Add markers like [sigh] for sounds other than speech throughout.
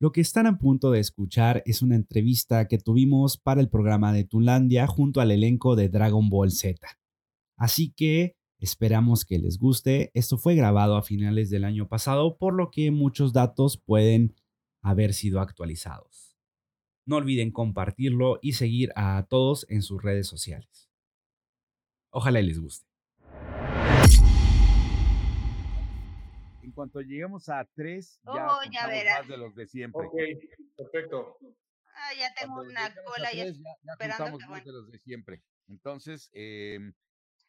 Lo que están a punto de escuchar es una entrevista que tuvimos para el programa de Tunlandia junto al elenco de Dragon Ball Z. Así que esperamos que les guste. Esto fue grabado a finales del año pasado, por lo que muchos datos pueden haber sido actualizados. No olviden compartirlo y seguir a todos en sus redes sociales. Ojalá les guste. En cuanto lleguemos a tres, ya, Oh, ya verás. más de los de siempre. Ok, perfecto. Ah, ya tengo Cuando una cola y tres, ya, ya esperando juntamos que más de bueno. los de siempre. Entonces, em,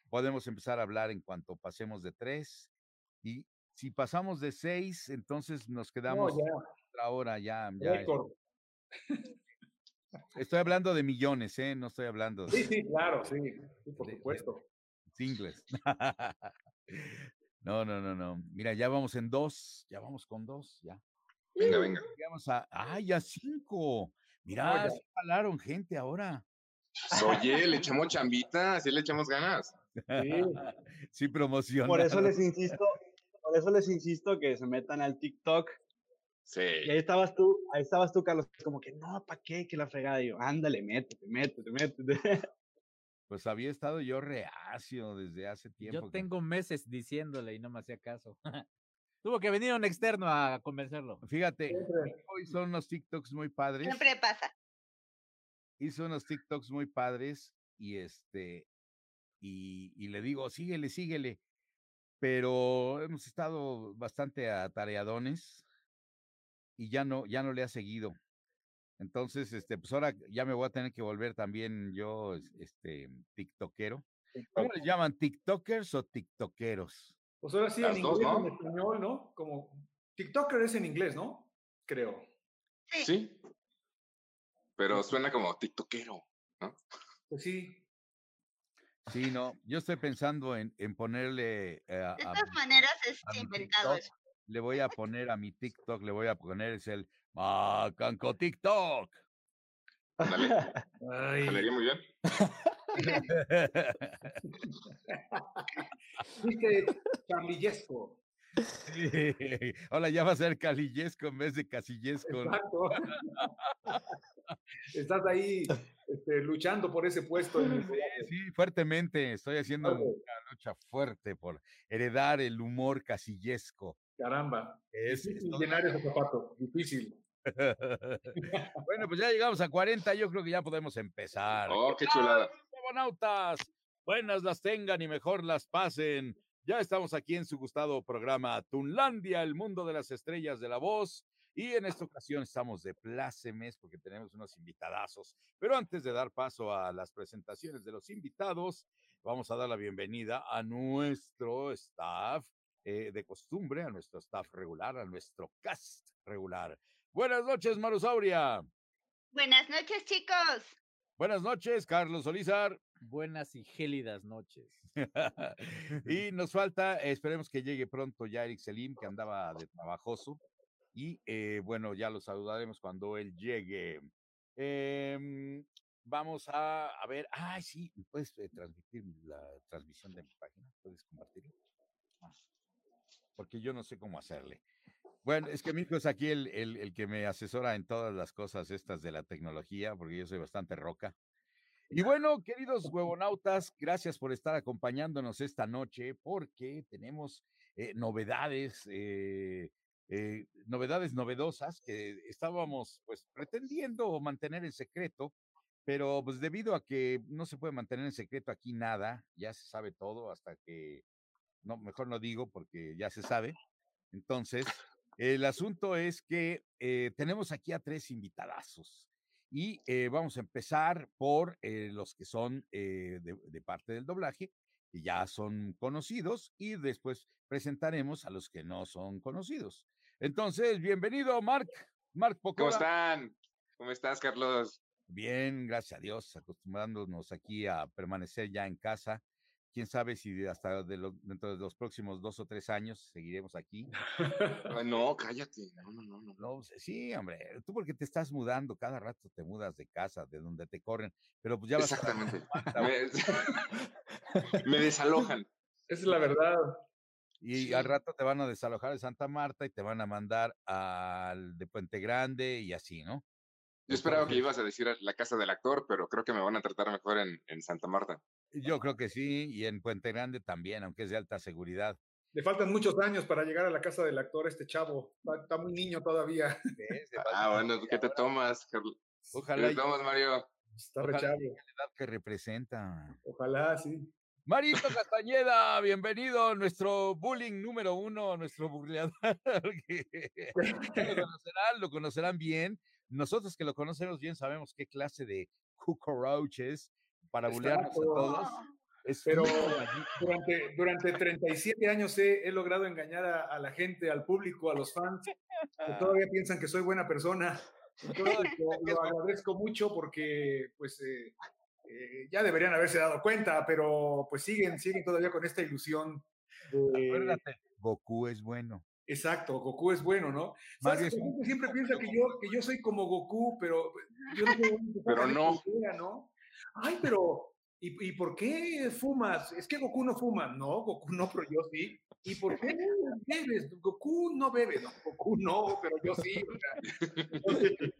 podemos empezar a hablar en cuanto pasemos de tres. Y si pasamos de seis, entonces nos No, quedamos ya, otra hora ya. ya. Estoy hablando de millones, ¿eh? No estoy hablando Sí, de sí, claro, sí, sí, por De- de- supuesto. singles. [laughs] No, no, no, no. Mira, ya vamos en dos. Ya vamos con dos, ya. Venga, venga. Llegamos a. ¡Ay, ya cinco! Mira, ya. sí jalaron gente ahora. Oye, le echamos chambita, sí le echamos ganas. Sí. [laughs] Sí, promoción. Por eso les insisto, por eso les insisto que se metan al TikTok. Sí. Y ahí estabas tú, ahí estabas tú, Carlos, como que no, ¿para qué? Que la fregada. Y yo, ándale, métete, métete, métete. [laughs] Pues había estado yo reacio desde hace tiempo. Yo que- tengo meses diciéndole y no me hacía caso. [laughs] Tuvo que venir un externo a convencerlo. Fíjate, Siempre. hoy son unos TikToks muy padres. Siempre pasa. Hizo unos TikToks muy padres y este. Y, y le digo, síguele, síguele. Pero hemos estado bastante atareadones y ya no, ya no le ha seguido. Entonces, este, pues ahora ya me voy a tener que volver también yo, es- este, tiktokero. ¿Cómo les llaman? ¿TikTokers o tiktokeros? Pues ahora sí, Las en dos, inglés, ¿no? en español, ¿no? Como TikToker es en inglés, ¿no? Creo. Sí. Sí. Pero suena como tiktokero. Pues sí. Sí, no, yo estoy pensando en, en ponerle eh, a, De a todas mi- maneras es a inventado TikTok, eso. le voy a poner a mi TikTok, le voy a poner es el Macanco TikTok. Saldría [laughs] muy bien. [laughs] dice Chamillesco. Sí, Ahora ya va a ser Calillesco en vez de Casillesco. ¿no? Exacto. [laughs] Estás ahí este, luchando por ese puesto. en el Sí, sí, fuertemente. Estoy haciendo una lucha fuerte por heredar el humor casillesco. Caramba. Es, Difícil es todo- llenar ese zapato. Difícil. [laughs] bueno, pues ya llegamos a 40. Yo creo que ya podemos empezar. Oh, qué chulada. Buenas las tengan y mejor las pasen. Ya estamos aquí en su gustado programa Tunlandia, el mundo de las estrellas de la voz. Y en esta ocasión estamos de plácemes porque tenemos unos invitadazos. Pero antes de dar paso a las presentaciones de los invitados, vamos a dar la bienvenida a nuestro staff eh, de costumbre, a nuestro staff regular, a nuestro cast regular. Buenas noches, Marusauria. Buenas noches, chicos. Buenas noches, Carlos Solizar. Buenas y gélidas noches. [laughs] y nos falta, esperemos que llegue pronto ya Eric Selim, que andaba de trabajoso. Y eh, bueno, ya lo saludaremos cuando él llegue. Em, vamos a, a ver, ay, sí, puedes eh, transmitir la transmisión de mi página, puedes compartirlo. Ah, porque yo no sé cómo hacerle. Bueno, es que mi hijo es aquí el, el, el que me asesora en todas las cosas estas de la tecnología, porque yo soy bastante roca. Y bueno, queridos huevonautas, gracias por estar acompañándonos esta noche porque tenemos eh, novedades, eh, eh, novedades novedosas que estábamos pues pretendiendo mantener en secreto, pero pues debido a que no se puede mantener en secreto aquí nada, ya se sabe todo hasta que, no, mejor no digo porque ya se sabe. Entonces, el asunto es que eh, tenemos aquí a tres invitadazos. Y eh, vamos a empezar por eh, los que son eh, de, de, parte del doblaje, que ya son conocidos, y después presentaremos a los que no son conocidos. Entonces, bienvenido, Mark. Mark Pocora. ¿Cómo están? ¿Cómo estás, Carlos? Bien, gracias a Dios, acostumbrándonos aquí a permanecer ya en casa. Quién sabe si hasta de lo, dentro de los próximos dos o tres años seguiremos aquí. Ay, no, cállate. No, no, no, no. No, sí, hombre. Tú porque te estás mudando, cada rato te mudas de casa, de donde te corren, pero pues ya vas Exactamente. [laughs] Me, [laughs] me, desalojan. Esa es la verdad. Y al rato te van a desalojar de Santa Marta y te van a mandar al de Puente Grande y así, ¿no? Yo esperaba que ibas a decir la casa del actor, pero creo que me van a tratar mejor en, en Santa Marta. Yo creo que sí, y en Puente Grande también, aunque es de alta seguridad. Le faltan muchos años para llegar a la casa del actor, este chavo. Está, está muy niño todavía. [laughs] Ah, bueno, ¿qué te tomas, Carl- ¿Qué Ojalá te tomas, Mario? Está Ojalá la edad que representa. Ojalá, sí. Marito Castañeda, bienvenido, nuestro bullying número uno, nuestro burleador. [laughs] que lo conocerán, lo conocerán bien. Nosotros que lo conocemos bien sabemos qué clase de cucarachas para bullearnos a Exacto. todos. Es Pero durante, durante 37 años he, he logrado engañar a, a la gente, al público, a los fans, que [laughs] todavía piensan que soy buena persona. Entonces, [laughs] lo, lo agradezco mucho porque, pues, eh, eh, ya deberían haberse dado cuenta, pero pues siguen, siguen todavía con esta ilusión. de- Acuérdate, Goku es bueno. Exacto, Goku es bueno, ¿no? Mario es siempre [laughs] piensa que yo, que yo soy como Goku, pero yo no dónde Pero no. idea, ¿no? Ay, pero, ¿y, ¿y por qué fumas? Es que Goku no fuma. No, Goku no, pero yo sí. ¿Y por qué bebes? Goku no bebe. No, Goku no, pero yo sí. este,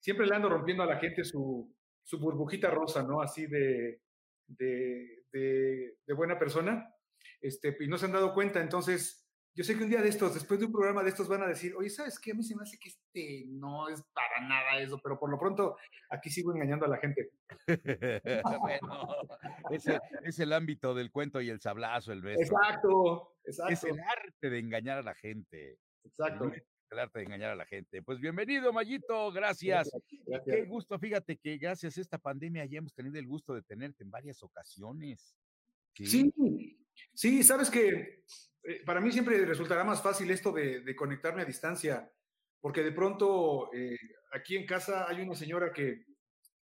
siempre le ando rompiendo a la gente su, su burbujita rosa, ¿no? Así de, de, de, de buena persona. Este, y no se han dado cuenta, entonces yo sé que un día de estos, después de un programa de estos, van a decir, oye, ¿sabes qué? A mí se me hace que este no es para nada eso, pero por lo pronto aquí sigo engañando a la gente. [laughs] [laughs] bueno, es el ámbito del cuento y el sablazo, el beso. Exacto, Es exacto, el arte de engañar a la gente. exacto. El arte de engañar a la gente. Pues bienvenido, Mayito, gracias. Qué gusto, fíjate que gracias a esta pandemia ya hemos tenido el gusto de tenerte en varias ocasiones. Sí, sí, sabes que eh, para mí siempre resultará más fácil esto de, conectarme a distancia, porque de pronto eh, aquí en casa hay una señora que,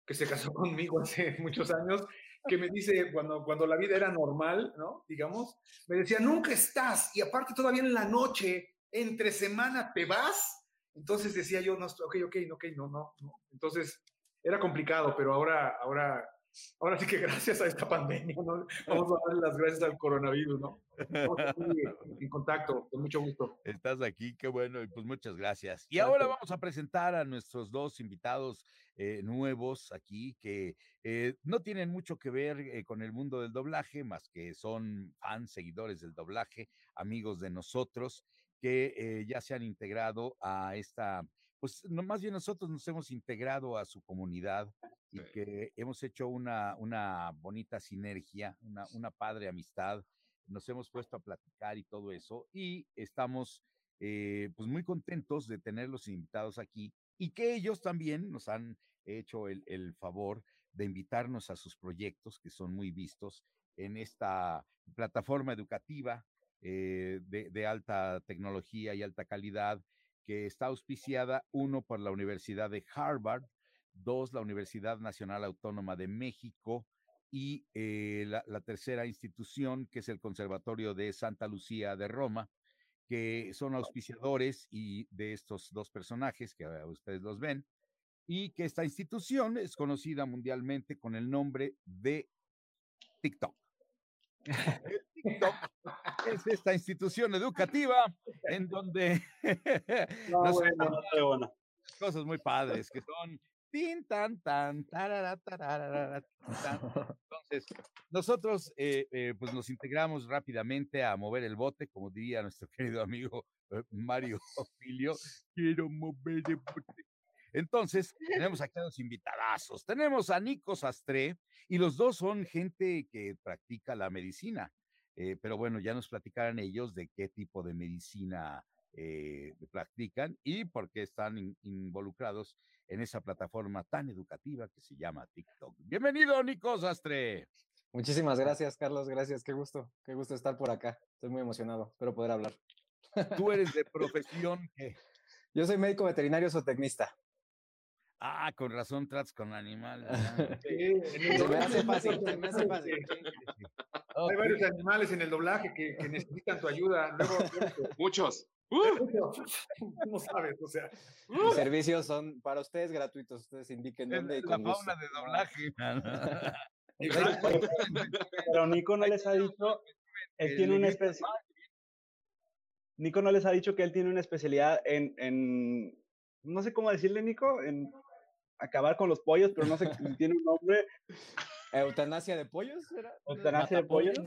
que se casó [laughs] conmigo hace muchos años, que me dice, cuando, cuando la vida era normal, ¿no? Digamos, me decía, nunca estás, y aparte todavía en la noche, entre semana, ¿te vas? Entonces decía yo, no, ok, ok, ok, no, no, no. Entonces era complicado, pero ahora, ahora, ahora sí que gracias a esta pandemia, ¿no? Vamos a darle las gracias al coronavirus, ¿no? En contacto, con mucho gusto. Estás aquí, qué bueno, y pues muchas gracias. Y Gracias. ahora vamos a presentar a nuestros dos invitados eh, nuevos aquí que eh, no tienen mucho que ver eh, con el mundo del doblaje, más que son fans, seguidores del doblaje, amigos de nosotros, que ya se han integrado a esta, pues no, más bien nosotros nos hemos integrado a su comunidad y Sí. que hemos hecho una, una bonita sinergia, una, una padre amistad nos hemos puesto a platicar y todo eso, y estamos eh, pues muy contentos de tenerlos invitados aquí y que ellos también nos han hecho el, el favor de invitarnos a sus proyectos que son muy vistos en esta plataforma educativa eh, de, de alta tecnología y alta calidad que está auspiciada, uno, por la Universidad de Harvard, dos, la Universidad Nacional Autónoma de México, y eh, la, la tercera institución, que es el Conservatorio de Santa Lucía de Roma, que son auspiciadores y de estos dos personajes que ustedes los ven, y que esta institución es conocida mundialmente con el nombre de TikTok. [laughs] TikTok es esta institución educativa en donde No, nos bueno, no, no, bueno. cosas muy padres que son tin tan tan tarara, tarara, tan. Entonces, nosotros eh, eh, pues nos integramos rápidamente a mover el bote, como diría nuestro [laughs] querido amigo eh, Mario Filio, quiero mover el bote. Entonces, tenemos aquí a los invitadazos. Tenemos a Nico Sastre y los dos son gente que practica la medicina. Eh, pero bueno, ya nos platicarán ellos de qué tipo de medicina eh, practican y por qué están in- involucrados en esa plataforma tan educativa que se llama TikTok. Bienvenido, Nico Sastre. Muchísimas gracias, Carlos. Gracias. Qué gusto. Qué gusto estar por acá. Estoy muy emocionado. Espero poder hablar. Tú eres de [laughs] profesión que... Yo soy médico veterinario zootecnista. Ah, con razón tratas con animales. [laughs] Se me hace fácil, se me hace fácil. Hay varios animales en el doblaje que, que necesitan tu ayuda. Luego, [laughs] Muchos. [laughs] no sabes, o sea. Mis servicios son para ustedes gratuitos. Ustedes indiquen dónde y la gusto. fauna de doblaje. [laughs] Exacto. Pero Nico no les ha dicho, él tiene una especie, Nico no les ha dicho que él tiene una especialidad en, en no sé cómo decirle, Nico, en acabar con los pollos, pero no sé si tiene un nombre. ¿Eutanasia de pollos? ¿era? Eutanasia de pollos.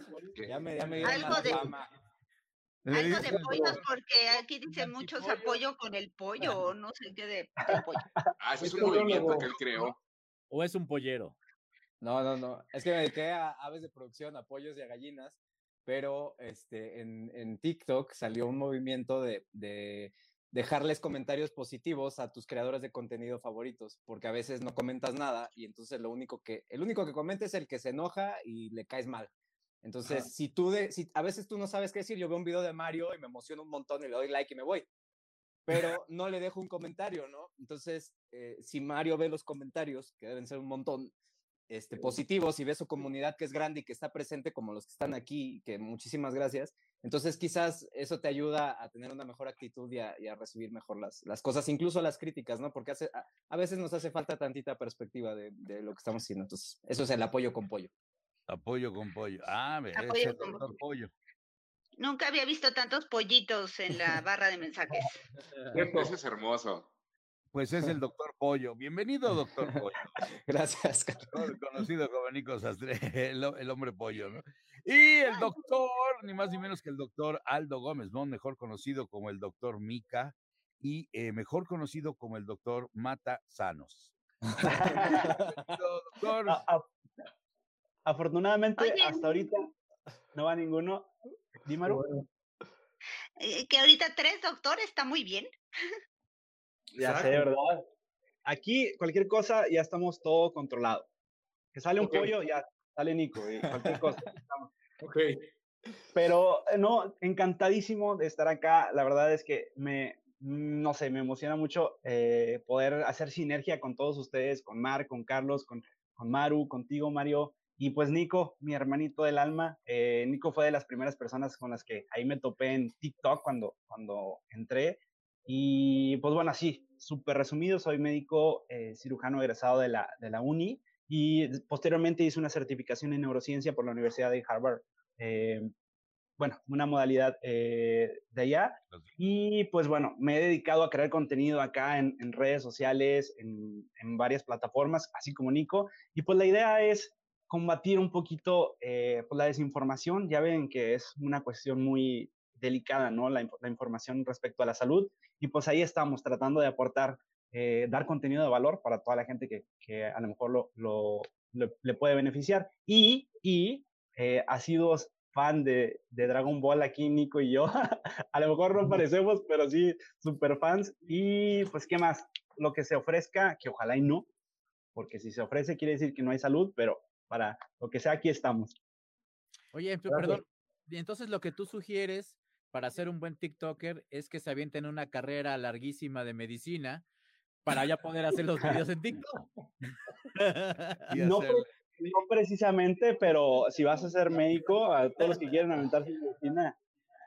Ya me, ya me dieron Algo de- fama. Algo de pollos, porque aquí dicen muchos apoyo con el pollo, o no sé qué de, de pollo. Ah, ese es un movimiento que él creó. ¿O es un pollero? No, no, no. Es que me dediqué a aves de producción, a pollos y a gallinas, pero este, en, en TikTok salió un movimiento de, de dejarles comentarios positivos a tus creadores de contenido favoritos, porque a veces no comentas nada y entonces lo único que, el único que comenta es el que se enoja y le caes mal. Entonces, si tú de, si a veces tú no sabes qué decir, yo veo un video de Mario y me emociono un montón y le doy like y me voy. [laughs] Pero no le dejo un comentario, ¿no? Entonces, eh, si Mario ve los comentarios, que deben ser un montón, este, positivos y ve su comunidad que es grande y que está presente como los que están aquí, que muchísimas gracias. Entonces quizás eso te ayuda a tener una mejor actitud y a, y a recibir mejor las, las cosas, incluso las críticas, ¿no? Porque hace, a, a veces nos hace falta tantita perspectiva de, de lo que estamos haciendo. Entonces, eso es el apoyo con pollo. Apoyo con pollo. Ah, ve, Apoyo con pollo. Nunca había visto tantos pollitos en la barra de mensajes. [laughs] Ese es hermoso. Pues es el doctor pollo. Bienvenido, doctor [laughs] pollo. Gracias, Carlos. mejor conocido como Nico Sastre, el, ho- el hombre pollo, ¿no? Y el doctor, ni más ni menos que el doctor Aldo Gómez, ¿no? Mejor conocido como el doctor Mica y eh, mejor conocido como el doctor Mata Sanos. Bienvenido, doctor. A- a- afortunadamente, Oye, hasta ahorita no va ninguno. Dímelo. Eh, que ahorita tres doctores está muy bien. Ya sé. ¿verdad? Aquí, cualquier cosa, ya estamos todo controlado. Que sale un Ok. pollo, ya sale Nico, y cualquier cosa. Ok. Pero eh, no, encantadísimo de estar acá. La verdad es que me, no sé, me emociona mucho eh, poder hacer sinergia con todos ustedes, con Mar, con Carlos, con, con Maru, contigo, Mario. Y pues Nico, mi hermanito del alma. eh, Nico fue de las primeras personas con las que ahí me topé en TikTok cuando, cuando entré. Y pues bueno, así, súper resumido, soy médico eh, cirujano egresado de la, de la uni y posteriormente hice una certificación en neurociencia por la Universidad de Harvard. eh, bueno, una modalidad eh, de allá. Y pues bueno, me he dedicado a crear contenido acá en, en redes sociales, en, en varias plataformas, así como Nico. Y pues la idea es combatir un poquito eh, pues la desinformación. Ya ven que es una cuestión muy delicada, ¿no? La, inf- la información respecto a la salud. Y pues ahí estamos tratando de aportar, eh, dar contenido de valor para toda la gente que, que a lo mejor lo, lo- le- le puede beneficiar. Y, y eh, ha sido fan de, de Dragon Ball aquí, Nico y yo. [laughs] a lo mejor no parecemos, pero sí, super fans. Y pues, ¿qué más? Lo que se ofrezca, que ojalá y no, porque si se ofrece quiere decir que no hay salud, pero para lo que sea, aquí estamos. Oye, Gracias. perdón. y Entonces lo que tú sugieres para ser un buen TikToker es que se avienten una carrera larguísima de medicina para ya poder hacer los videos en [laughs] TikTok. [laughs] No, precisamente, pero si vas a ser médico, a todos los que quieren aventarse en medicina,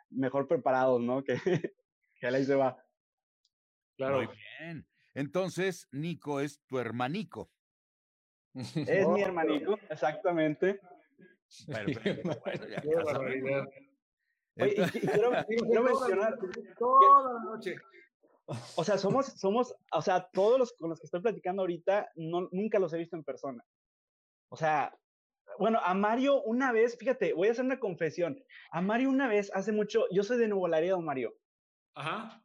mejor preparados, ¿no? Que, [laughs] que ahí se va. Muy bien. Entonces, Nico es tu hermanico. Es mi hermanito, exactamente. Perfecto. Bueno, ya, Qué ya sabemos. barbaridad. Oye, y, y quiero, [laughs] quiero mencionar, Toda la noche. o sea, somos, somos, o sea, todos los con los que estoy platicando ahorita, no, nunca los he visto en persona. O sea, bueno, a Mario una vez, fíjate, voy a hacer una confesión. A Mario una vez, hace mucho, yo soy de Nuevo Laredo, Mario. Ajá.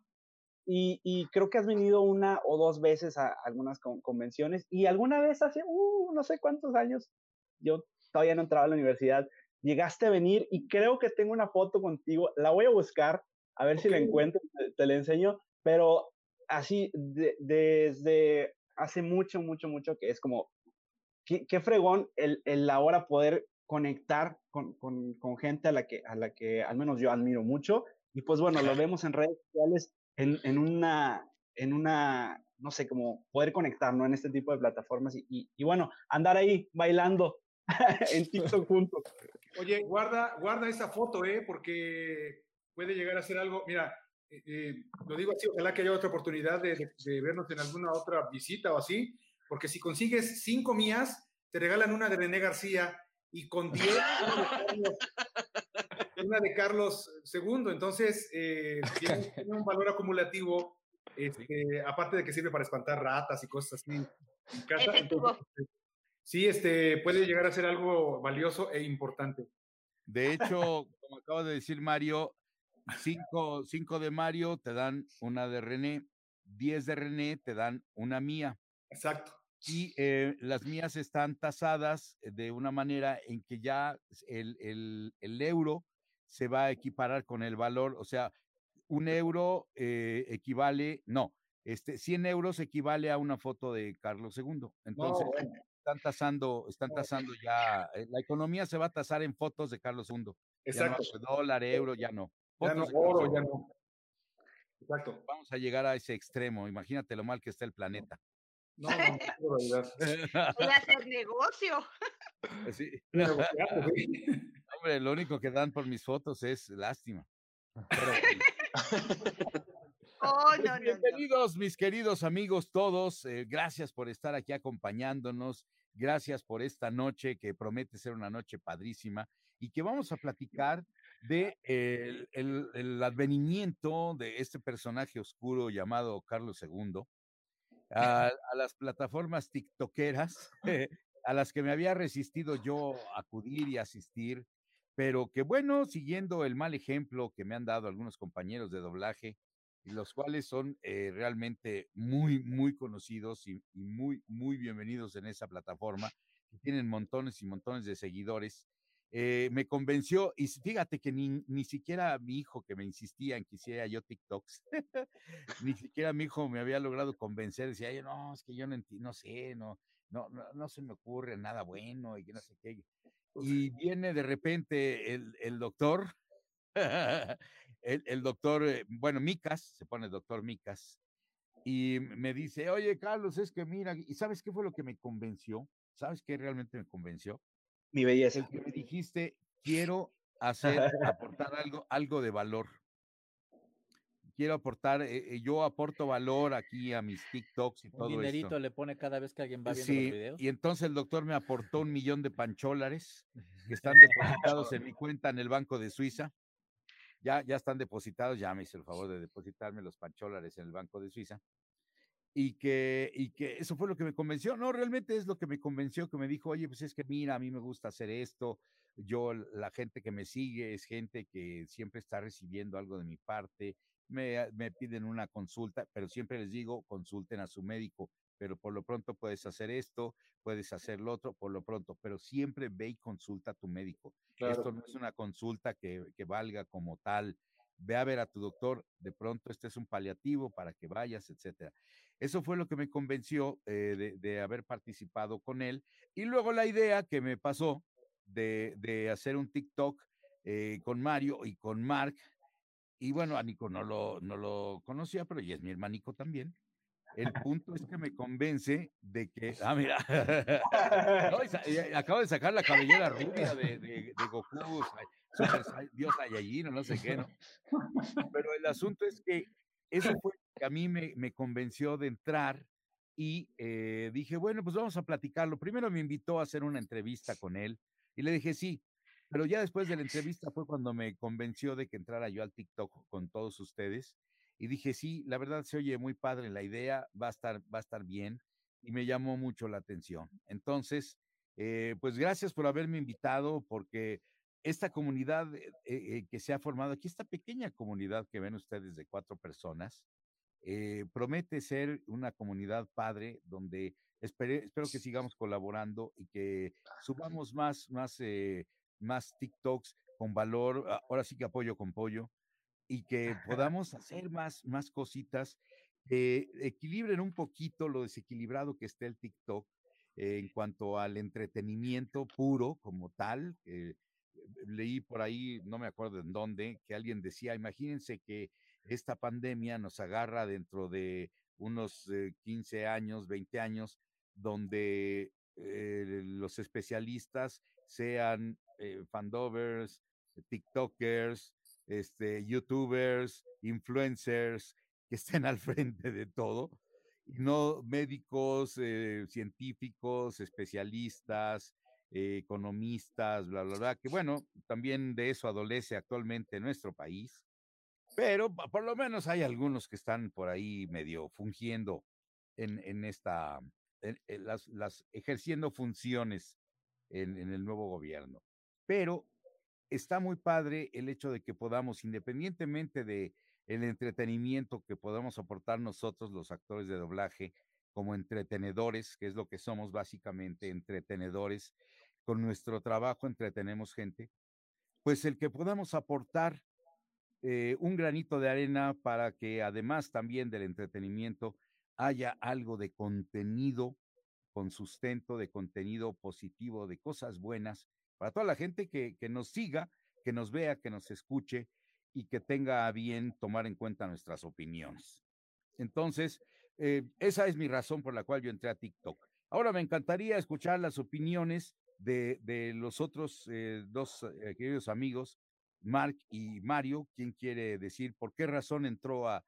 Y, y creo que has venido una o dos veces a algunas con- convenciones y alguna vez hace, uh, no sé cuántos años, yo todavía no entraba a la universidad, llegaste a venir y creo que tengo una foto contigo, la voy a buscar, a ver si la encuentro, te, te la enseño, pero así de- desde hace mucho, mucho, mucho que es como, qué, qué fregón el, el ahora poder conectar con, con, con gente a la, que, a la que al menos yo admiro mucho. Y pues bueno, lo vemos en redes sociales en, en una, en una, no sé, como poder conectar, ¿no? En este tipo de plataformas y, y, y bueno, andar ahí bailando [laughs] en [laughs] TikTok juntos. Oye, guarda, guarda esa foto, ¿eh? Porque puede llegar a ser algo. Mira, eh, eh, lo digo así, ojalá que haya otra oportunidad de, de- de vernos en alguna otra visita o así, porque si consigues cinco mías, te regalan una de René García y con 10 una de Carlos, II, entonces eh, tiene, tiene un valor acumulativo, este, aparte de que sirve para espantar ratas y cosas así. en casa, Efectivo. entonces, sí, este, puede llegar a ser algo valioso e importante. De [laughs] hecho, como acaba de decir Mario, cinco, cinco de Mario te dan una de René, 10 de René te dan una mía. Exacto. Y eh, las mías están tasadas de una manera en que ya el, el- el euro se va a equiparar con el valor, o sea, un euro eh, equivale, no, este, 100 euros equivale a una foto de Carlos II. No, Entonces, bueno, están tasando, están tasando ya, eh, la economía se va a tasar en fotos de Carlos. Ya no exacto. dólar, euro, ya no. Ya no, oro, ya no. Exacto. Vamos a llegar a ese extremo. Imagínate lo mal que está el planeta. No, no. [laughs] Voy a hacer negocio. Sí. [laughs] [laughs] Hombre, lo único que dan por mis fotos es lástima. Pero, Oh, pues, no, no. bienvenidos, mis queridos amigos todos. eh, gracias por estar aquí acompañándonos. Gracias por esta noche que promete ser una noche padrísima y que vamos a platicar de el, el- el advenimiento de este personaje oscuro llamado Carlos II a, [laughs] a las plataformas tiktokeras [laughs] a las que me había resistido yo acudir y asistir, pero que bueno, siguiendo el mal ejemplo que me han dado algunos compañeros de doblaje, y los cuales son eh, realmente muy, muy conocidos y, y muy, muy bienvenidos en esa plataforma, que tienen montones y montones de seguidores. eh, me convenció, y fíjate que ni, ni siquiera mi hijo que me insistía en que hiciera yo TikToks, [laughs] ni siquiera mi hijo me había logrado convencer, decía, "Ay, no, es que yo no, no sé, no, no, no, no se me ocurre nada bueno y no sé qué. Y viene de repente el, el doctor, [laughs] el, el doctor, eh, bueno, Micas, se pone doctor Micas, y me dice, oye, Carlos, es que mira, ¿y sabes qué fue lo que me convenció? ¿Sabes qué realmente me convenció? Mi belleza. El que me dijiste, quiero hacer, aportar algo, algo de valor. Quiero aportar, eh, eh, yo aporto valor aquí a mis TikToks y Un todo dinerito esto. le pone cada vez que alguien va viendo Sí, los videos. y entonces el doctor me aportó un millón de pancholares que están [laughs] depositados en mi cuenta en el Banco de Suiza. Ya, ya están depositados, ya me hizo el favor de depositarme los pancholares en el Banco de Suiza. Y que, y que eso fue lo que me convenció. No, realmente es lo que me convenció, que me dijo, oye, pues es que mira, a mí me gusta hacer esto. Yo, la gente que me sigue es gente que siempre está recibiendo algo de mi parte. Me, me piden una consulta, pero siempre les digo, consulten a su médico pero por lo pronto puedes hacer esto, puedes hacer lo otro, por lo pronto, pero siempre ve y consulta a tu médico. Esto no es una consulta que, que valga como tal. Ve a ver a tu doctor, de pronto este es un paliativo para que vayas, etcétera. Eso fue lo que me convenció eh, de, de haber participado con él. Y luego la idea que me pasó de, de hacer un TikTok eh, con Mario y con Mark. Y bueno, a Nico no lo, no lo conocía, pero ya es mi hermanico también. El punto es que me convence de que. Ah, mira. [laughs] Y acabo de sacar la cabellera rubia de, Goku, Dios Saiyajin o no sé qué, ¿no? Pero el asunto es que eso fue que a mí me, me convenció de entrar y eh, dije, bueno, pues vamos a platicarlo. Primero me invitó a hacer una entrevista con él y le dije sí, pero ya después de la entrevista fue cuando me convenció de que entrara yo al TikTok con todos ustedes y dije sí, la verdad se oye muy padre la idea, va a estar, va a estar bien y me llamó mucho la atención. Entonces, eh, pues gracias por haberme invitado porque esta comunidad eh, eh, que se ha formado aquí, esta pequeña comunidad que ven ustedes de cuatro personas, promete ser una comunidad padre donde espere- espero que sigamos colaborando y que subamos más, más, más TikToks con valor, a- ahora sí que apoyo con pollo, y que podamos hacer más, más cositas que equilibren un poquito lo desequilibrado que esté el TikTok eh, en cuanto al entretenimiento puro como tal. eh, leí por ahí, no me acuerdo en dónde, que alguien decía, imagínense que esta pandemia nos agarra dentro de unos eh, 15 años, 20 años, donde eh, los especialistas sean eh, fandovers, TikTokers, este, YouTubers, influencers, que estén al [laughs] frente de todo, y no médicos, eh, científicos, especialistas, eh, economistas, bla, bla, bla, que bueno, también de eso adolece actualmente nuestro país, pero por lo menos hay algunos que están por ahí medio fungiendo en, en esta, en- en las, las ejerciendo funciones en, en el nuevo gobierno. Pero está muy padre el hecho de que podamos, independientemente de el entretenimiento que podamos aportar nosotros, los actores de doblaje, como entretenedores, que es lo que somos básicamente, entretenedores, con nuestro trabajo entretenemos gente, pues el que podamos aportar eh, un granito de arena para que además también del entretenimiento haya algo de contenido con sustento, de contenido positivo, de cosas buenas, para toda la gente que, nos siga, que nos vea, que nos escuche y que tenga a bien tomar en cuenta nuestras opiniones. Entonces, eh, esa es mi razón por la cual yo entré a TikTok. Ahora me encantaría escuchar las opiniones de, los otros eh, dos eh, queridos amigos, Mark y Mario, quien quiere decir por qué razón entró a,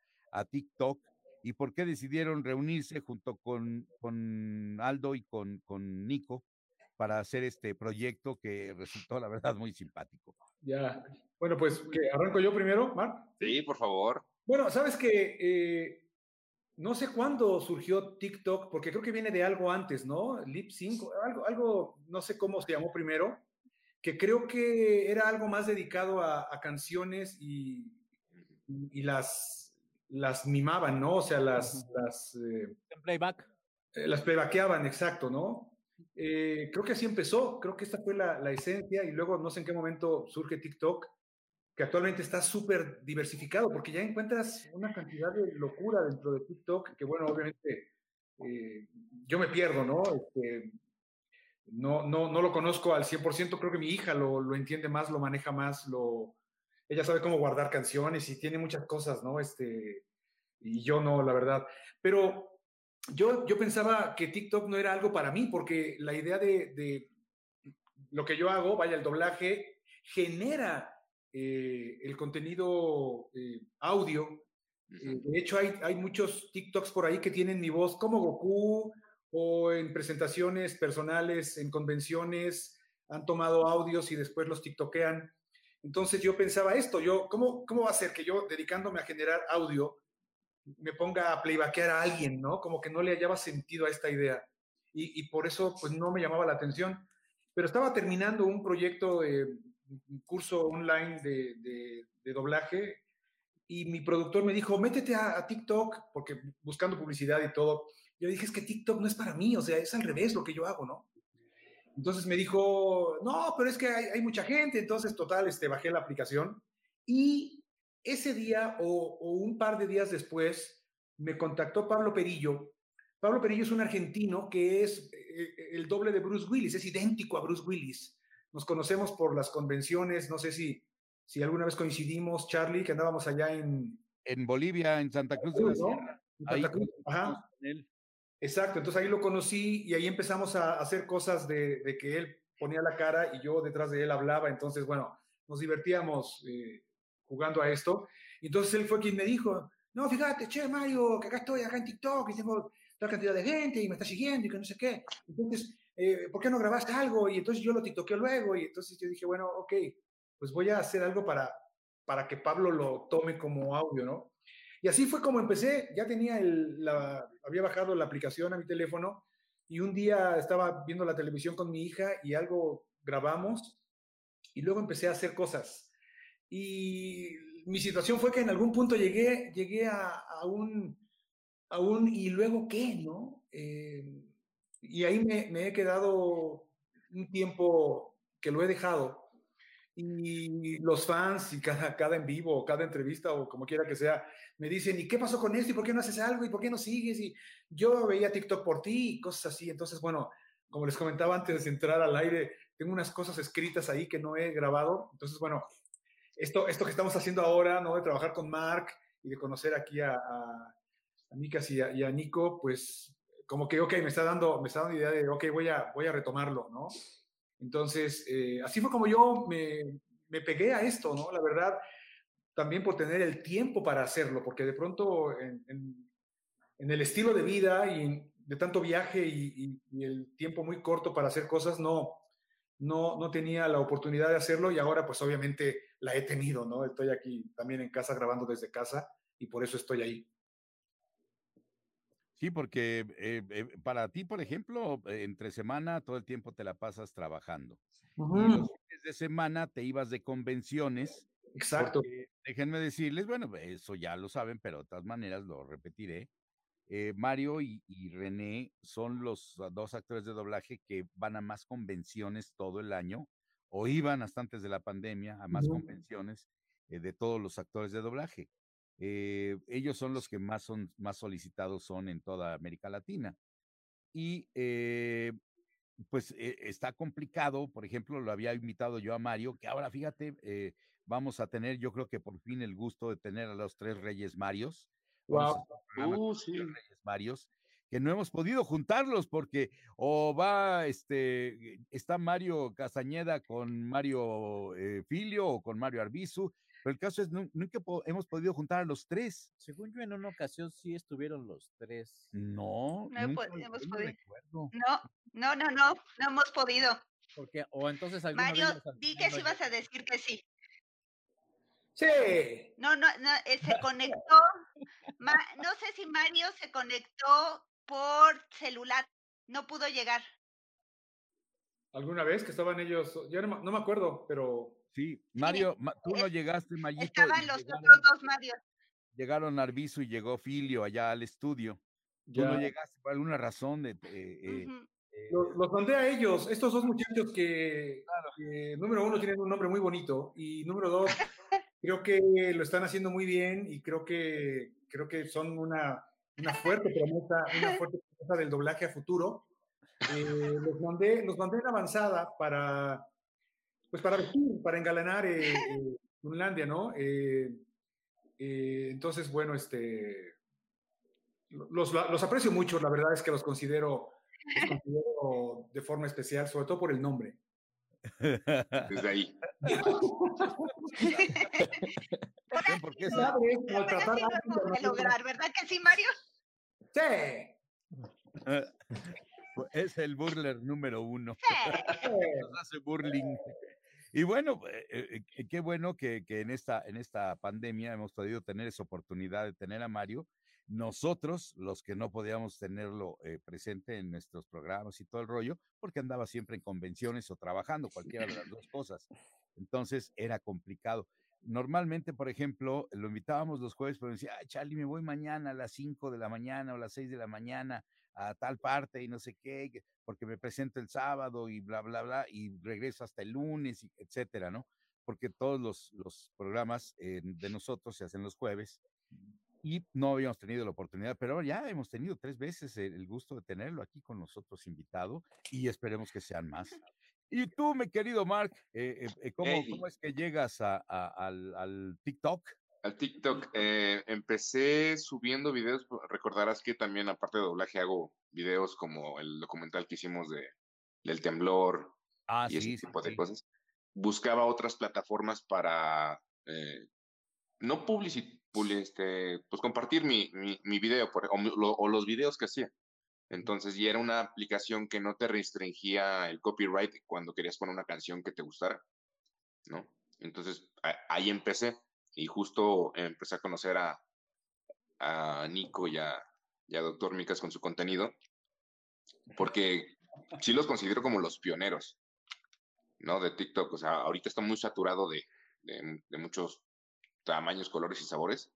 TikTok y por qué decidieron reunirse junto con, con Aldo y con Nico para hacer este proyecto que resultó, la verdad, muy simpático. Ya. Bueno, pues que arranco yo primero, Marc. Sí, por favor. Bueno, sabes que eh, no sé cuándo surgió TikTok, porque creo que viene de algo antes, ¿no? Lip Sync, algo, algo, no sé cómo se llamó primero, que creo que era algo más dedicado a, a canciones y, y las, las mimaban, ¿no? O sea, las, las, eh, En playback. eh, las playbackeaban, exacto, ¿no? Eh, creo que así empezó, creo que esta fue la, la esencia y luego no sé en qué momento surge TikTok, que actualmente está súper diversificado porque ya encuentras una cantidad de locura dentro de TikTok que bueno, obviamente eh, yo me pierdo, ¿no? Este, no, no, no lo conozco al 100%, creo que mi hija lo, lo entiende más, lo maneja más, lo, ella sabe cómo guardar canciones y tiene muchas cosas, ¿no? Este, y yo no, la verdad. Pero yo, yo pensaba que TikTok no era algo para mí, porque la idea de, de lo que yo hago, vaya, el doblaje, genera eh, el contenido eh, audio. Eh, de hecho, hay, hay muchos TikToks por ahí que tienen mi voz como Goku o en presentaciones personales, en convenciones, han tomado audios y después los tiktokean. Entonces yo pensaba esto, yo, ¿cómo, ¿cómo va a ser que yo, dedicándome a generar audio, me ponga a playbackear a alguien, ¿no? Como que no le hallaba sentido a esta idea. Y, por eso, pues, no me llamaba la atención. Pero estaba terminando un proyecto, eh, un curso online de, doblaje, y mi productor me dijo, métete a, a, TikTok, porque buscando publicidad y todo. Yo dije, es que TikTok no es para mí, o sea, es al revés lo que yo hago, ¿no? Entonces me dijo, no, pero es que hay, hay mucha gente, entonces, total, este, bajé la aplicación y ese día o, o, un par de días después me contactó Pablo Perillo. Pablo Perillo es un argentino que es eh, el doble de Bruce Willis, es idéntico a Bruce Willis. Nos conocemos por las convenciones, no sé si, si alguna vez coincidimos, Charlie, que andábamos allá en... En Bolivia, en Santa Cruz de la Sierra. ¿no? Santa Cruz, ajá. Exacto, entonces ahí lo conocí y ahí empezamos a hacer cosas de, de, que él ponía la cara y yo detrás de él hablaba, entonces, bueno, nos divertíamos eh, jugando a esto. Entonces él fue quien me dijo, no, fíjate, che, Mario, que acá estoy, acá en TikTok, y tengo tal cantidad de gente y me está siguiendo y que no sé qué. Entonces, eh, ¿por qué no grabaste algo? Y entonces yo lo tiktokeo luego y entonces yo dije, bueno, ok, pues voy a hacer algo para, para que Pablo lo tome como audio, ¿no? Y así fue como empecé, ya tenía el, la, había bajado la aplicación a mi teléfono y un día estaba viendo la televisión con mi hija y algo grabamos y luego empecé a hacer cosas. Y mi situación fue que en algún punto llegué, llegué a, a un, a un, ¿y luego qué? ¿no? Eh, y ahí me, me, he quedado un tiempo que lo he dejado. Y los fans, y cada, cada en vivo, cada entrevista, o como quiera que sea, me dicen, ¿y qué pasó con esto? ¿Y por qué no haces algo? ¿Y por qué no sigues? Y yo veía TikTok por ti y cosas así. Entonces, bueno, como les comentaba antes de entrar al aire, tengo unas cosas escritas ahí que no he grabado. Entonces, bueno, esto, esto que estamos haciendo ahora, ¿no? De trabajar con Mark y de conocer aquí a, a, Micas y a, Nico, pues como que, ok, me está dando, me está dando idea de, ok, voy a, voy a retomarlo, ¿no? Entonces, eh, así fue como yo me, me, pegué a esto, ¿no? La verdad, también por tener el tiempo para hacerlo, porque de pronto en, en, el estilo de vida y de tanto viaje y, el tiempo muy corto para hacer cosas, no, no, no tenía la oportunidad de hacerlo y ahora pues obviamente la he tenido, ¿no? Estoy aquí también en casa grabando desde casa y por eso estoy ahí. Sí, porque eh, eh, para ti, por ejemplo, entre semana todo el tiempo te la pasas trabajando. Y los fines de semana te ibas de convenciones. Exacto. porque déjenme decirles, bueno, eso ya lo saben, pero de todas maneras lo repetiré. Eh, Mario y, y René son los ah, dos actores de doblaje que van a más convenciones todo el año, o iban hasta antes de la pandemia a más convenciones eh, de todos los actores de doblaje. Eh, ellos son los que más, son, más solicitados son en toda América Latina. Y pues está complicado, por ejemplo, lo había invitado yo a Mario, que ahora fíjate, vamos a tener, yo creo que por fin el gusto de tener a los tres Reyes Marios. Wow. Uh, sí. tres Reyes Marios, que no hemos podido juntarlos porque o va, este, está Mario Castañeda con Mario eh, Filio o con Mario Arbizu, pero el caso es, nu- nunca po- hemos podido juntar a los tres. Según yo, en una ocasión sí estuvieron los tres. No, No he nunca, pod- hemos no podido. No, no, no, no, no hemos podido. Porque, o entonces Mario, di que sí vas a decir que sí. Sí. No, no, no, eh, se conectó. Ma- no sé si Mario se conectó por celular. No pudo llegar. ¿Alguna vez que estaban ellos? Ya no, me- no me acuerdo, pero Sí, Mario, ma- tú no llegaste, Mayito. Estaban los llegaron- otros dos Marios. llegaron Arbizu y llegó Filio allá al estudio. Tú no llegaste por alguna razón de... eh, eh, eh, Los, los mandé a ellos, estos dos muchachos que, que, número uno, tienen un nombre muy bonito y número dos, [laughs] creo que lo están haciendo muy bien y creo que, creo que son una, una fuerte promesa, una [laughs] fuerte promesa del doblaje a futuro. Eh, los, mandé, los mandé en avanzada para, pues para vestir, para engalanar eh, eh, Finlandia, ¿no? Eh, eh, entonces, bueno, este, los, los aprecio mucho, la verdad es que los considero los considero de forma especial, sobre todo por el nombre. Desde ahí. ¿saben por qué? No, ¿Sabes? Pero Maltratar sí a lo alguien hemos de de lograr, ¿verdad que sí, Mario? Sí. [laughs] Es el burler número uno. Sí. Nos hace burling. Y bueno, eh, eh, qué bueno que, que en, esta, en esta pandemia hemos podido tener esa oportunidad de tener a Mario. Nosotros, los que no podíamos tenerlo eh, presente en nuestros programas y todo el rollo, porque andaba siempre en convenciones o trabajando, cualquiera de las dos [laughs] cosas. Entonces era complicado. Normalmente, por ejemplo, lo invitábamos los jueves, pero decía, ay, Charlie, me voy mañana a las 5 de la mañana o las 6 de la mañana a tal parte y no sé qué, que- porque me presento el sábado y bla, bla, bla, y regreso hasta el lunes, y etcétera, ¿no? Porque todos los, los programas eh, de nosotros se hacen los jueves y no habíamos tenido la oportunidad, pero ya hemos tenido tres veces el, gusto de tenerlo aquí con nosotros invitado y esperemos que sean más. [laughs] Y tú, mi querido Mark, eh, eh, eh, ¿cómo, es que llegas a, a- al, al TikTok? Al TikTok, eh, empecé subiendo videos, pues, recordarás que también aparte de doblaje hago videos como el documental que hicimos de, del temblor Ah, y ese sí, sí, tipo de cosas. Buscaba otras plataformas para no publicitar, este, pues compartir mi, mi, mi video por- o, lo- o los videos que hacía. Entonces, y era una aplicación que no te restringía el copyright cuando querías poner una canción que te gustara, ¿no? Entonces, a- ahí empecé y justo empecé a conocer a, a Nico y a, y a Doctor Micas con su contenido, porque sí los considero como los pioneros, ¿no? De TikTok. O sea, ahorita está muy saturado de, de, de muchos tamaños, colores y sabores,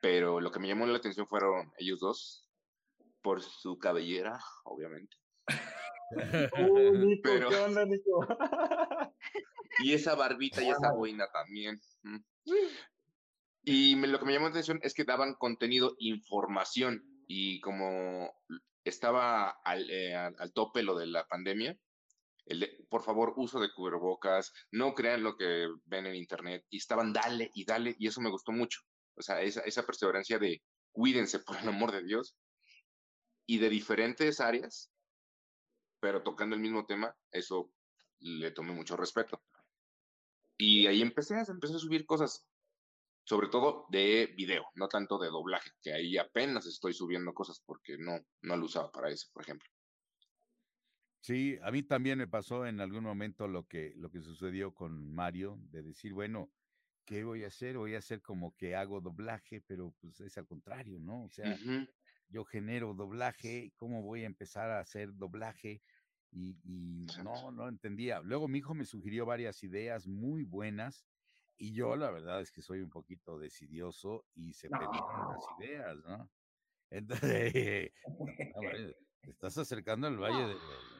pero lo que me llamó la atención fueron ellos dos, por su cabellera, obviamente. Uy, Nico, Pero- ¿qué onda, Nico? [laughs] Y esa barbita y esa boina también. mm. Y me- lo que me llamó la atención es que daban contenido, información. Y como estaba al, eh, al- al tope lo de la pandemia, por favor, uso de cubrebocas, no crean lo que ven en internet. Y estaban dale y dale, y eso me gustó mucho. O sea, esa, perseverancia de cuídense, [laughs] por el amor de Dios. Y de diferentes áreas, pero tocando el mismo tema, eso le tomé mucho respeto. Y ahí empecé, empecé a subir cosas, sobre todo de video, no tanto de doblaje, que ahí apenas estoy subiendo cosas porque no, no lo usaba para eso, por ejemplo. Sí, a mí también me pasó en algún momento lo que, lo que sucedió con Mario, de decir, bueno, ¿qué voy a hacer? Voy a hacer como que hago doblaje, pero pues es al contrario, ¿no? O sea, yo genero doblaje, ¿cómo voy a empezar a hacer doblaje? Y, y no, no entendía. Luego mi hijo me sugirió varias ideas muy buenas y yo la verdad es que soy un poquito decidioso y se perdieron las ideas, ¿no? Entonces, [laughs] no, estás acercando al Valle de...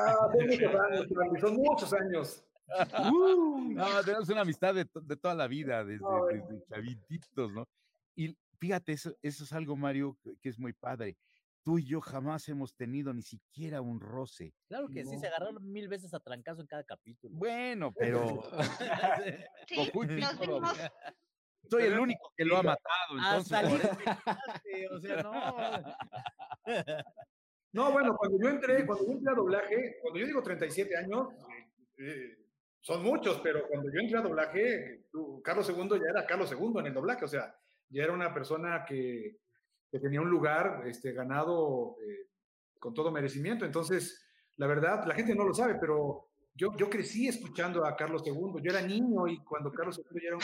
Ah, son muchos años, Randy, son muchos años. [laughs] No, tenemos una amistad de, de toda la vida, desde, No, desde chavititos, ¿no? Y fíjate, eso, eso es algo, Mario, que, es muy padre. Tú y yo jamás hemos tenido ni siquiera un roce. Claro que sí, se agarraron mil veces a trancazo en cada capítulo. Bueno, pero [laughs] [laughs] Sí, Goku y nos Piccolo, vimos. soy el único que lo ha matado, entonces. Hasta o sea, no. No, bueno, cuando yo entré, cuando yo entré a doblaje, cuando yo digo 37 años, eh, eh, son muchos, pero cuando yo entré a doblaje, Carlos II ya era Carlos II en el doblaje, o sea, ya era una persona que, que tenía un lugar este, ganado eh, con todo merecimiento. Entonces, la verdad, la gente no lo sabe, pero yo, yo crecí escuchando a Carlos II. Yo era niño y cuando Carlos II ya era un...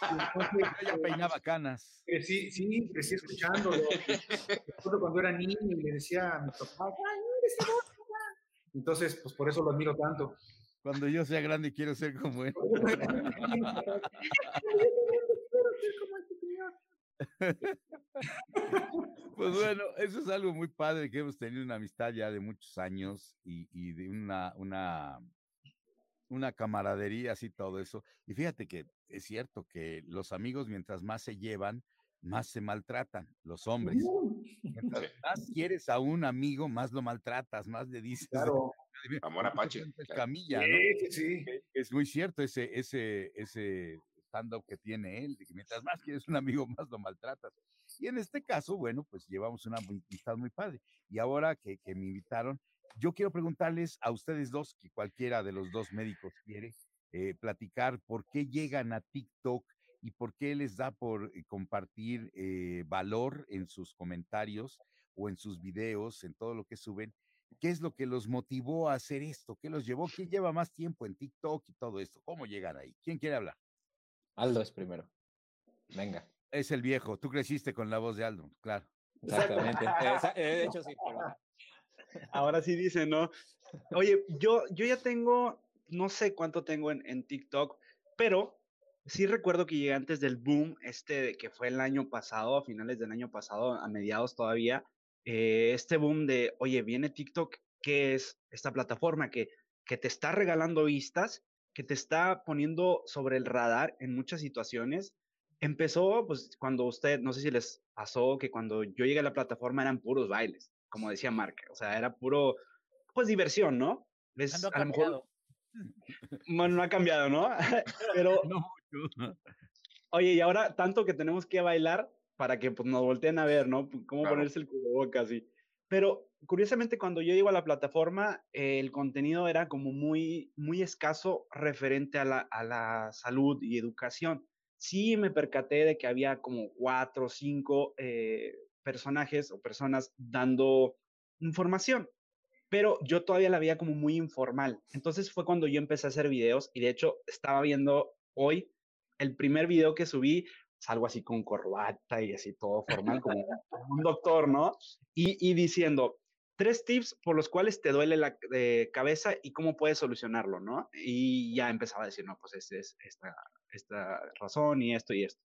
[laughs] Ya eh, peinaba canas. Crecí, sí, crecí escuchándolo. [laughs] Recuerdo cuando era niño y le decía a mi papá, "Ay, papá". Entonces, pues por eso lo admiro tanto. Cuando yo sea grande quiero ser como él. Pues bueno, eso es algo muy padre que hemos tenido una amistad ya de muchos años y, y de una, una, una camaradería así todo eso. Y fíjate que es cierto que los amigos mientras más se llevan, más se maltratan, los hombres. Mientras [laughs] más quieres a un amigo, más lo maltratas, más le dices. Claro. [laughs] Amor apache. Camilla, ¿no? Sí, sí, es muy cierto ese, ese, ese stand-up que tiene él, de que mientras más quieres un amigo, más lo maltratas. Y en este caso, bueno, pues llevamos una amistad muy padre. Y ahora que, que me invitaron, yo quiero preguntarles a ustedes dos, que cualquiera de los dos médicos quiere, eh, platicar por qué llegan a TikTok y por qué les da por eh, compartir eh, valor en sus comentarios o en sus videos, en todo lo que suben. ¿Qué es lo que los motivó a hacer esto? ¿Qué los llevó? ¿Quién lleva más tiempo en TikTok y todo esto? ¿Cómo llegan ahí? ¿Quién quiere hablar? Aldo es primero. Venga. Es el viejo. Tú creciste con la voz de Aldo, claro. Exactamente. [laughs] Eh, de hecho, sí. [laughs] pero- Ahora sí dice, ¿no? Oye, yo, yo ya tengo, no sé cuánto tengo en, en TikTok, pero sí recuerdo que llegué antes del boom, este que fue el año pasado, a finales del año pasado, a mediados todavía, eh, este boom de, oye, viene TikTok, ¿qué es esta plataforma que, que te está regalando vistas, que te está poniendo sobre el radar en muchas situaciones? Empezó, pues, cuando usted, no sé si les pasó, que cuando yo llegué a la plataforma eran puros bailes, como decía Mark, o sea, era puro, pues, diversión, ¿no? Es, Ando a lo mejor, bueno, no ha cambiado, ¿no? [laughs] Pero, [laughs] No mucho. oye, y ahora tanto que tenemos que bailar para que pues, nos volteen a ver, ¿no? Cómo Claro. ponerse el cubrebocas y... Pero curiosamente cuando yo llego a la plataforma, eh, el contenido era como muy, muy escaso referente a la, a la salud y educación. Sí me percaté de que había como cuatro o cinco eh, personajes o personas dando información, pero yo todavía la veía como muy informal. Entonces fue cuando yo empecé a hacer videos y de hecho estaba viendo hoy el primer video que subí, salgo así con corbata y así todo formal, como, [laughs] un doctor, ¿no? Y, y diciendo, tres tips por los cuales te duele la eh, cabeza y cómo puedes solucionarlo, ¿no? Y ya empezaba a decir, no, pues este es esta, esta razón y esto y esto.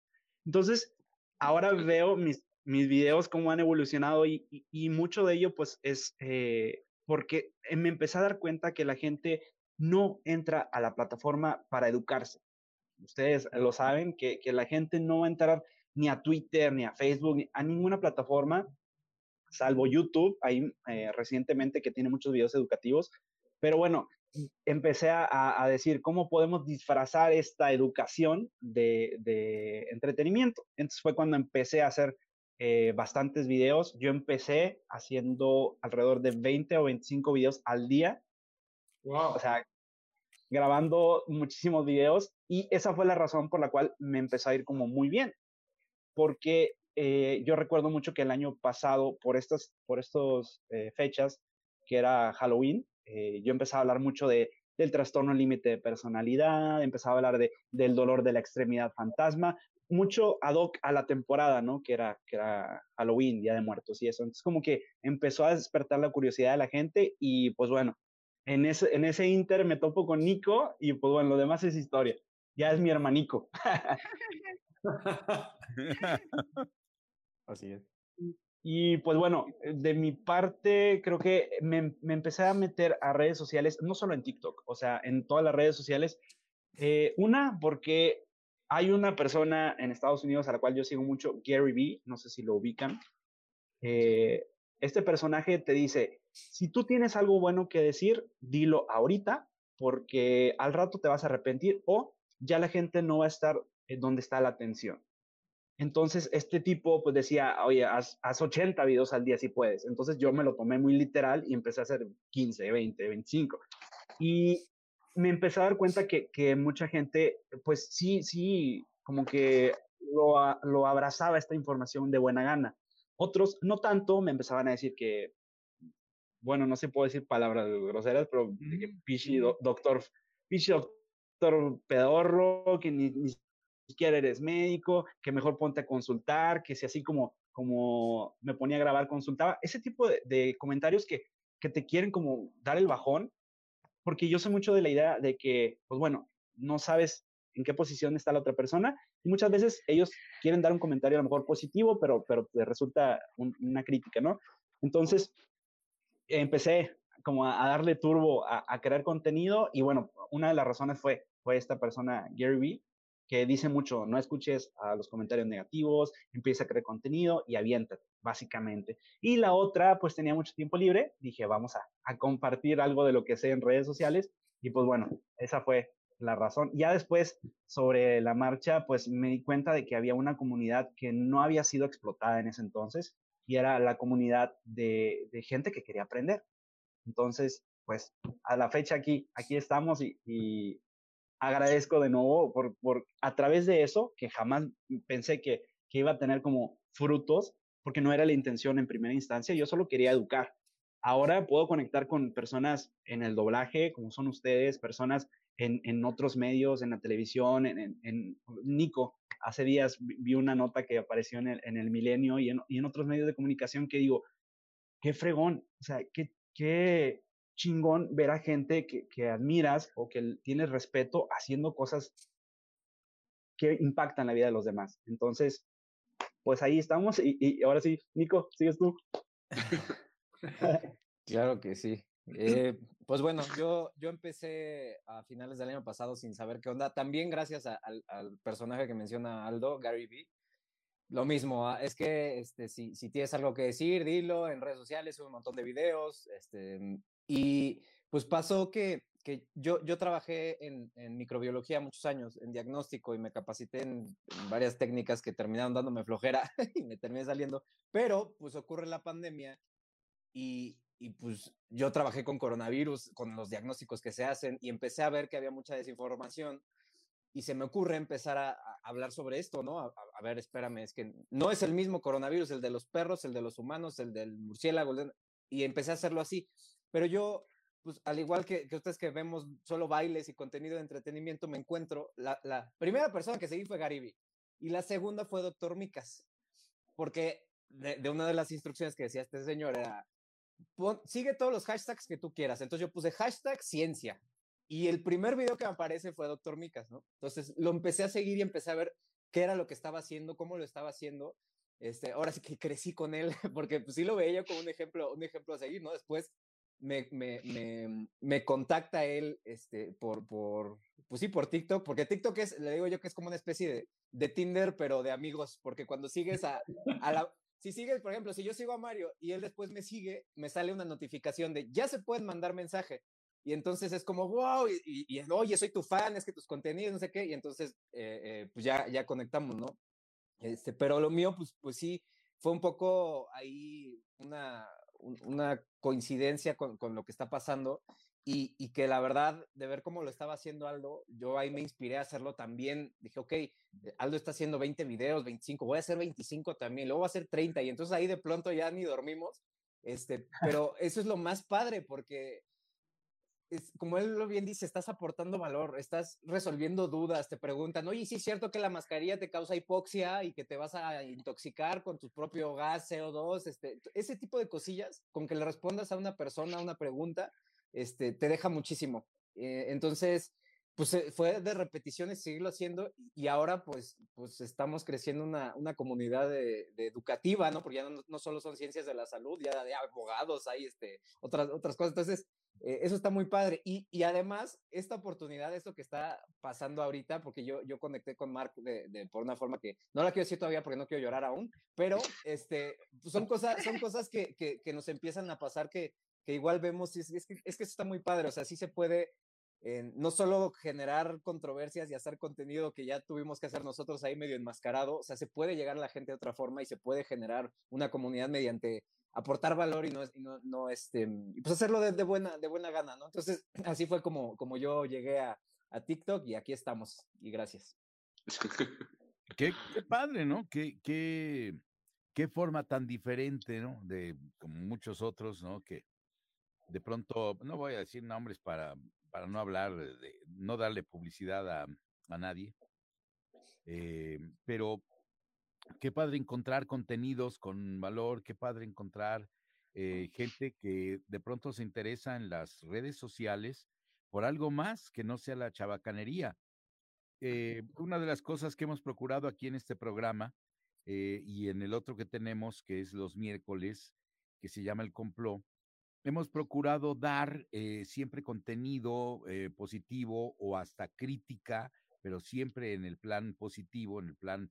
Entonces, ahora veo mis, mis videos cómo han evolucionado y, mucho de ello pues es eh, porque me empecé a dar cuenta que la gente no entra a la plataforma para educarse. Ustedes lo saben, que, que la gente no va a entrar ni a Twitter, ni a Facebook, ni a ninguna plataforma, salvo YouTube, ahí eh, recientemente que tiene muchos videos educativos. Pero bueno, empecé a, a decir cómo podemos disfrazar esta educación de, de, entretenimiento. Entonces fue cuando empecé a hacer eh, bastantes videos. Yo empecé haciendo alrededor de 20 o 25 videos al día. Wow. O sea, grabando muchísimos videos y esa fue la razón por la cual me empezó a ir como muy bien. Porque eh, yo recuerdo mucho que el año pasado, por estas por estos, eh, fechas, que era Halloween, yo empezaba a hablar mucho de, del trastorno límite de personalidad, empezaba a hablar de, del dolor de la extremidad fantasma, mucho ad hoc a la temporada, ¿no? Que era, que era Halloween, Día de Muertos y eso. Entonces como que empezó a despertar la curiosidad de la gente y pues bueno, en ese, en ese inter me topo con Nico y pues bueno, lo demás es historia. Ya es mi hermanico. [laughs] Así es. Y pues bueno, de mi parte, creo que me, me, empecé a meter a redes sociales, no solo en TikTok, o sea, en todas las redes sociales. Eh, una, porque hay una persona en Estados Unidos a la cual yo sigo mucho, Gary Vee, no sé si lo ubican. Eh, este personaje te dice, si tú tienes algo bueno que decir, dilo ahorita, porque al rato te vas a arrepentir o ya la gente no va a estar donde está la atención. Entonces, este tipo pues decía, oye, haz, haz, 80 videos al día si puedes. Entonces yo me lo tomé muy literal y empecé a hacer 15, 20, 25. Y me empecé a dar cuenta que, que mucha gente, pues sí, sí, como que lo, lo abrazaba esta información de buena gana. Otros, no tanto, me empezaban a decir que, bueno, no se puede decir palabras groseras, pero mm. pichi doctor, pichi doctor pedorro, que ni, ni siquiera eres médico, que mejor ponte a consultar, que si así como, como me ponía a grabar, consultaba. Ese tipo de, de comentarios que, que te quieren como dar el bajón, porque yo sé mucho de la idea de que, pues bueno, no sabes en qué posición está la otra persona y muchas veces ellos quieren dar un comentario a lo mejor positivo, pero, pero te resulta una crítica, ¿no? Entonces, empecé como a, a darle turbo a, a, crear contenido y bueno, una de las razones fue, fue esta persona, Gary Vee, que dice mucho, no escuches a los comentarios negativos, empieza a crear contenido y aviéntate, básicamente. Y la otra, pues tenía mucho tiempo libre, dije, vamos a, a compartir algo de lo que sé en redes sociales y pues bueno, esa fue la razón. Ya después, sobre la marcha, pues me di cuenta de que había una comunidad que no había sido explotada en ese entonces y era la comunidad de, de gente que quería aprender. Entonces, pues a la fecha aquí, aquí estamos y, y agradezco de nuevo por, por, a través de eso, que jamás pensé que, que iba a tener como frutos, porque no era la intención en primera instancia, yo solo quería educar. Ahora puedo conectar con personas en el doblaje, como son ustedes, personas en, en otros medios, en la televisión, en, en, en, Nico. Hace días vi una nota que apareció en el, en el Milenio y en, y en otros medios de comunicación que digo, qué fregón, o sea, qué, qué, chingón ver a gente que, que admiras o que tienes respeto haciendo cosas que impactan la vida de los demás. Entonces, pues ahí estamos y, y ahora sí, Nico, sigues tú. [laughs] claro que sí. [laughs] Eh, pues bueno, yo, yo empecé a finales del año pasado sin saber qué onda, también gracias a, al, al, personaje que menciona Aldo, Gary Vee. Lo mismo, es que este, si, si tienes algo que decir, dilo en redes sociales, un montón de videos, este, y pues pasó que, que yo, yo trabajé en, en, microbiología muchos años, en diagnóstico, y me capacité en, en, varias técnicas que terminaron dándome flojera [laughs] y me terminé saliendo, pero pues ocurre la pandemia y, y pues yo trabajé con coronavirus, con los diagnósticos que se hacen, y empecé a ver que había mucha desinformación y se me ocurre empezar a, a hablar sobre esto, ¿no? A, a, ver, espérame, es que no es el mismo coronavirus, el de los perros, el de los humanos, el del murciélago, y empecé a hacerlo así. Pero yo, pues al igual que, que, ustedes que vemos solo bailes y contenido de entretenimiento, me encuentro, la, la primera persona que seguí fue Gariby y la segunda fue Doctor Micas, porque de, de, una de las instrucciones que decía este señor era, pon, sigue todos los hashtags que tú quieras. Entonces yo puse hashtag ciencia. Y el primer video que me aparece fue Doctor Micas, ¿no? Entonces lo empecé a seguir y empecé a ver qué era lo que estaba haciendo, cómo lo estaba haciendo. Este, ahora sí que crecí con él, [laughs] porque pues sí lo veía como un ejemplo, un ejemplo a seguir, ¿no? Después me, me, me, me, contacta él este, por, por, pues sí, por TikTok, porque TikTok es, le digo yo que es como una especie de, de Tinder, pero de amigos, porque cuando sigues a, a la, si sigues, por ejemplo, si yo sigo a Mario y él después me sigue, me sale una notificación de ya se pueden mandar mensaje. Y entonces es como, wow, y, y, y oye, soy tu fan, es que tus contenidos, no sé qué, y entonces, eh, eh, pues ya, ya conectamos, ¿no? Este, pero lo mío, pues, pues sí, fue un poco ahí una, una coincidencia con, con, lo que está pasando y, y, que la verdad, de ver cómo lo estaba haciendo Aldo, yo ahí me inspiré a hacerlo también. Dije, ok, Aldo está haciendo 20 videos, 25, voy a hacer 25 también, luego voy a hacer 30 y entonces ahí de pronto ya ni dormimos Este, pero eso es lo más padre porque es, como él lo bien dice, estás aportando valor, estás resolviendo dudas, te preguntan, oye, sí es cierto que la mascarilla te causa hipoxia y que te vas a intoxicar con tu propio gas CO2, este, ese tipo de cosillas, con que le respondas a una persona una pregunta, este, te deja muchísimo. Eh, entonces, pues eh, fue de repeticiones seguirlo haciendo y ahora pues, pues estamos creciendo una, una comunidad de, educativa, ¿no? Porque ya no, no, solo son ciencias de la salud, ya hay abogados, hay este, otras, otras cosas. Entonces, eh, eso está muy padre. Y, y, además, esta oportunidad, esto que está pasando ahorita, porque yo, yo conecté con Mark de, de, por una forma que no la quiero decir todavía porque no quiero llorar aún, pero este, pues, son, cosas, son cosas que, que, que nos empiezan a pasar que, que igual vemos, es, es, que, es que eso está muy padre, o sea, sí se puede no solo generar controversias y hacer contenido que ya tuvimos que hacer nosotros ahí medio enmascarado, o sea, se puede llegar a la gente de otra forma y se puede generar una comunidad mediante aportar valor y no, no, no este, pues hacerlo de, buena, de buena gana, ¿no? Entonces, [clears throat] así fue como, como yo llegué a, a TikTok y aquí estamos y gracias. [laughs] Qué, qué padre, ¿no? Qué, qué, qué forma tan diferente, ¿no? De como muchos otros, ¿no? Que de pronto, no voy a decir nombres para para no hablar de, no darle publicidad a, a nadie. Eh, pero qué padre encontrar contenidos con valor, qué padre encontrar eh, gente que de pronto se interesa en las redes sociales por algo más que no sea la chabacanería. Eh, una de las cosas que hemos procurado aquí en este programa y en el otro que tenemos, que es los miércoles, que se llama El Complot, hemos procurado dar eh, siempre contenido eh, positivo o hasta crítica, pero siempre en el plan positivo, en el plan,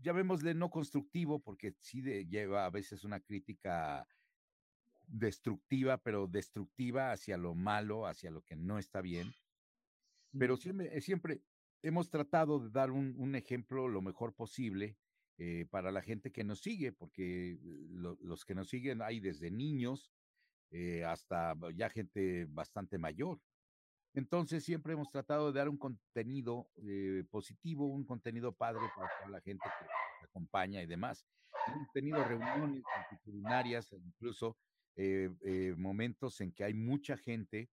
llamémosle no constructivo, porque sí lleva a veces una crítica destructiva, pero destructiva hacia lo malo, hacia lo que no está bien. Pero siempre, eh, siempre hemos tratado de dar un, ejemplo lo mejor posible para la gente que nos sigue, porque los que nos siguen hay desde niños, eh, hasta ya gente bastante mayor. Entonces siempre hemos tratado de dar un contenido eh, positivo, un contenido padre para toda la gente que acompaña y demás. Hemos tenido reuniones multitudinarias, incluso eh, momentos en que hay mucha gente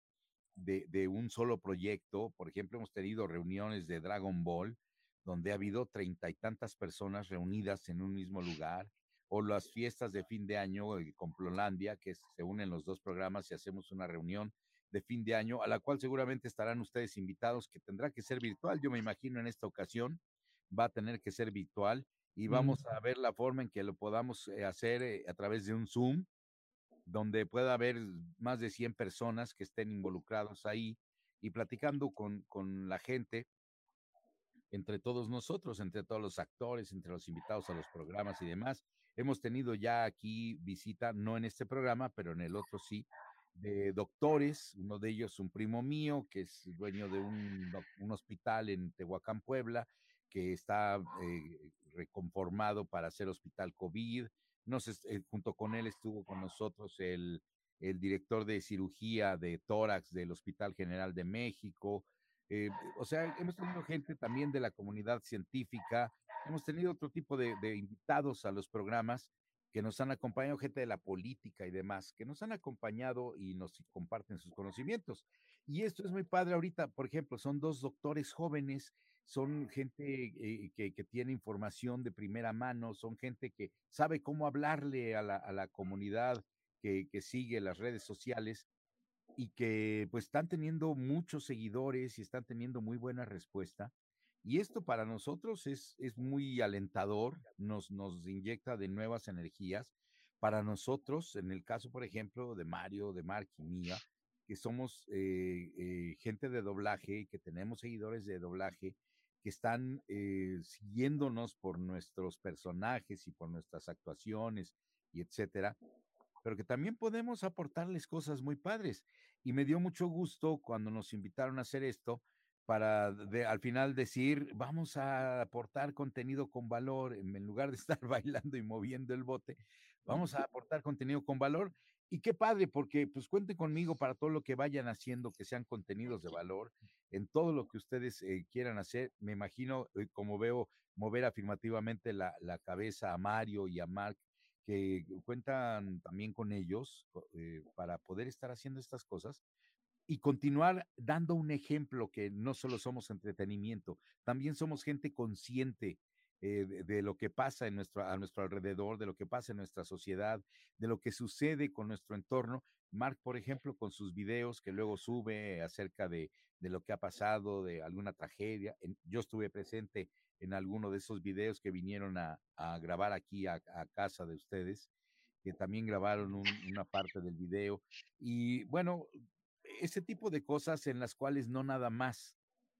de, de, un solo proyecto. Por ejemplo, hemos tenido reuniones de Dragon Ball, donde ha habido treinta y tantas personas reunidas en un mismo lugar o las fiestas de fin de año eh, con Plolandia, que se unen los dos programas y hacemos una reunión de fin de año, a la cual seguramente estarán ustedes invitados, que tendrá que ser virtual. Yo me imagino en esta ocasión va a tener que ser virtual y vamos a ver la forma en que lo podamos eh, hacer eh, a través de un Zoom, donde pueda haber más de 100 personas que estén involucrados ahí y platicando con, con la gente entre todos nosotros, entre todos los actores, entre los invitados a los programas y demás. Hemos tenido ya aquí visita, no en este programa, pero en el otro sí, de doctores, uno de ellos un primo mío, que es dueño de un, hospital en Tehuacán, Puebla, que está eh, reconformado para hacer hospital COVID. No sé, eh, junto con él estuvo con nosotros el director de cirugía de tórax del Hospital General de México, eh, o sea, hemos tenido gente también de la comunidad científica, hemos tenido otro tipo de, invitados a los programas que nos han acompañado, gente de la política y demás, que nos han acompañado y nos comparten sus conocimientos. Y esto es muy padre ahorita, por ejemplo, son dos doctores jóvenes, son gente eh, que, tiene información de primera mano, son gente que sabe cómo hablarle a la, comunidad que, que sigue las redes sociales y que pues están teniendo muchos seguidores y están teniendo muy buena respuesta. Y esto para nosotros es, es muy alentador, nos, nos inyecta de nuevas energías. Para nosotros, en el caso, por ejemplo, de Mario, de Mark y mía, que somos eh, eh, gente de doblaje que tenemos seguidores de doblaje que están eh, siguiéndonos por nuestros personajes y por nuestras actuaciones y etcétera, pero que también podemos aportarles cosas muy padres. Y me dio mucho gusto cuando nos invitaron a hacer esto para al final decir, vamos a aportar contenido con valor, en, lugar de [laughs] estar bailando y moviendo el bote, vamos a aportar contenido con valor. Y qué padre, porque pues cuenten conmigo para todo lo que vayan haciendo, que sean contenidos de valor, en todo lo que ustedes eh, quieran hacer. Me imagino, eh, como veo, mover afirmativamente la, la cabeza a Mario y a Mark que cuentan también con ellos eh, para poder estar haciendo estas cosas y continuar dando un ejemplo que no solo somos entretenimiento, también somos gente consciente eh, de, lo que pasa en nuestro, a nuestro alrededor, de lo que pasa en nuestra sociedad, de lo que sucede con nuestro entorno. Mark, por ejemplo, con sus videos que luego sube acerca de, de lo que ha pasado, de alguna tragedia. yo estuve presente en alguno de esos videos que vinieron a, a grabar aquí a, casa de ustedes, que también grabaron una parte del video. Y bueno, ese tipo de cosas en las cuales no nada más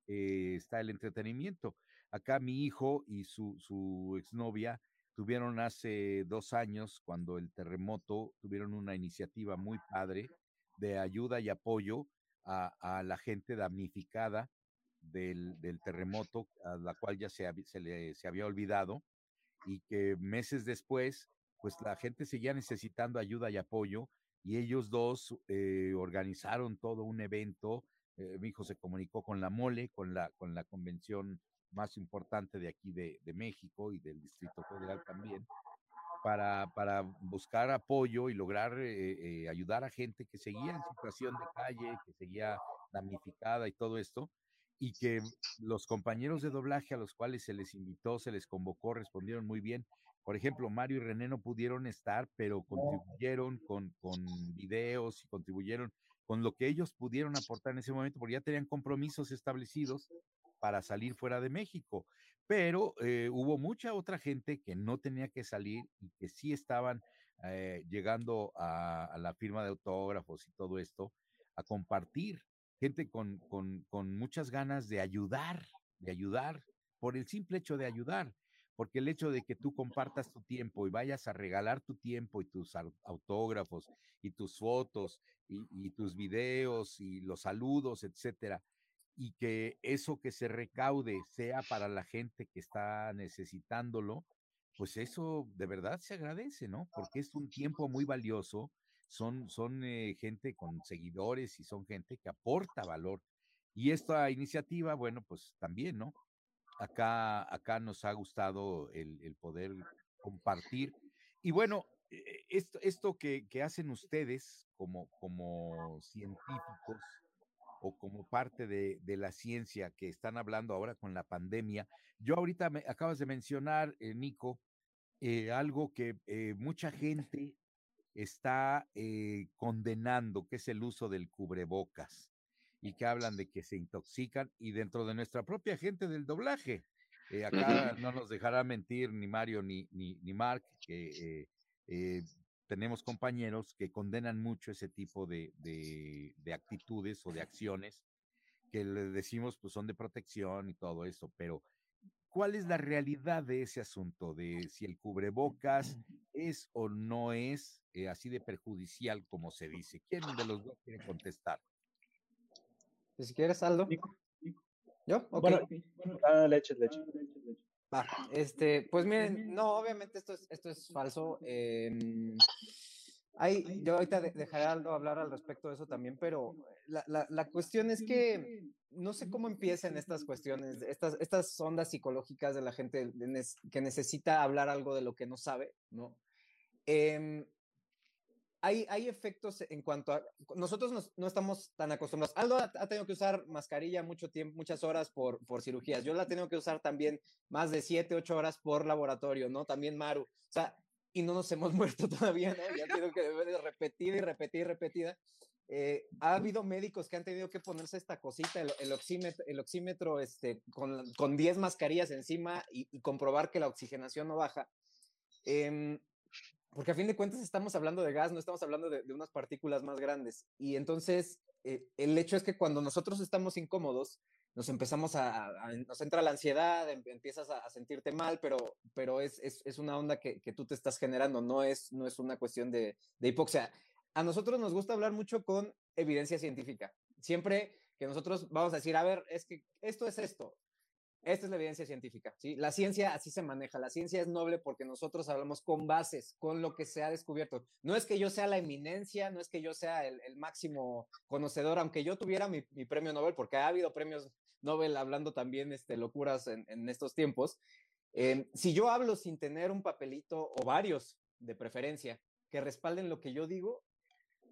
eh, está el entretenimiento. Acá mi hijo y su, su exnovia tuvieron hace dos años, cuando el terremoto, tuvieron una iniciativa muy padre de ayuda y apoyo a, la gente damnificada del, terremoto, a la cual ya se, se, le, se había olvidado, y que meses después, pues la gente seguía necesitando ayuda y apoyo, y ellos dos eh, organizaron todo un evento. Eh, mi hijo se comunicó con la MOLE, con la, con la convención más importante de aquí de, México y del Distrito Federal también, para, para buscar apoyo y lograr eh, eh, ayudar a gente que seguía en situación de calle, que seguía damnificada y todo esto, y que los compañeros de doblaje a los cuales se les invitó, se les convocó, respondieron muy bien. Por ejemplo, Mario y René no pudieron estar, pero contribuyeron con, con videos y contribuyeron con lo que ellos pudieron aportar en ese momento, porque ya tenían compromisos establecidos para salir fuera de México. Pero eh, hubo mucha otra gente que no tenía que salir y que sí estaban eh, llegando a, la firma de autógrafos y todo esto, a compartir. Gente con, con, muchas ganas de ayudar, de ayudar, por el simple hecho de ayudar porque el hecho de que tú compartas tu tiempo y vayas a regalar tu tiempo y tus autógrafos y tus fotos y, y, tus videos y los saludos, etcétera, y que eso que se recaude sea para la gente que está necesitándolo, pues eso de verdad se agradece, ¿no? Porque es un tiempo muy valioso, son, son eh, gente con seguidores y son gente que aporta valor. Y esta iniciativa, bueno, pues también, ¿no? Acá, acá nos ha gustado el, poder compartir. Y bueno, eh, esto, esto que, que hacen ustedes como, como científicos, o como parte de, la ciencia que están hablando ahora con la pandemia. Yo ahorita me acabas de mencionar, eh, Nico, eh, algo que eh, mucha gente está condenando, que es el uso del cubrebocas, y que hablan de que se intoxican, y dentro de nuestra propia gente del doblaje. acá no nos dejará mentir ni Mario ni, ni, ni Mark, que tenemos compañeros que condenan mucho ese tipo de, de, actitudes o de acciones que le decimos pues son de protección y todo eso, pero ¿cuál es la realidad de ese asunto? De si el cubrebocas [clears throat] es o no es eh, así de perjudicial como se dice. ¿Quién de los dos quiere contestar? Pues, si quieres, Aldo. ¿Yo? Bueno, ah, leche, leche. Va, este, pues miren, no, obviamente esto es, esto es falso. Eh, hay, yo ahorita dejaré a Aldo hablar al respecto de eso también, pero la, la, la, cuestión es que no sé cómo empiezan estas cuestiones, estas, estas ondas psicológicas de la gente que necesita hablar algo de lo que no sabe, ¿no? Eh, hay, hay efectos en cuanto a... Nosotros no estamos tan acostumbrados. Aldo ha, tenido que usar mascarilla mucho tiempo, muchas horas por, por cirugías. Yo la tengo que usar también más de 7, 8 horas por laboratorio, ¿no? También Maru. O sea, y no nos hemos [laughs] muerto todavía, ¿no? Ya tengo que repetir y repetir y repetida. Eh, ha habido médicos que han tenido que ponerse esta cosita, el, oxímetro, el oxímetro este, con, con 10 mascarillas encima y, y, comprobar que la oxigenación no baja. Eh, porque a fin de cuentas estamos hablando de gas, no estamos hablando de, unas partículas más grandes. Y entonces, eh, el hecho es que cuando nosotros estamos incómodos, nos empezamos a, nos entra la ansiedad, em, empiezas a, sentirte mal, pero, pero es, es, es una onda que, que, tú te estás generando, no es, no es una cuestión de, de hipoxia. A nosotros nos gusta hablar mucho con evidencia científica. Siempre que nosotros vamos a decir, a ver, es que esto es esto, esta es la evidencia científica, ¿sí? La ciencia así se maneja. La ciencia es noble porque nosotros hablamos con bases, con lo que se ha descubierto. No es que yo sea la eminencia, no es que yo sea el, máximo conocedor, aunque yo tuviera mi, premio Nobel, porque ha habido premios Nobel hablando también este, locuras en, estos tiempos. Eh, si yo hablo sin tener un papelito o varios de preferencia, que respalden lo que yo digo,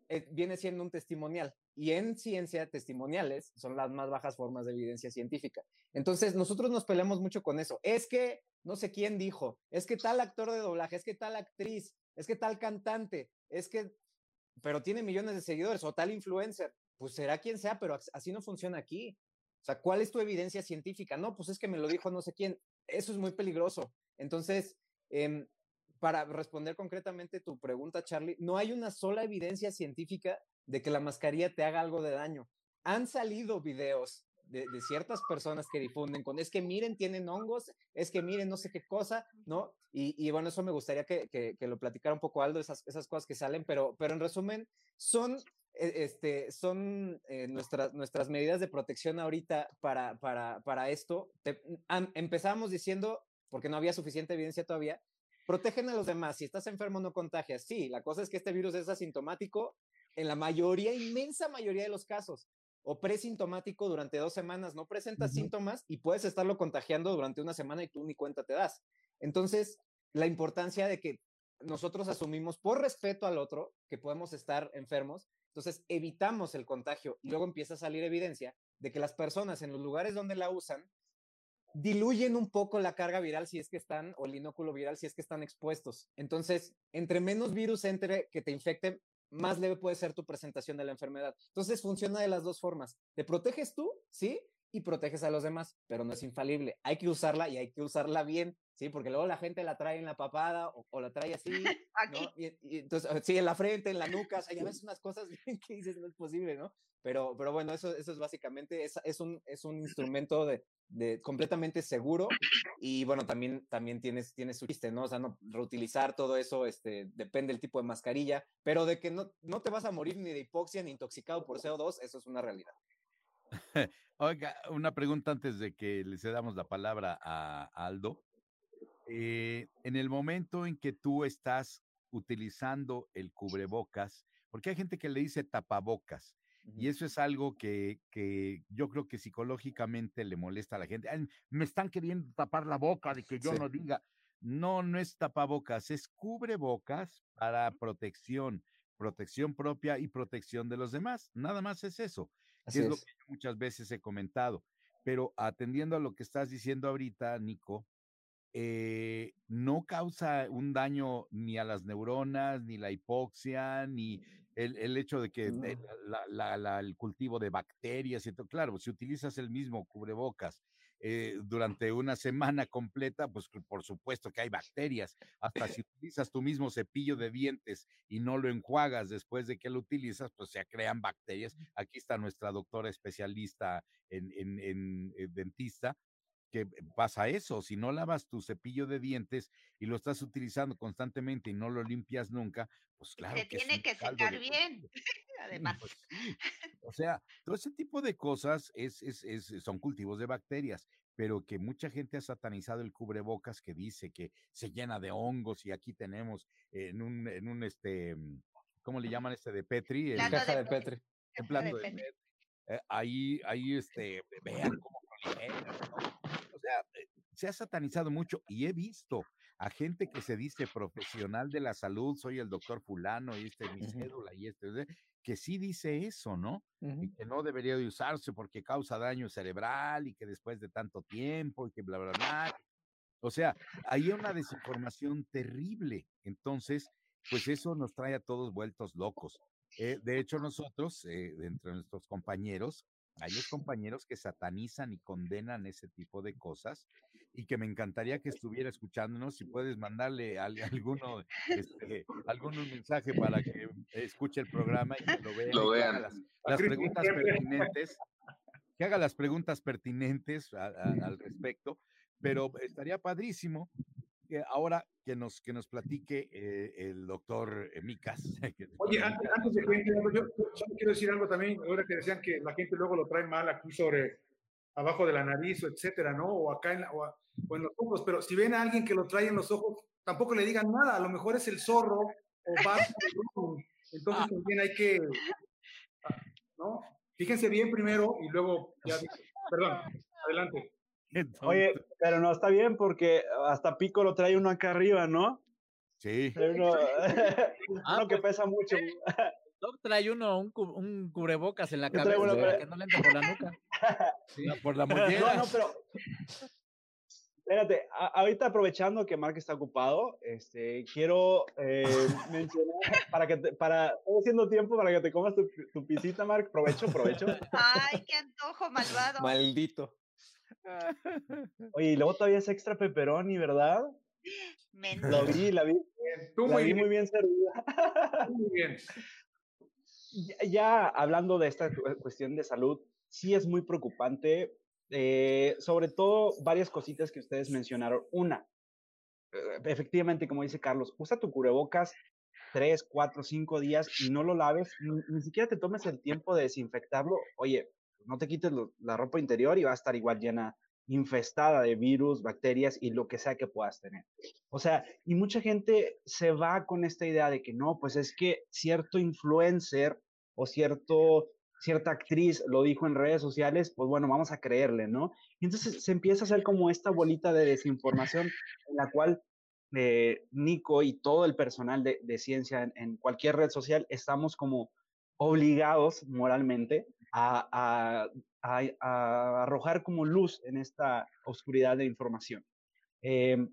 eh, viene siendo un testimonial. Y en ciencia, testimoniales son las más bajas formas de evidencia científica. Entonces, nosotros nos peleamos mucho con eso. Es que no sé quién dijo, es que tal actor de doblaje, es que tal actriz, es que tal cantante, es que, pero tiene millones de seguidores o tal influencer. Pues será quien sea, pero así no funciona aquí. O sea, ¿cuál es tu evidencia científica? No, pues es que me lo dijo no sé quién. Eso es muy peligroso. Entonces, eh, para responder concretamente tu pregunta, Charlie, no hay una sola evidencia científica de que la mascarilla te haga algo de daño. Han salido videos de, ciertas personas que difunden con, es que miren, tienen hongos, es que miren, no sé qué cosa, ¿no? Y, bueno, eso me gustaría que, lo platicara un poco Aldo, esas, esas cosas que salen, pero, pero en resumen, son, e, este, son eh, nuestras, nuestras medidas de protección ahorita para, para, para esto. empezamos diciendo, porque no había suficiente evidencia todavía, protegen a los demás. Si estás enfermo, no contagias. Sí, la cosa es que este virus es asintomático en la mayoría, inmensa mayoría de los casos, o presintomático durante dos semanas, no presentas síntomas y puedes estarlo contagiando durante una semana y tú ni cuenta te das. Entonces, la importancia de que nosotros asumimos por respeto al otro que podemos estar enfermos, entonces evitamos el contagio y luego empieza a salir evidencia de que las personas en los lugares donde la usan diluyen un poco la carga viral si es que están, o el inóculo viral si es que están expuestos. Entonces, entre menos virus entre que te infecte, más leve puede ser tu presentación de la enfermedad. Entonces, funciona de las dos formas. Te proteges tú, ¿sí? Y proteges a los demás, pero no es infalible. Hay que usarla y hay que usarla bien, ¿sí? Porque luego la gente la trae en la papada o, la trae así, [laughs] ¿no? Y, entonces, sí, en la frente, en la nuca, o sea, ya ves unas cosas [laughs] que dices, no es posible, ¿no? Pero, pero bueno, eso, eso es básicamente, es, es, un, es un [laughs] instrumento de, de, completamente seguro y bueno, también, también tienes, tienes su chiste, ¿no? O sea, no, reutilizar todo eso, este, depende del tipo de mascarilla, pero de que no, no te vas a morir ni de hipoxia ni intoxicado por CO2, eso es una realidad. [laughs] Oiga, una pregunta antes de que le cedamos la palabra a, Aldo. Eh, en el momento en que tú estás utilizando el cubrebocas, porque hay gente que le dice tapabocas, y eso es algo que, que, yo creo que psicológicamente le molesta a la gente. me están queriendo tapar la boca de que yo no diga. No, no es tapabocas, es cubrebocas para protección, protección propia y protección de los demás. Nada más es eso. es, lo que muchas veces he comentado. Pero atendiendo a lo que estás diciendo ahorita, Nico, eh, no causa un daño ni a las neuronas, ni la hipoxia, ni el, hecho de que el cultivo de bacterias y todo. Claro, si utilizas el mismo cubrebocas eh, durante una semana completa, pues por supuesto que hay bacterias. Hasta si [laughs] utilizas tu mismo cepillo de dientes y no lo enjuagas después de que lo utilizas, pues se crean bacterias. Aquí está nuestra doctora especialista en, en eh, dentista que pasa eso, si no lavas tu cepillo de dientes y lo estás utilizando constantemente y no lo limpias nunca, pues claro. Se tiene que secar bien, [laughs] además. Pues o sea, todo ese tipo de cosas es, es, es, son cultivos de bacterias, pero que mucha gente ha satanizado el cubrebocas que dice que se llena de hongos y aquí tenemos en un, en un este, ¿cómo le llaman este de Petri? El, caja de Petri. El plato de Petri. Eh, ahí, ahí, este, vean cómo o sea, eh, se ha satanizado mucho y he visto a gente que se dice profesional de la salud, soy el doctor fulano y este es mi cédula y este, que sí dice eso, ¿no? Y que no debería de usarse porque causa daño cerebral y que después de tanto tiempo y que bla, bla, bla. O sea, hay una desinformación terrible. Entonces, pues eso nos trae a todos vueltos locos. Eh, de hecho, nosotros, eh, entre nuestros compañeros, hay los compañeros que satanizan y condenan ese tipo de cosas y que me encantaría que estuviera escuchándonos. Si puedes mandarle a, [laughs] alguno este, algún mensaje para que escuche el programa y que lo vea. Lo vean. las, preguntas pertinentes, que haga las preguntas pertinentes al respecto, pero estaría padrísimo ahora que nos, que nos platique eh, el doctor eh, Micas. [laughs] Oye, antes, de que yo, yo, quiero decir algo también, ahora que decían que la gente luego lo trae mal aquí sobre abajo de la nariz o etcétera, ¿no? O acá en, o, en los ojos, pero si ven a alguien que lo trae en los ojos, tampoco le digan nada, a lo mejor es el zorro o entonces [laughs] también hay que, ¿no? Fíjense bien primero y luego ya, perdón, adelante. [laughs] Oye, pero no está bien porque hasta Pico lo trae uno acá arriba, ¿no? Sí. Uno, [laughs] Ah, uno que pues, pesa mucho. Doc trae uno un, un cubrebocas en la cabeza para que no le entre por la nuca. [laughs] La- por la No, mollera. no, pero. Espérate, a- ahorita aprovechando que Mark está ocupado, este, quiero eh, mencionar para que te, para, estoy haciendo tiempo para que te comas tu, tu pisita, Mark. Provecho, provecho. Ay, qué antojo malvado. Maldito. [laughs] Oye, y luego todavía es extra pepperoni, ¿verdad? Mendigo. Lo vi, la vi, Tú la muy vi bien, muy bien servida. muy bien. Ya, ya hablando de esta cu- cuestión de salud, sí es muy preocupante, eh, sobre todo varias cositas que ustedes mencionaron. Una, eh, efectivamente, como dice Carlos, usa tu cubrebocas tres, cuatro, cinco días y no lo laves, ni, ni siquiera te tomes el tiempo de desinfectarlo. Oye, no te quites la ropa interior y va a estar igual llena, infestada de virus, bacterias y lo que sea que puedas tener. O sea, y mucha gente se va con esta idea de que no, pues es que cierto influencer o cierto, cierta actriz lo dijo en redes sociales, pues bueno, vamos a creerle, ¿no? Y entonces se empieza a hacer como esta bolita de desinformación en la cual eh, Nico y todo el personal de, ciencia en, en cualquier red social estamos como obligados moralmente a, arrojar como luz en esta oscuridad de información. Em,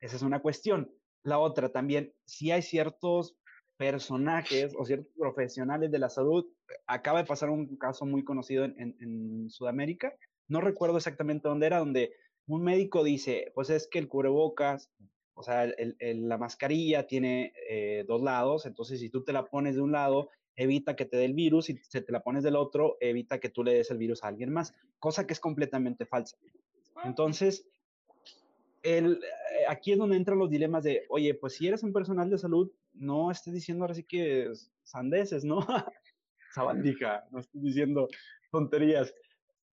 esa es una cuestión. La otra también, si hay ciertos personajes o ciertos profesionales de la salud, acaba de pasar un caso muy conocido en, Sudamérica, no recuerdo exactamente dónde era, donde un médico dice, pues es que el cubrebocas, o sea, la mascarilla tiene eh, dos lados, entonces si tú te la pones de un lado, evita que te dé el virus, y si te la pones del otro, evita que tú le des el virus a alguien más, cosa que es completamente falsa. Entonces, el, eh, aquí es donde entran los dilemas de, oye, pues si eres un personal de salud, no estés diciendo ahora sí que es sandeces, ¿no? [laughs] Sabandija, no estés diciendo tonterías.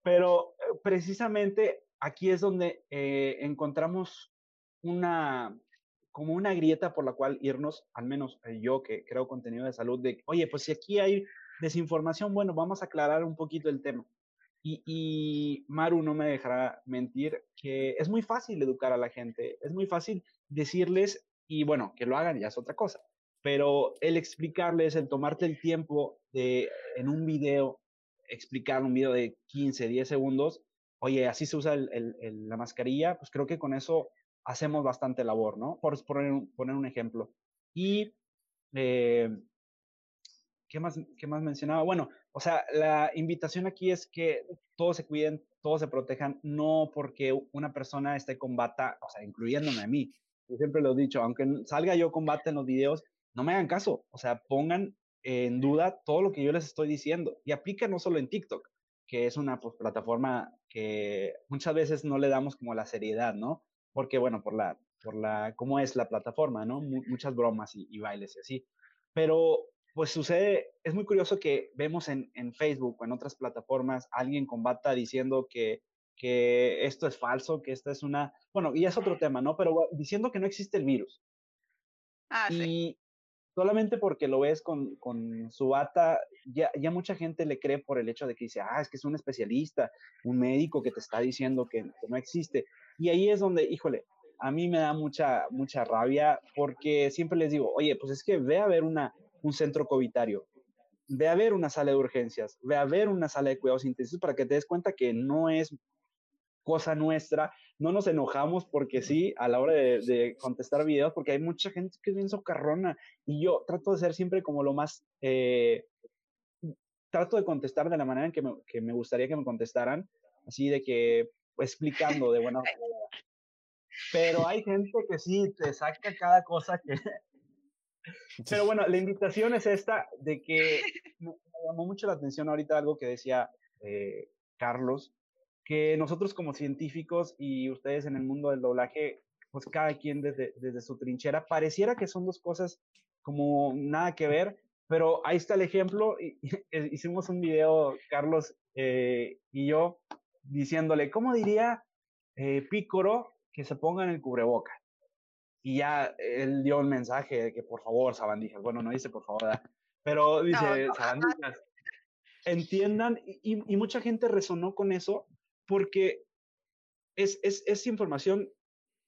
Pero eh, precisamente aquí es donde eh, encontramos una, como una grieta por la cual irnos, al menos eh, yo que creo contenido de salud, de, oye, pues si aquí hay desinformación, bueno, vamos a aclarar un poquito el tema. Y, y Maru no me dejará mentir que es muy fácil educar a la gente, es muy fácil decirles, y bueno, que lo hagan ya es otra cosa, pero el explicarles, el tomarte el tiempo de en un video, explicar un video de 15, 10 segundos, oye, así se usa el- la mascarilla, pues creo que con eso hacemos bastante labor, ¿no? Por poner, un- poner un ejemplo. Y, eh, ¿qué, más, ¿qué más mencionaba? Bueno, o sea, la invitación aquí es que todos se cuiden, todos se protejan, no porque una persona esté con bata, o sea, incluyéndome a mí. Yo siempre lo he dicho, aunque salga yo con bata en los videos, no me hagan caso, o sea, pongan en duda todo lo que yo les estoy diciendo. Y aplica no solo en TikTok, que es una pues, plataforma que muchas veces no le damos como la seriedad, ¿no? Porque, bueno, por la, por la, cómo es la plataforma, ¿no? Mu- muchas bromas y, y bailes y así. Pero, pues sucede, es muy curioso que vemos en, en Facebook o en otras plataformas alguien con bata diciendo que, que esto es falso, que esta es una, bueno, y es otro tema, ¿no? Pero diciendo que no existe el virus. Ah, sí. Solamente porque lo ves con, con su bata, ya, ya mucha gente le cree por el hecho de que dice, ah, es que es un especialista, un médico que te está diciendo que, que no existe. Y ahí es donde, híjole, a mí me da mucha, mucha rabia porque siempre les digo, oye, pues es que ve a ver una, un centro covitario, ve a ver una sala de urgencias, ve a ver una sala de cuidados intensivos para que te des cuenta que no es cosa nuestra, no nos enojamos porque sí a la hora de, de contestar videos, porque hay mucha gente que es bien socarrona y yo trato de ser siempre como lo más, eh, trato de contestar de la manera en que me, que me gustaría que me contestaran, así de que explicando de buena [laughs] manera. Pero hay gente que sí te saca cada cosa que... [laughs] Pero bueno, la invitación es esta de que me, me llamó mucho la atención ahorita algo que decía eh, Carlos, que nosotros como científicos y ustedes en el mundo del doblaje, pues cada quien desde, desde su trinchera, pareciera que son dos cosas como nada que ver, pero ahí está el ejemplo. y- [laughs] Hicimos un video, Carlos eh, y yo, diciéndole, ¿cómo diría eh, Pícoro que se ponga en el cubreboca? Y ya él dio un mensaje de que por favor, sabandijas. Bueno, no dice por favor, ¿verdad? pero dice, No, no, sabandijas, entiendan, y- y mucha gente resonó con eso porque es, es, es información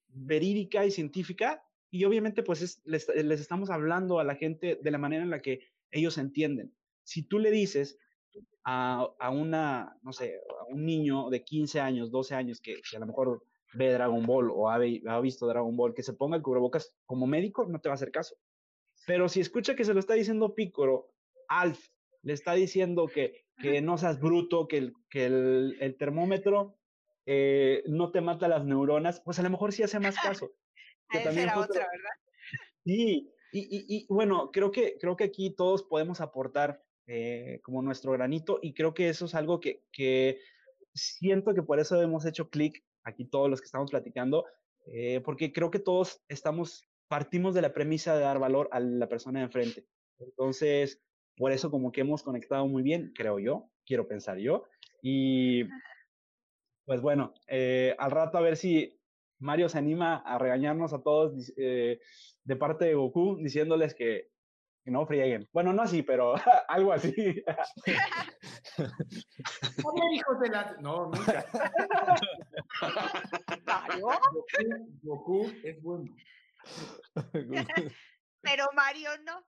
verídica y científica y obviamente pues es, les, estamos hablando a la gente de la manera en la que ellos entienden. Si tú le dices a, a, una, no sé, a un niño de 15 años, 12 años que, que a lo mejor ve Dragon Ball o ha, ha, visto Dragon Ball, que se ponga el cubrebocas como médico, no te va a hacer caso. Pero si escucha que se lo está diciendo Piccolo, Alf le está diciendo que, que no seas bruto, que el, que el, el termómetro eh, no te mata las neuronas, pues a lo mejor sí hace más caso. [laughs] Que también era otra, ¿verdad? Sí, y, y, y, bueno, creo que, creo que aquí todos podemos aportar eh, como nuestro granito y creo que eso es algo que, que siento que por eso hemos hecho clic aquí todos los que estamos platicando, eh, porque creo que todos estamos, partimos de la premisa de dar valor a la persona de enfrente. Entonces, por eso como que hemos conectado muy bien, creo yo, quiero pensar yo. Y pues bueno, eh, al rato a ver si Mario se anima a regañarnos a todos eh, de parte de Goku, diciéndoles que, que no frieguen. Bueno, no así, pero [laughs] algo así. hijos de la... No, nunca. Goku, Goku es bueno. [laughs] [laughs] Pero Mario no.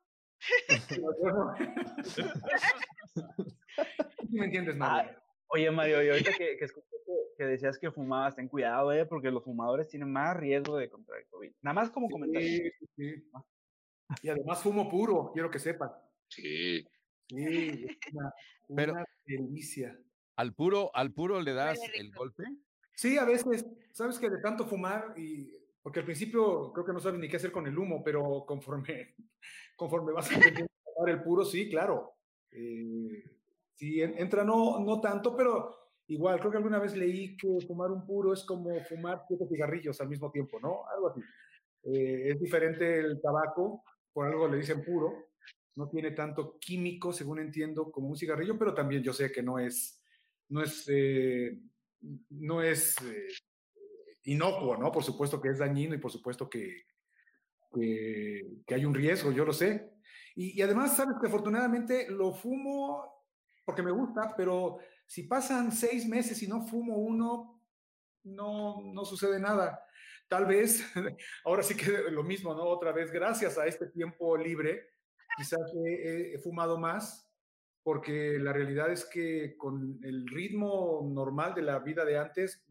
[laughs] ¿Me entiendes, Mario? Ah, oye, Mario, y ahorita que, que escuché que, que, decías que fumabas, ten cuidado, eh, porque los fumadores tienen más riesgo de contraer COVID. Nada más como sí, comentario. Sí, sí. Y además fumo puro, quiero que sepan. Sí. Sí, una, [laughs] Pero, delicia. ¿Al puro, ¿Al puro le das el golpe? Sí, a veces, sabes que de tanto fumar y porque al principio creo que no sabes ni qué hacer con el humo, pero conforme, conforme vas [laughs] a fumar el puro, sí, claro. Eh, sí, entra no, no tanto, pero igual, creo que alguna vez leí que fumar un puro es como fumar siete cigarrillos al mismo tiempo, ¿no? Algo así. Eh, es diferente el tabaco, por algo le dicen puro, no tiene tanto químico, según entiendo, como un cigarrillo, pero también yo sé que no es, no es, eh, no es eh, inocuo, ¿no? Por supuesto que es dañino y por supuesto que, que, hay un riesgo, yo lo sé. Y, y, además, sabes que afortunadamente lo fumo porque me gusta, pero si pasan seis meses y no fumo uno, no, no sucede nada. Tal vez, [laughs] ahora sí que lo mismo, ¿no? Otra vez, gracias a este tiempo libre, quizás he, he, fumado más, porque la realidad es que con el ritmo normal de la vida de antes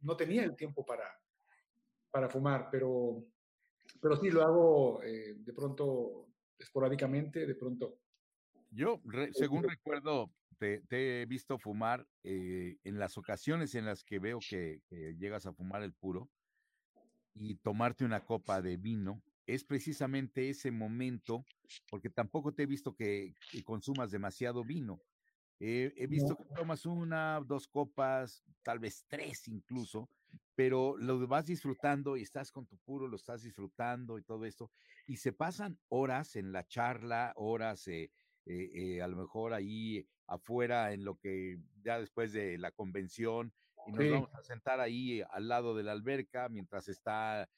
no tenía el tiempo para, para fumar, pero, pero sí lo hago eh, de pronto esporádicamente, de pronto. Yo, re, según recuerdo, te, te, he visto fumar eh, en las ocasiones en las que veo que, que llegas a fumar el puro y tomarte una copa de vino es precisamente ese momento, porque tampoco te he visto que, que consumas demasiado vino. Eh, he visto que tomas una, dos copas, tal vez tres incluso, pero lo vas disfrutando y estás con tu puro, lo estás disfrutando y todo esto, y se pasan horas en la charla, horas eh, eh, a lo mejor ahí afuera en lo que ya después de la convención, y nos sí. vamos a sentar ahí al lado de la alberca mientras está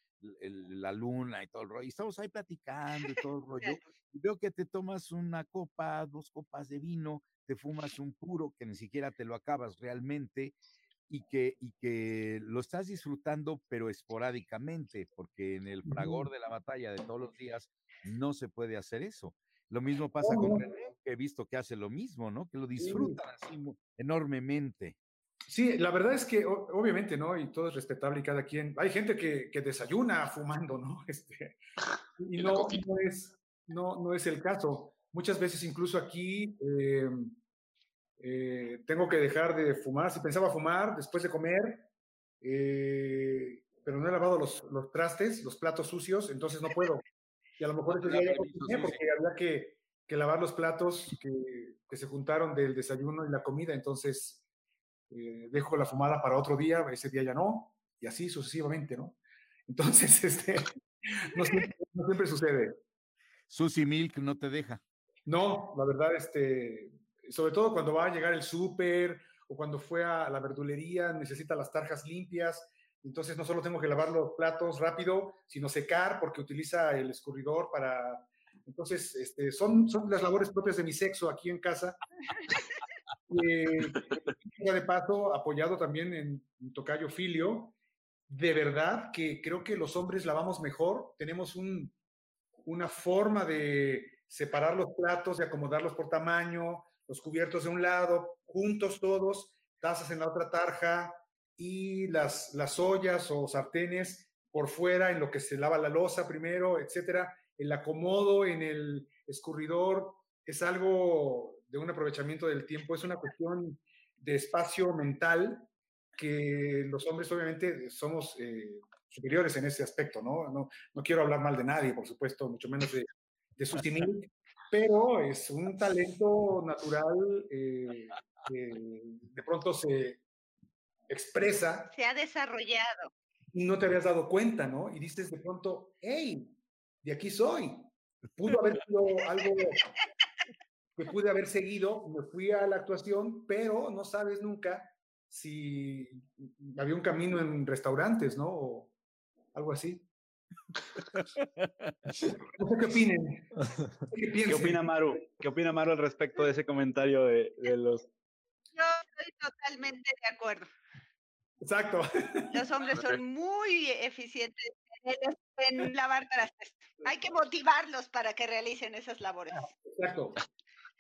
el, la luna y todo el rollo. Y estamos ahí platicando y todo el [laughs] rollo. Y veo que te tomas una copa, dos copas de vino, te fumas un puro que ni siquiera te lo acabas realmente y que, y que lo estás disfrutando, pero esporádicamente, porque en el fragor de la batalla de todos los días no se puede hacer eso. Lo mismo pasa con René, que he visto que hace lo mismo, ¿no? Que lo disfrutan así enormemente. Sí, la verdad es que obviamente, ¿no? Y todo es respetable y cada quien. Hay gente que, que desayuna fumando, ¿no? [laughs] Este, y no, no, es, no, no es el caso. Muchas veces incluso aquí eh, eh, tengo que dejar de fumar. Si pensaba fumar después de comer, eh, pero no he lavado los, los, trastes, los platos sucios, entonces no puedo. Y a lo mejor ese día ya no porque había que, que lavar los platos que, que se juntaron del desayuno y la comida, entonces eh, dejo la fumada para otro día, ese día ya no, y así sucesivamente, ¿no? Entonces, [laughs] este, no siempre, no siempre sucede. Susi Milk no te deja. No, la verdad, este, sobre todo cuando va a llegar el súper o cuando fue a la verdulería, necesita las tarjas limpias, entonces no solo tengo que lavar los platos rápido, sino secar porque utiliza el escurridor para... Entonces, este, son, son las labores propias de mi sexo aquí en casa. [laughs] Eh, de paso, apoyado también en, en Tocayo Filio, de verdad que creo que los hombres lavamos mejor, tenemos un, una forma de separar los platos, de acomodarlos por tamaño, los cubiertos de un lado, juntos todos, tazas en la otra tarja y las, las ollas o sartenes por fuera en lo que se lava la losa primero, etcétera. El acomodo en el escurridor es algo de un aprovechamiento del tiempo, es una cuestión de espacio mental que los hombres obviamente somos eh, superiores en ese aspecto, ¿no? ¿no? No quiero hablar mal de nadie, por supuesto, mucho menos de, de Susimil, pero es un talento natural eh, que de pronto se expresa. Se ha desarrollado. Y no te habías dado cuenta, ¿no? Y dices de pronto, hey, de aquí soy. Pudo haber [laughs] sido algo que pude haber seguido, me fui a la actuación, pero no sabes nunca si había un camino en restaurantes, ¿no? O algo así. No sé qué opinen. ¿Qué, ¿Qué opina Maru? ¿Qué opina Maru al respecto de ese comentario de, de los... Yo estoy totalmente de acuerdo. Exacto. Los hombres son muy eficientes en, en lavar trastes. Hay que motivarlos para que realicen esas labores. Exacto.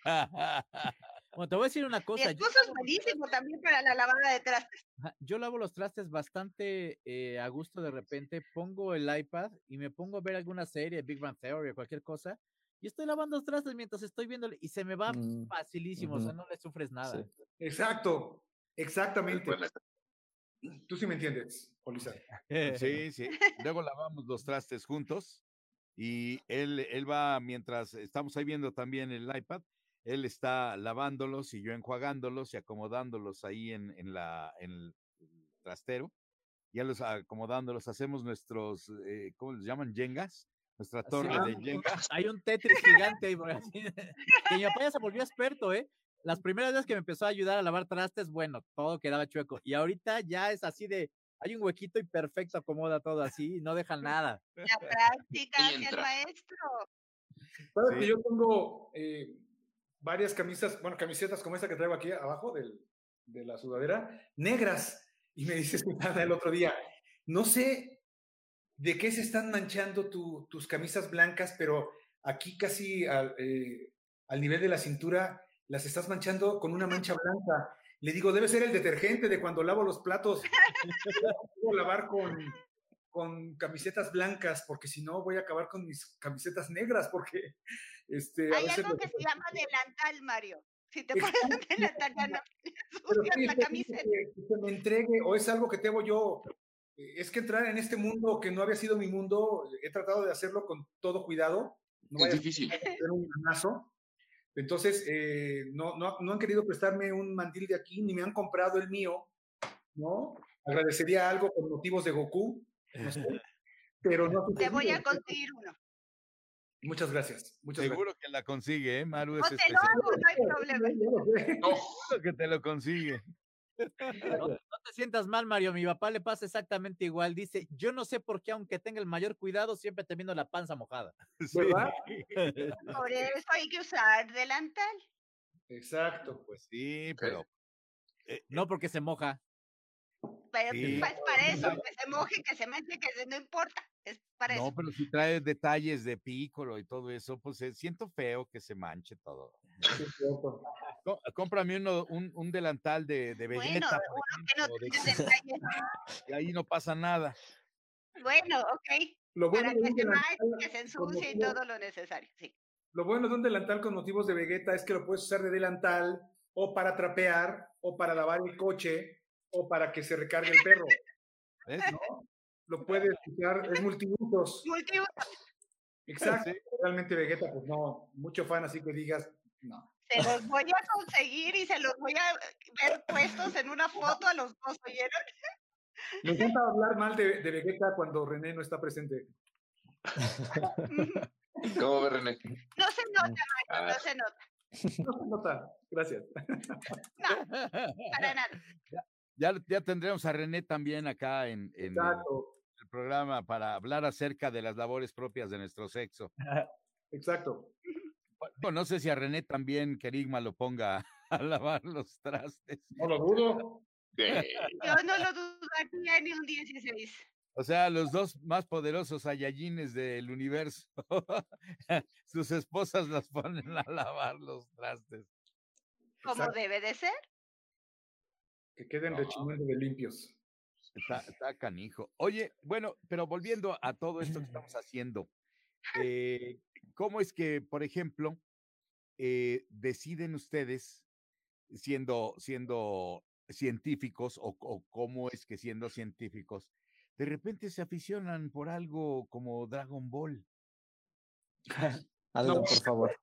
[laughs] Bueno, te voy a decir una Mi cosa. Yo, es buenísimo también para la lavada de trastes. Yo lavo los trastes bastante eh, a gusto de repente. Pongo el iPad y me pongo a ver alguna serie, Big Bang Theory o cualquier cosa. Y estoy lavando los trastes mientras estoy viendo y se me va Mm, facilísimo. O sea, no le sufres nada. Sí. Exacto. Exactamente. Tú sí me entiendes, Polizar. [laughs] [laughs] Sí, sí. Luego lavamos los trastes juntos y él, él va, mientras estamos ahí viendo también el iPad, él está lavándolos y yo enjuagándolos y acomodándolos ahí en, en la, en el trastero. Ya los acomodándolos, hacemos nuestros, eh, ¿cómo les llaman? Yengas. Nuestra torre Ah, de Jenga. Hay un Tetris gigante ahí. por así. Que mi papá ya se volvió experto, ¿eh? Las primeras veces que me empezó a ayudar a lavar trastes, bueno, todo quedaba chueco. Y ahorita ya es así de, hay un huequito y perfecto, acomoda todo así, no deja nada. La práctica Y hacia el maestro. Sabes Sí. que yo tengo eh, varias camisas, bueno, camisetas como esta que traigo aquí abajo del, de la sudadera, negras. Y me dices [laughs] el otro día, no sé de qué se están manchando tu- tus camisas blancas, pero aquí casi al, eh, al nivel de la cintura las estás manchando con una mancha blanca. Le digo, debe ser el detergente de cuando lavo los platos. [laughs] Debo lavar con, con camisetas blancas, porque si no voy a acabar con mis camisetas negras, porque este, a Hay veces algo que se llama delantal, Mario. Si te pones delantal, ya no [laughs] sí, la camiseta. que, me entregue o es algo que tengo yo. Es que entrar en este mundo que no había sido mi mundo, he tratado de hacerlo con todo cuidado. No Es difícil. un manazo. Entonces, eh, no, no, no han querido prestarme un mandil de aquí, ni me han comprado el mío, ¿no? Agradecería algo por motivos de Goku, [laughs] pero no Te voy a conseguir uno. Muchas gracias, muchas Seguro que la consigue, ¿eh? Maru O es te lo hago, no hay problema. No, Seguro que te lo consigue. No, no te sientas mal, Mario. Mi papá le pasa exactamente igual. Dice, yo no sé por qué, aunque tenga el mayor cuidado, siempre termino la panza mojada. [laughs] Sí. ¿Verdad? Por eso hay que usar delantal. Exacto. Pues sí, pero No porque se moja. Pero Sí. pues, es para eso, que se moje, que se manche, que se, no importa. Es para no, eso. pero si trae detalles de pícolo y todo eso, pues eh, siento feo que se manche todo. sí, es. Co- Cómprame uno, un, un delantal de, de Bueno, Vegeta, por uno que no ejemplo, de- tenga [laughs] detalles. y ahí no pasa nada. Bueno, ok. Lo bueno, Para de que un se delantal manche, que se con ensucie y todo lo necesario. Sí. lo bueno de un delantal con motivos de Vegeta es que lo puedes usar de delantal o para trapear o para lavar el coche o para que se recargue el perro. ¿Ves? ¿no? Lo puedes usar, es multiusos. Multiuso. Exacto. Realmente Vegeta, pues no, mucho fan, así que digas, no. Se los voy a conseguir y se los voy a ver puestos en una foto a los dos, ¿oyeron? [laughs] Me encanta hablar mal de, de Vegeta cuando René no está presente. ¿cómo ve René? No se nota, Mario, Ah. no se nota. No se nota. Gracias. No, [laughs] para nada. Ya, ya tendremos a René también acá en, en el, Exacto, el programa para hablar acerca de las labores propias de nuestro sexo. exacto. Bueno, no sé si a René también Kerigma lo ponga [laughs] a lavar los trastes. No lo dudo. [laughs] Yo no lo dudaría ni un 16. O sea, los dos más poderosos Saiyajines del universo. [laughs] Sus esposas las ponen a lavar los trastes. Como debe de ser. Que queden No, rechinando de limpios. Está, está canijo. Oye, bueno, pero volviendo a todo esto que estamos haciendo, eh, ¿cómo es que, por ejemplo, eh, deciden ustedes, siendo, siendo científicos, o, o cómo es que siendo científicos, de repente se aficionan por algo como Dragon Ball? [laughs] Aldo, No. por favor.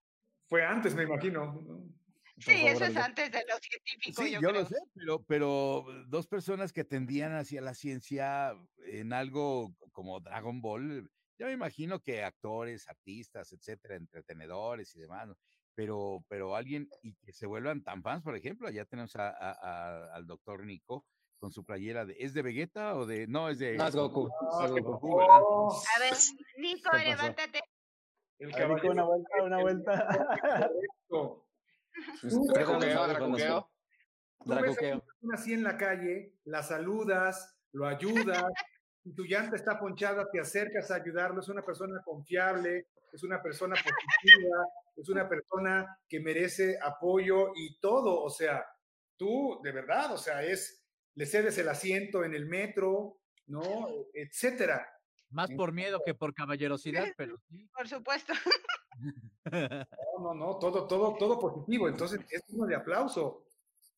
Fue antes, me imagino. ¿No? Sí, favor, eso es antes de los científicos, Sí, yo, yo, creo. lo sé, pero, pero dos personas que tendían hacia la ciencia en algo como Dragon Ball, yo me imagino que actores, artistas, etcétera, entretenedores y demás, ¿no? pero, pero alguien y que se vuelvan tan fans, por ejemplo, ya tenemos a- a- a- al doctor Nico con su playera de, ¿es de Vegeta o de, no, es de No, es Goku. Es qué Goku. Goku, ¿verdad? Oh, A ver, [laughs] Nico, levántate. el A ver, Nico, una vuelta, una vuelta. [laughs] [laughs] Dracuqueo, dracuqueo. Dracuqueo. así en la calle, la saludas, lo ayudas, si tu llanta está ponchada, te acercas a ayudarlo, es una persona confiable, es una persona positiva, es una persona que merece apoyo y todo, o sea, tú de verdad, o sea, es, le cedes el asiento en el metro, ¿no? Etcétera. Más por miedo que por caballerosidad, [laughs] pero sí. Por supuesto. [laughs] No, no, no, todo, todo, todo positivo, entonces es uno de aplauso.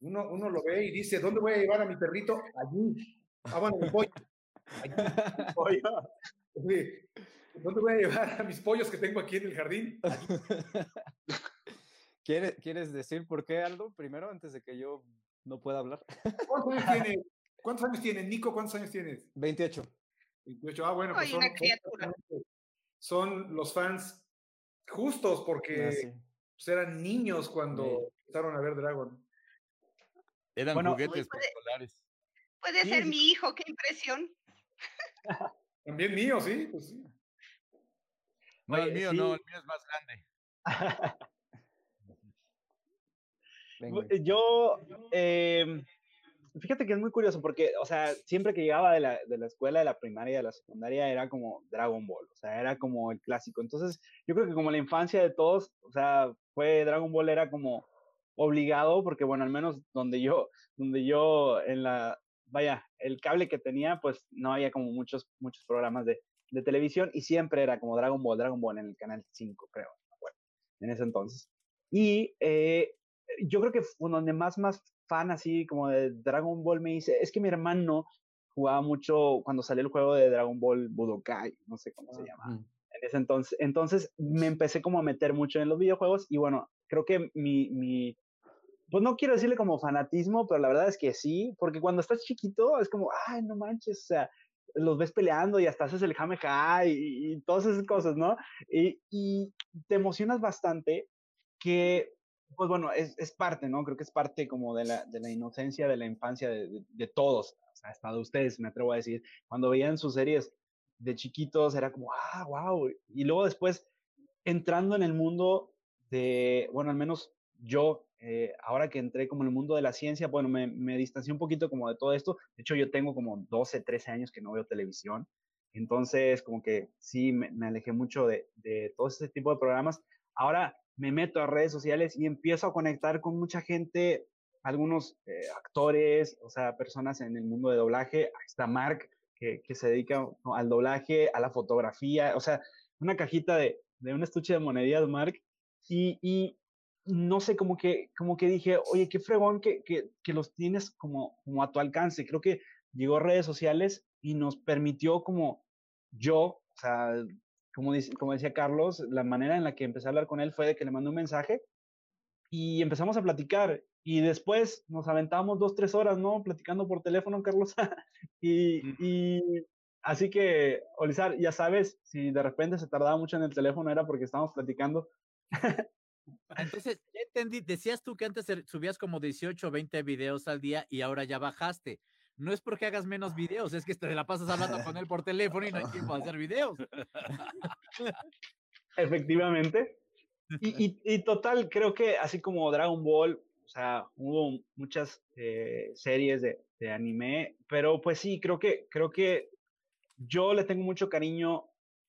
Uno, uno lo ve y dice, ¿dónde voy a llevar a mi perrito? Allí. Ah, bueno, me voy. Allí. [laughs] Oye, ¿Dónde voy a llevar a mis pollos que tengo aquí en el jardín? ¿Quieres, ¿Quieres decir por qué, Aldo, primero, antes de que yo no pueda hablar? ¿Cuántos años tienes? ¿Cuántos años tienes, Nico? ¿Cuántos años tienes? 28. 28. Ah, bueno, pues son, una criatura. son los fans justos porque Ah, sí. pues, eran niños cuando Sí. empezaron a ver Dragon. Eran Bueno, juguetes puede- escolares. Puede Sí, ser sí. mi hijo, qué impresión. También míos, sí, pues sí. No, el mío sí. no, el mío es más grande. [laughs] Venga. Yo, em, fíjate que es muy curioso porque, o sea, siempre que llegaba de la, de la escuela, de la primaria, de la secundaria, era como Dragon Ball, o sea, era como el clásico. Entonces, yo creo que como la infancia de todos, o sea, fue Dragon Ball era como obligado porque, bueno, al menos donde yo, donde yo en la, vaya, el cable que tenía, pues no había como muchos, muchos programas de, de televisión y siempre era como Dragon Ball, Dragon Ball en el canal 5, creo, no me acuerdo, en ese entonces. Y eh, yo creo que donde más, más fan así como de Dragon Ball me hice, es que mi hermano jugaba mucho cuando salió el juego de Dragon Ball Budokai, no sé cómo se llama en ese entonces. Entonces me empecé como a meter mucho en los videojuegos y bueno, creo que mi, mi, pues no quiero decirle como fanatismo, pero la verdad es que sí, porque cuando estás chiquito es como, ay, no manches, o sea, los ves peleando y hasta haces el jameja y, y todas esas cosas, ¿no? Y, y te emocionas bastante que, pues bueno, es, es parte, ¿no? Creo que es parte como de la, de la inocencia, de la infancia de, todos, o sea, hasta de ustedes, me atrevo a decir, cuando veían sus series de chiquitos era como, ah, wow, y luego después entrando en el mundo de, bueno, al menos yo, eh, ahora que entré como en el mundo de la ciencia, bueno, me, me distancié un poquito como de todo esto. De hecho, yo tengo como 12, 13 años que no veo televisión. Entonces, como que sí, me, me alejé mucho de, de todo ese tipo de programas. Ahora me meto a redes sociales y empiezo a conectar con mucha gente, algunos eh, actores, o sea, personas en el mundo de doblaje. Ahí Mark, que, que se dedica al doblaje, a la fotografía, o sea, una cajita de, de un estuche de monedillas, Mark. Y, y no sé, como que, como que dije, oye, qué fregón que, que, que los tienes como, como a tu alcance. Creo que llegó a redes sociales y nos permitió como yo, o sea, como, dice, como decía Carlos, la manera en la que empecé a hablar con él fue de que le mandé un mensaje y empezamos a platicar. Y después nos aventamos dos, tres horas, ¿no? Platicando por teléfono, Carlos. [laughs] y, y así que, Olizar, ya sabes, si de repente se tardaba mucho en el teléfono era porque estábamos platicando. Entonces, ya entendí, decías tú que antes subías como 18 o 20 videos al día y ahora ya bajaste. No es porque hagas menos videos, es que te la pasas hablando con él por teléfono y no hay tiempo de hacer videos. [laughs] Efectivamente. Y, total, creo que así como Dragon Ball, o sea, hubo muchas eh, series de, anime, pero pues sí, creo que, creo que yo le tengo mucho cariño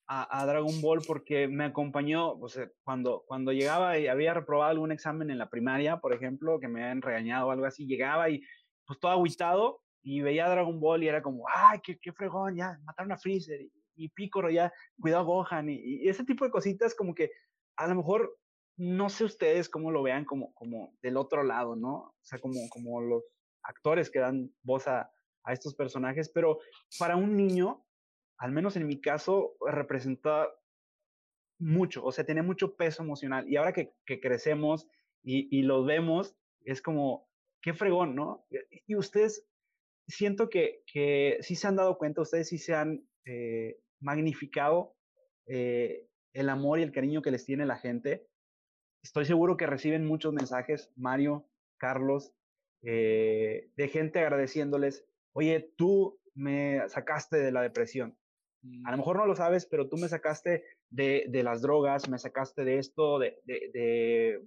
a, a Dragon Ball porque me acompañó, o sea, cuando, cuando llegaba y había reprobado algún examen en la primaria, por ejemplo, que me habían regañado o algo así, llegaba y pues todo aguitado y veía Dragon Ball y era como, ay, qué, qué fregón, ya, mataron a Freezer y, y Piccolo ya, cuidado a Gohan y, y ese tipo de cositas como que a lo mejor no sé ustedes cómo lo vean como, como del otro lado, ¿no? O sea, como, como los actores que dan voz a, a estos personajes, pero para un niño, al menos en mi caso, representa mucho, o sea, tiene mucho peso emocional. Y ahora que, que crecemos y, y los vemos, es como, qué fregón, ¿no? Y ustedes, siento que, que sí se han dado cuenta, ustedes sí se han eh, magnificado eh, el amor y el cariño que les tiene la gente estoy seguro que reciben muchos mensajes, Mario, Carlos, eh, de gente agradeciéndoles, oye, tú me sacaste de la depresión. A lo mejor no lo sabes, pero tú me sacaste de, de las drogas, me sacaste de esto, de, de, de,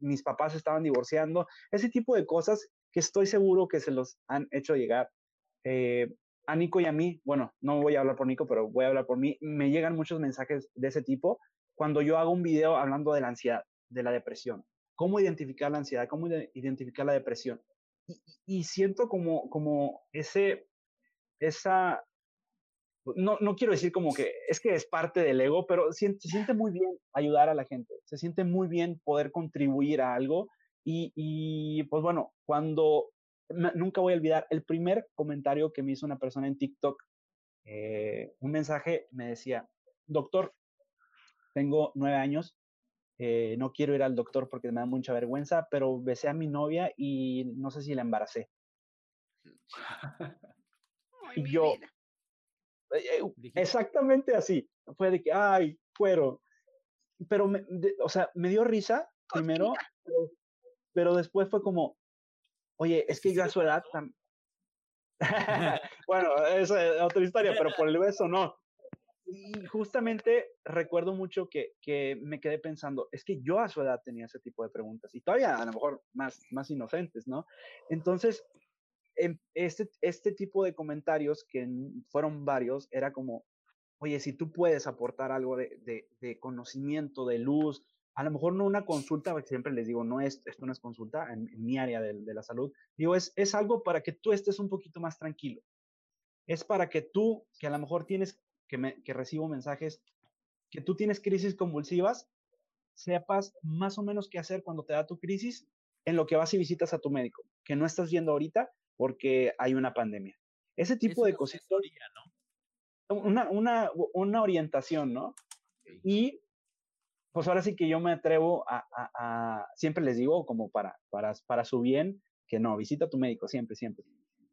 mis papás estaban divorciando, ese tipo de cosas que estoy seguro que se los han hecho llegar. Eh, a Nico y a mí, bueno, no voy a hablar por Nico, pero voy a hablar por mí, me llegan muchos mensajes de ese tipo cuando yo hago un video hablando de la ansiedad de la depresión. Cómo identificar la ansiedad, cómo identificar la depresión. Y, y siento como, como ese, esa, no, no quiero decir como que es que es parte del ego, pero siente, se siente muy bien ayudar a la gente, se siente muy bien poder contribuir a algo. Y, y pues bueno, cuando, nunca voy a olvidar, el primer comentario que me hizo una persona en TikTok, eh, un mensaje me decía, doctor, tengo nueve años, eh, no quiero ir al doctor porque me da mucha vergüenza, pero besé a mi novia y no sé si la embaracé. [laughs] Ay, y yo, eh, exactamente así, fue de que, ay, fueron. Pero, me, de, o sea, me dio risa primero, pero, pero, después fue como, oye, es que yo a su edad, [laughs] bueno, es otra historia, pero por el beso no y justamente recuerdo mucho que, que, me quedé pensando, es que yo a su edad tenía ese tipo de preguntas y todavía a lo mejor más, más inocentes, ¿no? Entonces, este, este tipo de comentarios, que fueron varios, era como, oye, si tú puedes aportar algo de, de conocimiento, de luz, a lo mejor no una consulta, porque siempre les digo, no es, esto no es consulta en, en mi área de, de, la salud, digo, es, es algo para que tú estés un poquito más tranquilo. Es para que tú, que a lo mejor tienes que, me, que recibo mensajes que tú tienes crisis convulsivas, sepas más o menos qué hacer cuando te da tu crisis en lo que vas y visitas a tu médico, que no estás viendo ahorita porque hay una pandemia. Ese tipo de cositas. ¿no? Una, una, una orientación, ¿no? Okay. Y pues ahora sí que yo me atrevo a, siempre les digo como para, para, para su bien, que no, visita a tu médico, siempre, siempre.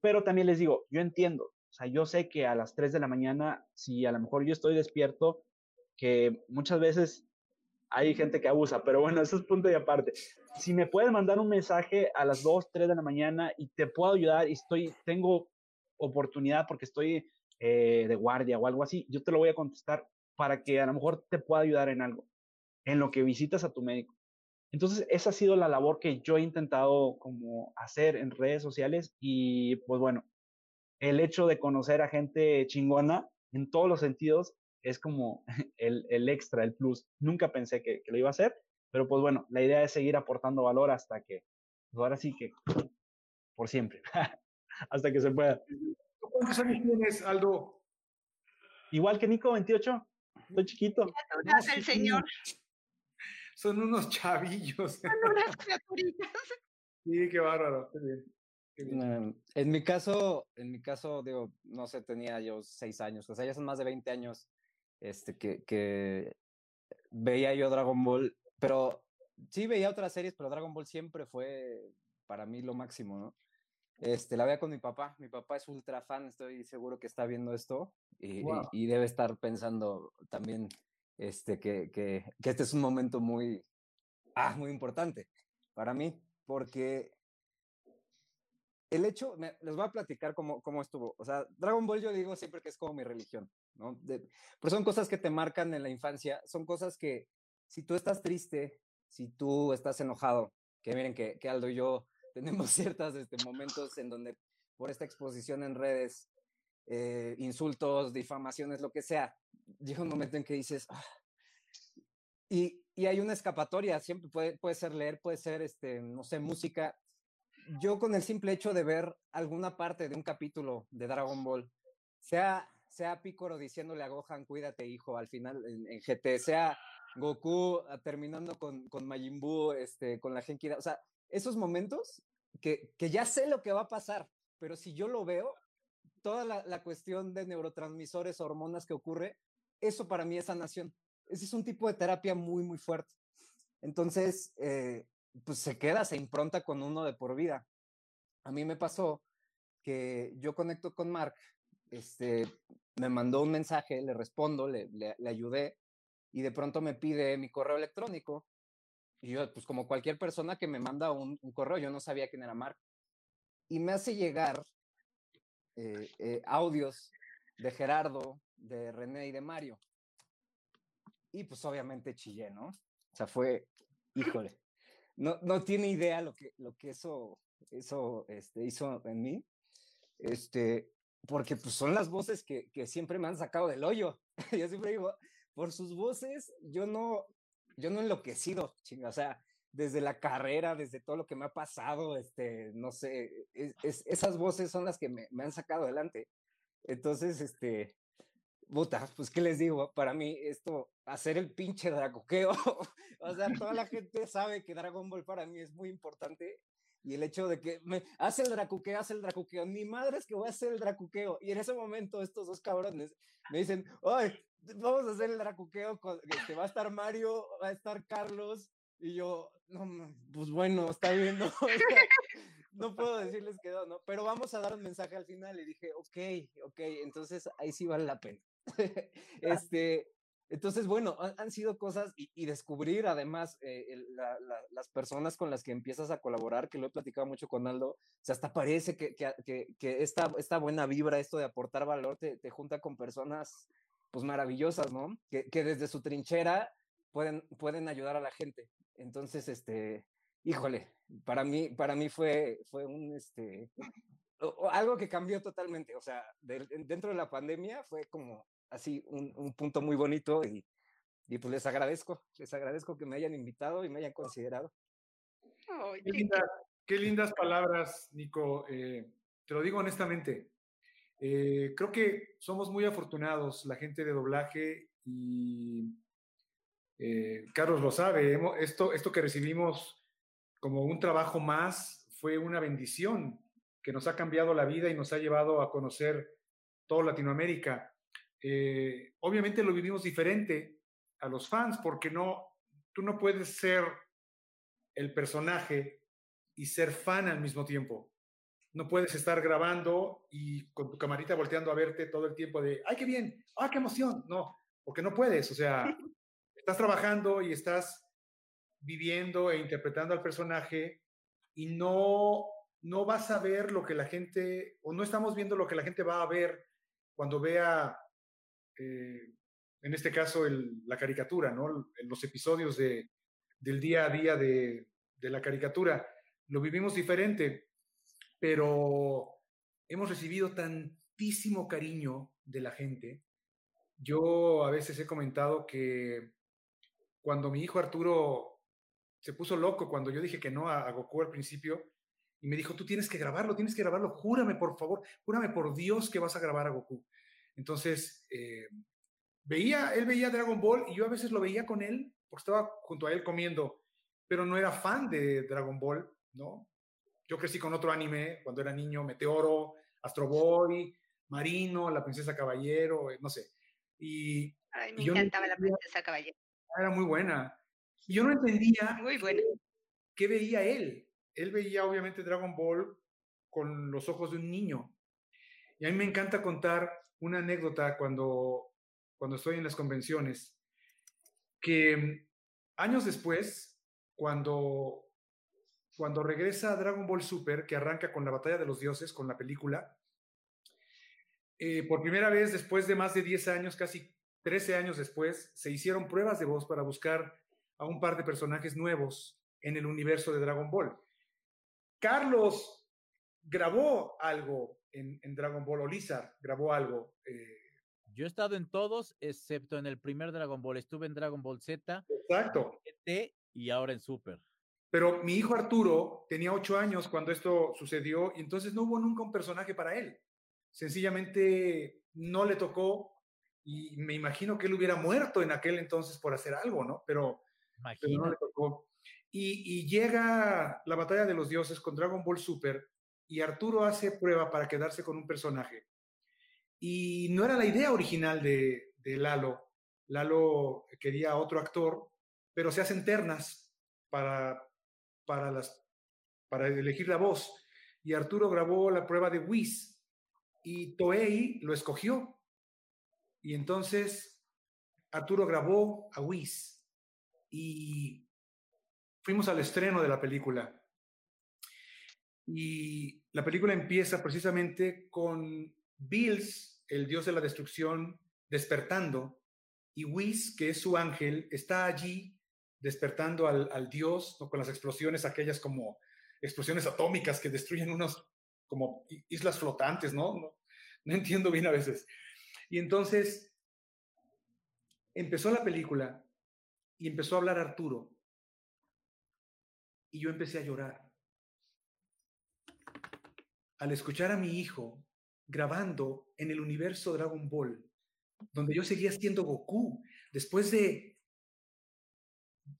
Pero también les digo, yo entiendo, o sea, yo sé que a las 3 de la mañana, si a lo mejor yo estoy despierto, que muchas veces hay gente que abusa, pero bueno, [laughs] eso es punto y aparte. Si me puedes mandar un mensaje a las 2, 3 de la mañana y te puedo ayudar y estoy, tengo oportunidad porque estoy eh, de guardia o algo así, yo te lo voy a contestar para que a lo mejor te pueda ayudar en algo, en lo que visitas a tu médico. Entonces, esa ha sido la labor que yo he intentado como hacer en redes sociales y pues bueno, el hecho de conocer a gente chingona en todos los sentidos es como [laughs] el, el extra, el plus. Nunca pensé que, que, lo iba a hacer, pero pues bueno, la idea es seguir aportando valor hasta que, pues ahora sí que, por siempre, [laughs] hasta que se pueda. ¿Cuántos años tienes, Aldo? Igual que Nico, 28. Estoy chiquito. No, el señor. Son unos [laughs] chavillos. Son unas criaturitas. Sí, qué bárbaro. Qué bien. En mi caso, en mi caso, digo, no sé, tenía yo seis años, o sea, ya son más de 20 años este, que, que veía yo Dragon Ball, pero sí veía otras series, pero Dragon Ball siempre fue para mí lo máximo, ¿no? Este, la veía con mi papá, mi papá es ultra fan, estoy seguro que está viendo esto y, wow. y, y debe estar pensando también este, que, que, este es un momento muy, ah, muy importante para mí, porque el hecho, me, les voy a platicar cómo, cómo estuvo. O sea, Dragon Ball yo digo siempre que es como mi religión, ¿no? De, pero son cosas que te marcan en la infancia, son cosas que si tú estás triste, si tú estás enojado, que miren que, que Aldo y yo [laughs] tenemos ciertos este, momentos en donde por esta exposición en redes, eh, insultos, difamaciones, lo que sea, llega un momento en que dices, "Ah". y, y hay una escapatoria, siempre puede, puede ser leer, puede ser, este, no sé, música. Yo con el simple hecho de ver alguna parte de un capítulo de Dragon Ball, sea, sea Piccolo diciéndole a Gohan, cuídate hijo, al final en, GT, sea Goku ah, terminando con, con Majin este, con la Genki, o sea, esos momentos que, que ya sé lo que va a pasar, pero si yo lo veo, toda la, cuestión de neurotransmisores, hormonas que ocurre, eso para mí es sanación. Ese es un tipo de terapia muy, muy fuerte. Entonces, eh, pues se queda, se impronta con uno de por vida. A mí me pasó que yo conecto con Mark, este, me mandó un mensaje, le respondo, le, le, le ayudé y de pronto me pide mi correo electrónico. Y yo, pues como cualquier persona que me manda un, un correo, yo no sabía quién era Mark. Y me hace llegar eh, eh, audios de Gerardo, de René y de Mario. Y pues obviamente chillé, ¿no? O sea, fue, híjole, no, no tiene idea lo que, lo que eso, eso este, hizo en mí. Este, porque pues son las voces que, que siempre me han sacado del hoyo. [laughs] yo siempre digo, por sus voces, yo no, yo no enloquecido, chinga, o sea, desde la carrera, desde todo lo que me ha pasado, este, no sé, es, es, esas voces son las que me, me, han sacado adelante. Entonces, este, puta, pues, ¿qué les digo? Para mí, esto, hacer el pinche dracoqueo, [laughs] o sea, toda la gente sabe que Dragon Ball para mí es muy importante. Y el hecho de que me hace el dracuqueo, hace el dracuqueo, ni madre es que voy a hacer el dracuqueo. Y en ese momento estos dos cabrones me dicen, ay, vamos a hacer el dracuqueo, con, este, va a estar Mario, va a estar Carlos, y yo, no, pues bueno, está bien, no, [laughs] no puedo decirles que no, ¿no? Pero vamos a dar un mensaje al final y dije, ok, ok, entonces ahí sí vale la pena. [laughs] este, entonces, bueno, han, han sido cosas y, y descubrir además eh, el, la, la, las personas con las que empiezas a colaborar, que lo he platicado mucho con Aldo, o sea, hasta parece que, que, que, que esta, esta buena vibra, esto de aportar valor, te, te junta con personas pues maravillosas, ¿no? Que, que desde su trinchera pueden, pueden ayudar a la gente. Entonces, este, híjole, para mí, para mí fue, fue un, este, algo que cambió totalmente. O sea, de, dentro de la pandemia fue como así un, un punto muy bonito y, y, pues les agradezco, les agradezco que me hayan invitado y me hayan considerado. Oh, qué, linda, qué, lindas palabras, Nico. Eh, te lo digo honestamente. Eh, creo que somos muy afortunados, la gente de doblaje, y eh, Carlos lo sabe, esto, esto que recibimos como un trabajo más fue una bendición que nos ha cambiado la vida y nos ha llevado a conocer toda Latinoamérica. Eh, obviamente lo vivimos diferente a los fans porque no, tú no puedes ser el personaje y ser fan al mismo tiempo. No puedes estar grabando y con tu camarita volteando a verte todo el tiempo de, ay, qué bien, ay, qué emoción. No, porque no puedes. O sea, [laughs] estás trabajando y estás viviendo e interpretando al personaje y no, no vas a ver lo que la gente, o no estamos viendo lo que la gente va a ver cuando vea, eh, en este caso, el, la caricatura, ¿no? Los episodios de, del día a día de, de la caricatura. Lo vivimos diferente, pero hemos recibido tantísimo cariño de la gente. Yo a veces he comentado que cuando mi hijo Arturo se puso loco, cuando yo dije que no a, a Goku al principio, y me dijo, tú tienes que grabarlo, tienes que grabarlo, júrame por favor, júrame por Dios que vas a grabar a Goku. Entonces, eh, veía, él veía Dragon Ball y yo a veces lo veía con él, porque estaba junto a él comiendo, pero no era fan de Dragon Ball, ¿no? Yo crecí con otro anime cuando era niño, Meteoro, Astro Boy, Marino, La Princesa Caballero, eh, no sé. Y, Ay, me y encantaba La Princesa Caballero. Era muy buena. Y yo no entendía muy buena. qué veía él. Él veía obviamente Dragon Ball con los ojos de un niño. Y a mí me encanta contar una anécdota cuando, cuando estoy en las convenciones, que años después, cuando, cuando regresa Dragon Ball Super, que arranca con la batalla de los dioses, con la película, eh, por primera vez después de más de 10 años, casi 13 años después, se hicieron pruebas de voz para buscar a un par de personajes nuevos en el universo de Dragon Ball. Carlos grabó algo en, Dragon Ball, o Lizard grabó algo. Eh, yo he estado en todos, excepto en el primer Dragon Ball. Estuve en Dragon Ball Z. Exacto. y ahora en Super. Pero mi hijo Arturo tenía ocho años cuando esto sucedió y entonces no hubo nunca un personaje para él. Sencillamente no le tocó y me imagino que él hubiera muerto en aquel entonces por hacer algo, ¿no? Pero, no le tocó. Y, y, llega la batalla de los dioses con Dragon Ball Super y Arturo hace prueba para quedarse con un personaje. Y no era la idea original de, Lalo. Lalo quería otro actor, pero se hacen ternas para, para, las, para elegir la voz. Y Arturo grabó la prueba de Whis y Toei lo escogió. Y entonces Arturo grabó a Whis y fuimos al estreno de la película. Y la película empieza precisamente con Bills, el dios de la destrucción, despertando, y Whis, que es su ángel, está allí despertando al, dios con las explosiones, aquellas como explosiones atómicas que destruyen unos como islas flotantes, ¿no? No, no entiendo bien a veces. Y entonces empezó la película y empezó a hablar Arturo. Y yo empecé a llorar. Al escuchar a mi hijo grabando en el universo Dragon Ball, donde yo seguía siendo Goku, después de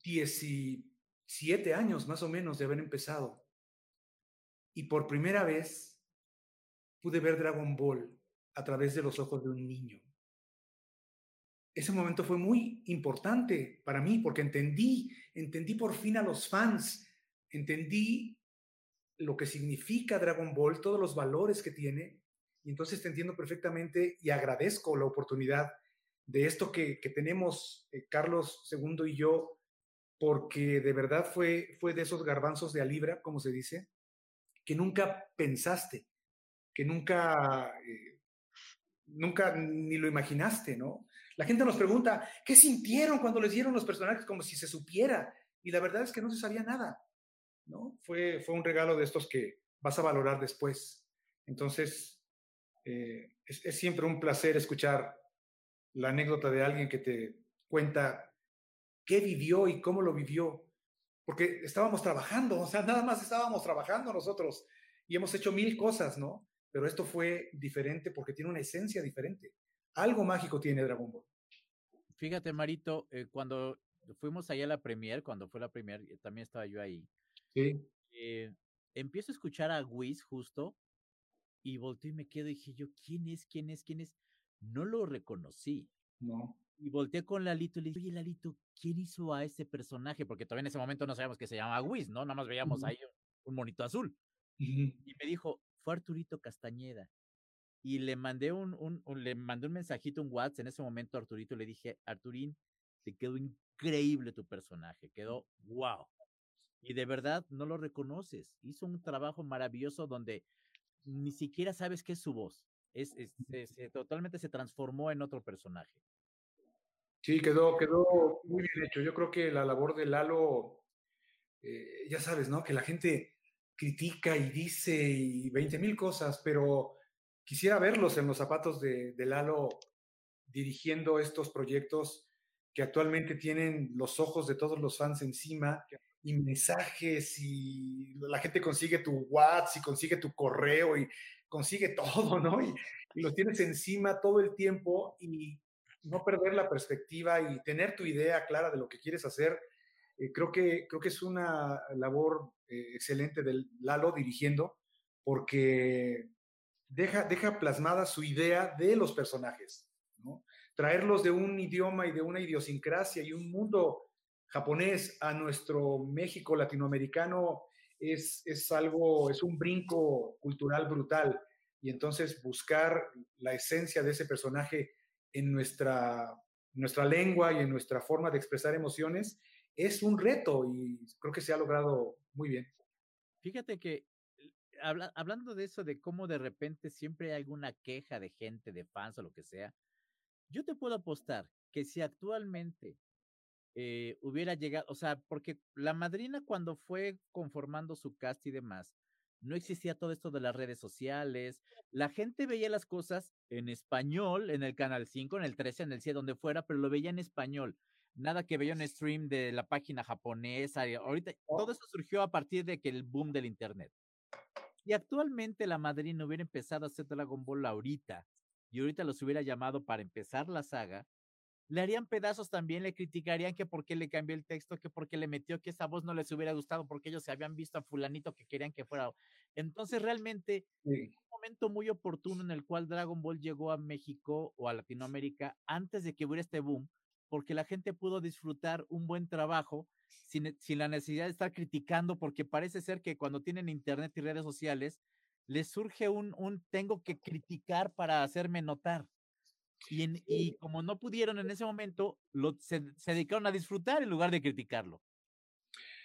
17 años más o menos de haber empezado. Y por primera vez pude ver Dragon Ball a través de los ojos de un niño. Ese momento fue muy importante para mí porque entendí, entendí por fin a los fans, entendí lo que significa Dragon Ball, todos los valores que tiene, y entonces te entiendo perfectamente y agradezco la oportunidad de esto que, tenemos eh, Carlos II y yo, porque de verdad fue, fue de esos garbanzos de a libra, como se dice, que nunca pensaste, que nunca, eh, nunca ni lo imaginaste, ¿no? La gente nos pregunta, ¿qué sintieron cuando les dieron los personajes como si se supiera? Y la verdad es que no se sabía nada, ¿no? Fue, fue un regalo de estos que vas a valorar después. Entonces, eh, es, siempre un placer escuchar la anécdota de alguien que te cuenta qué vivió y cómo lo vivió, porque estábamos trabajando, o sea, nada más estábamos trabajando nosotros y hemos hecho mil cosas, ¿no? Pero esto fue diferente porque tiene una esencia diferente. Algo mágico tiene Dragon Ball. Fíjate, Marito, eh, cuando fuimos allá a la premier, cuando fue la premier, eh, también estaba yo ahí. Sí. empiezo a escuchar a Wiz justo y volteé y me quedo y dije yo, ¿quién es? ¿Quién es? ¿Quién es? No lo reconocí. No. Y volteé con Lalito y le dije, oye, Lalito, ¿quién hizo a ese personaje? Porque todavía en ese momento no sabíamos que se llamaba Whis, ¿no? Nada más veíamos ahí un monito azul. Y me dijo, fue Arturito Castañeda. Y le mandé un, un, le mandé un mensajito, un WhatsApp. En ese momento, Arturito, le dije, Arturín, te quedó increíble tu personaje. Quedó wow. Y de verdad no lo reconoces. Hizo un trabajo maravilloso donde ni siquiera sabes qué es su voz. Es, [laughs] totalmente se transformó en otro personaje. Sí, quedó, quedó muy bien hecho. Yo creo que la labor de Lalo, eh, ya sabes, ¿no? Que la gente critica y dice y 20 mil cosas, pero quisiera verlos en los zapatos de, de Lalo dirigiendo estos proyectos que actualmente tienen los ojos de todos los fans encima y mensajes y la gente consigue tu WhatsApp y consigue tu correo y consigue [laughs] todo, ¿no? Y, y los tienes encima todo el tiempo y no perder la perspectiva y tener tu idea clara de lo que quieres hacer. Eh, creo, que, creo que es una labor eh, excelente del Lalo dirigiendo porque deja, deja plasmada su idea de los personajes. Traerlos de un idioma y de una idiosincrasia y un mundo japonés a nuestro México latinoamericano es, es algo, es un brinco cultural brutal. Y entonces buscar la esencia de ese personaje en nuestra, nuestra lengua y en nuestra forma de expresar emociones es un reto y creo que se ha logrado muy bien. Fíjate que hablando de eso, de cómo de repente siempre hay alguna queja de gente, de fans o lo que sea, yo te puedo apostar que si actualmente eh, hubiera llegado, o sea, porque la madrina cuando fue conformando su cast y demás, no existía todo esto de las redes sociales, la gente veía las cosas en español, en el canal 5, en el 13, en el 7, donde fuera, pero lo veía en español. Nada que veía en stream de la página japonesa. y Ahorita todo eso surgió a partir de que el boom del internet. Y actualmente la madrina hubiera empezado a hacer Dragon Ball ahorita, y ahorita los hubiera llamado para empezar la saga, le harían pedazos también, le criticarían que por qué le cambió el texto, que por qué le metió, que esa voz no les hubiera gustado, porque ellos se habían visto a fulanito que querían que fuera. Entonces, realmente, un momento muy oportuno en el cual Dragon Ball llegó a México o a Latinoamérica antes de que hubiera este boom, porque la gente pudo disfrutar un buen trabajo sin, sin la necesidad de estar criticando, porque parece ser que cuando tienen internet y redes sociales, les surge un, un tengo que criticar para hacerme notar. Y, en- y como no pudieron en ese momento, lo, se, se dedicaron a disfrutar en lugar de criticarlo.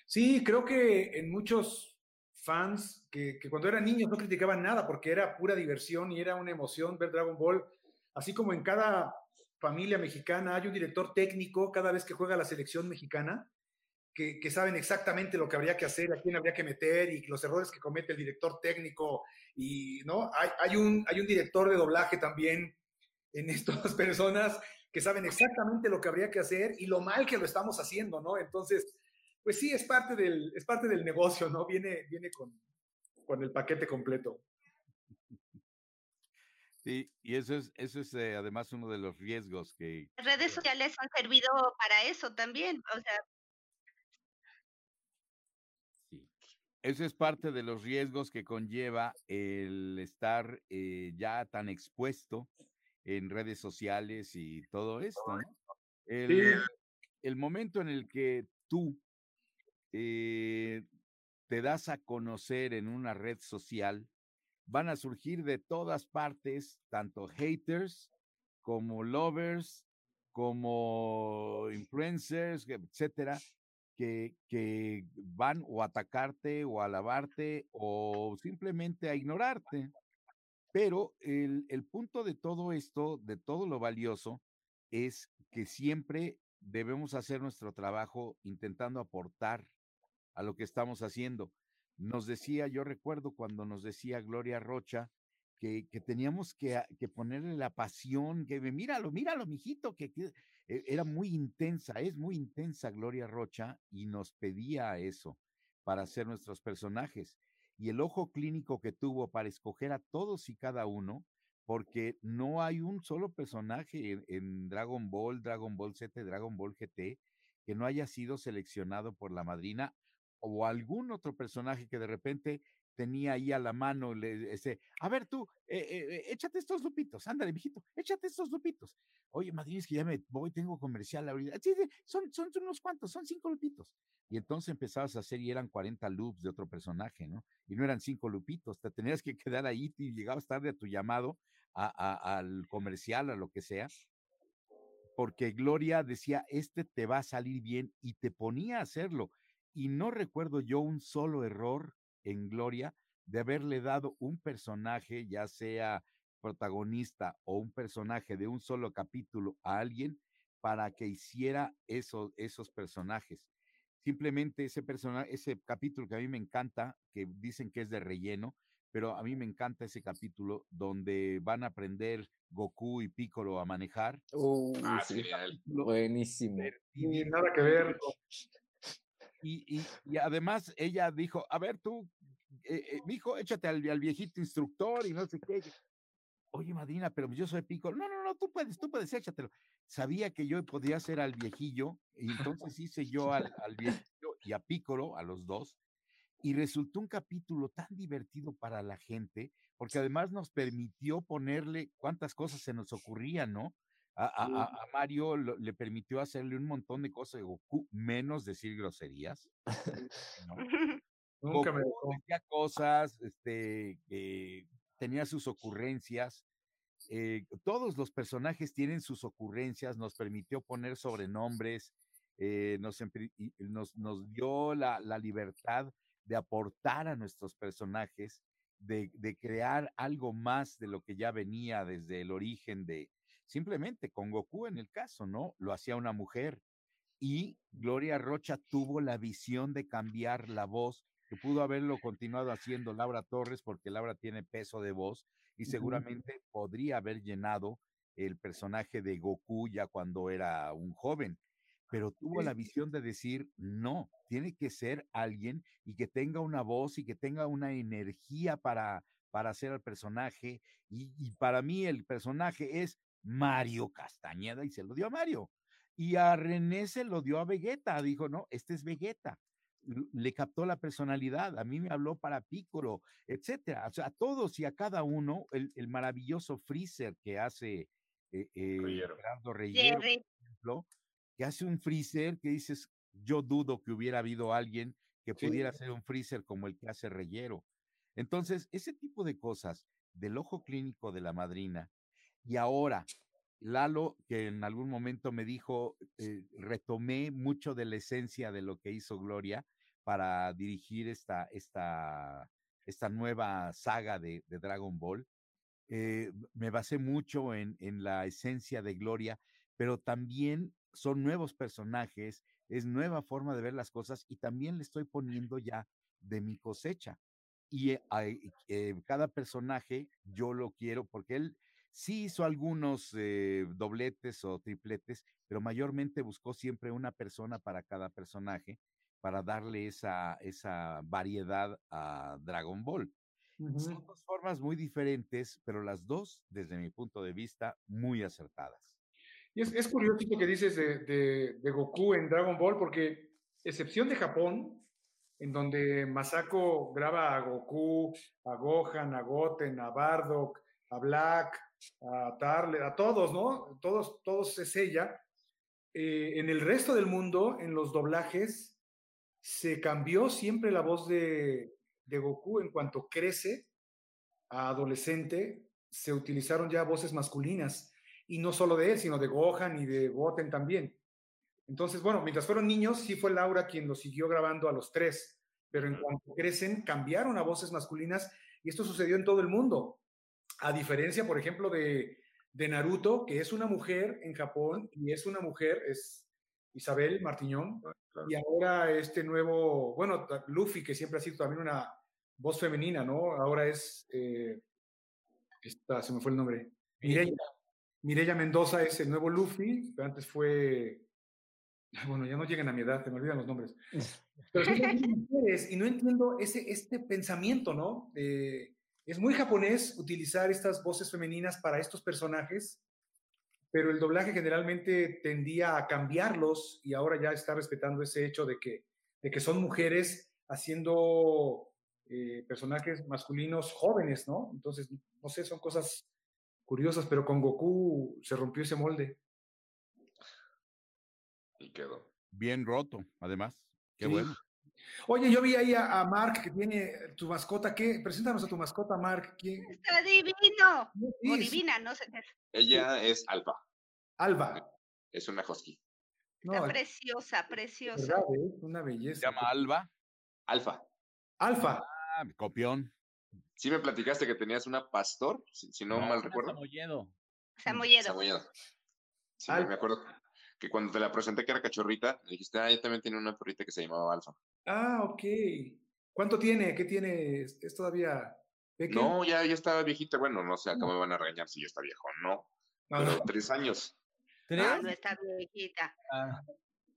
Sí, creo que en muchos fans que, que cuando eran niños no criticaban nada porque era pura diversión y era una emoción ver Dragon Ball, así como en cada familia mexicana hay un director técnico cada vez que juega la selección mexicana, que, saben exactamente lo que habría que hacer, a quién habría que meter y los errores que comete el director técnico. Y no hay, hay un, hay un director de doblaje también en [laughs] estas personas que saben exactamente lo que habría que hacer y lo mal que lo estamos haciendo, ¿no? Entonces, pues sí, es parte del, es parte del negocio, ¿no? Viene, viene con, con el paquete completo. Sí, y eso es, eso es eh, además uno de los riesgos que, Las redes sociales han servido para eso también. O sea, Sí. Eso es parte de los riesgos que conlleva el estar eh, ya tan expuesto en redes sociales y todo esto, ¿no? El, el momento en el que tú eh, te das a conocer en una red social, van a surgir de todas partes, tanto haters como lovers, como influencers, etcétera, que, que van o a atacarte o a alabarte o simplemente a ignorarte. Pero el, el punto de todo esto, de todo lo valioso, es que siempre debemos hacer nuestro trabajo intentando aportar a lo que estamos haciendo. Nos decía, yo recuerdo cuando nos decía Gloria Rocha que, que teníamos que, que ponerle la pasión, que míralo, míralo, mijito, que, que e- era muy intensa, es muy intensa Gloria Rocha y nos pedía eso para hacer nuestros personajes. Y el ojo clínico que tuvo para escoger a todos y cada uno, porque no hay un solo personaje en, en Dragon Ball, Dragon Ball Z, Dragon Ball GT que no haya sido seleccionado por la madrina o algún otro personaje que de repente tenía ahí a la mano, le, ese, a ver tú, eh, eh, eh, échate estos lupitos, ándale, mijito, échate estos lupitos. Oye, madrina, es que ya me voy, tengo comercial ahorita. Sí, sí, son, son unos cuantos, son cinco lupitos. Y entonces empezabas a hacer y eran 40 loops de otro personaje, ¿no? Y no eran cinco lupitos, te tenías que quedar ahí y llegabas tarde a tu llamado a- a- al comercial, a lo que sea, porque Gloria decía, este te va a salir bien y te ponía a hacerlo. Y no recuerdo yo un solo error en Gloria de haberle dado un personaje, ya sea protagonista o un personaje de un solo capítulo a alguien para que hiciera eso- esos personajes. Simplemente ese personaje, ese capítulo que a mí me encanta, que dicen que es de relleno, pero a mí me encanta ese capítulo donde van a aprender Goku y Piccolo a manejar. Uh, Ah, sí, genial. buenísimo. Y nada que ver. Y, y- además ella dijo, a ver tú, eh, eh, mijo, échate al, al viejito instructor y no sé qué. Oye, Madina, pero yo soy Piccolo. No, no, no, tú puedes, tú puedes, échatelo. Sabía que yo podía ser al viejillo, y entonces hice yo al, al viejillo y a Piccolo, a los dos, y resultó un capítulo tan divertido para la gente, porque además nos permitió ponerle cuántas cosas se nos ocurrían, ¿no? A, a- a- a Mario lo- le permitió hacerle un montón de cosas de Goku, menos decir groserías. [laughs] ¿no? Nunca me Goku dejó. decía cosas, este, tenía sus ocurrencias. eh, todos los personajes tienen sus ocurrencias, nos permitió poner sobrenombres, eh, nos, nos, nos dio la, la libertad de aportar a nuestros personajes, de, de crear algo más de lo que ya venía desde el origen de, simplemente con Goku en el caso, ¿no? Lo hacía una mujer y Gloria Rocha tuvo la visión de cambiar la voz, que pudo haberlo continuado haciendo Laura Torres, porque Laura tiene peso de voz y seguramente podría haber llenado el personaje de Goku ya cuando era un joven, pero tuvo la visión de decir, no, tiene que ser alguien y que tenga una voz y que tenga una energía para, para hacer al personaje. Y, y para mí el personaje es Mario Castañeda y se lo dio a Mario. Y a René se lo dio a Vegeta, dijo, no, este es Vegeta. Le captó la personalidad, a mí me habló para Piccolo, etcétera. O sea, a todos y a cada uno, el, el maravilloso Freezer que hace eh, eh, Reyero. Gerardo Reyero, por ejemplo, que hace un freezer que dices, yo dudo que hubiera habido alguien que Sí. pudiera hacer un freezer como el que hace Reyero. Entonces, ese tipo de cosas del ojo clínico de la madrina y ahora Lalo, que en algún momento me dijo, eh, retomé mucho de la esencia de lo que hizo Gloria para dirigir esta, esta, esta nueva saga de, Dragon Ball. Eh, me basé mucho en, en la esencia de Gloria, pero también son nuevos personajes, es nueva forma de ver las cosas y también le estoy poniendo ya de mi cosecha. Y eh, eh, cada personaje yo lo quiero porque él sí hizo algunos eh, dobletes o tripletes, pero mayormente buscó siempre una persona para cada personaje para darle esa, esa variedad a Dragon Ball. Son dos formas muy diferentes, pero las dos, desde mi punto de vista, muy acertadas. Y es, es curioso esto que dices de, de- de Goku en Dragon Ball, porque excepción de Japón, en donde Masako graba a Goku, a Gohan, a Goten, a Bardock, a Black, a Tarle, a todos, ¿no? Todos, todos es ella. Eh, en el resto del mundo, en los doblajes, se cambió siempre la voz de, de Goku en cuanto crece a adolescente, se utilizaron ya voces masculinas y no solo de él, sino de Gohan y de Goten también. Entonces, bueno, mientras fueron niños, sí fue Laura quien lo siguió grabando a los tres, pero en cuanto crecen, cambiaron a voces masculinas y esto sucedió en todo el mundo. A diferencia, por ejemplo, de, de Naruto, que es una mujer en Japón y es una mujer, es Isabel Martiñón, Claro. y ahora este nuevo, bueno, Luffy, que siempre ha sido también una voz femenina, ¿no? Ahora es, eh, esta, se me fue el nombre, Mireya. Mireya Mendoza es el nuevo Luffy, pero antes fue, bueno, ya no llegan a mi edad, te me olvidan los nombres. [laughs] Pero mujeres y no entiendo ese, este pensamiento, ¿no? Eh, es muy japonés utilizar estas voces femeninas para estos personajes, pero el doblaje generalmente tendía a cambiarlos y ahora ya está respetando ese hecho de que, de que son mujeres haciendo eh, personajes masculinos jóvenes, ¿no? Entonces, no sé, son cosas curiosas, pero con Goku se rompió ese molde. Y quedó. Bien roto, además. Qué Sí. bueno. Oye, yo vi ahí a, a Mark que tiene tu mascota. ¿Qué? Preséntanos a tu mascota, Mark. ¿Quién? Está divino. Sí, O divina, no sé qué es. Ella es Alfa, Alba. es una husky. No, Está es preciosa, preciosa. verdad, ¿eh? una Se belleza. llama Alba. Alfa. Alfa. Ah, copión. Sí me platicaste que tenías una pastor, si, si no, No, mal recuerdo. Samoyedo. Samoyedo. Samoyedo. Sí, Alfa. me acuerdo que cuando te la presenté que era cachorrita, dijiste, ah, yo también tenía una perrita que se llamaba Alfa. Ah, ok. ¿Cuánto tiene? ¿Qué tiene? ¿Es todavía pequeño? No, ya, ya estaba viejita. Bueno, no sé, acá me van a regañar si ya está viejo. No, No, pero no. tres años. ¿Tres? Ah, no está viejita. Ah,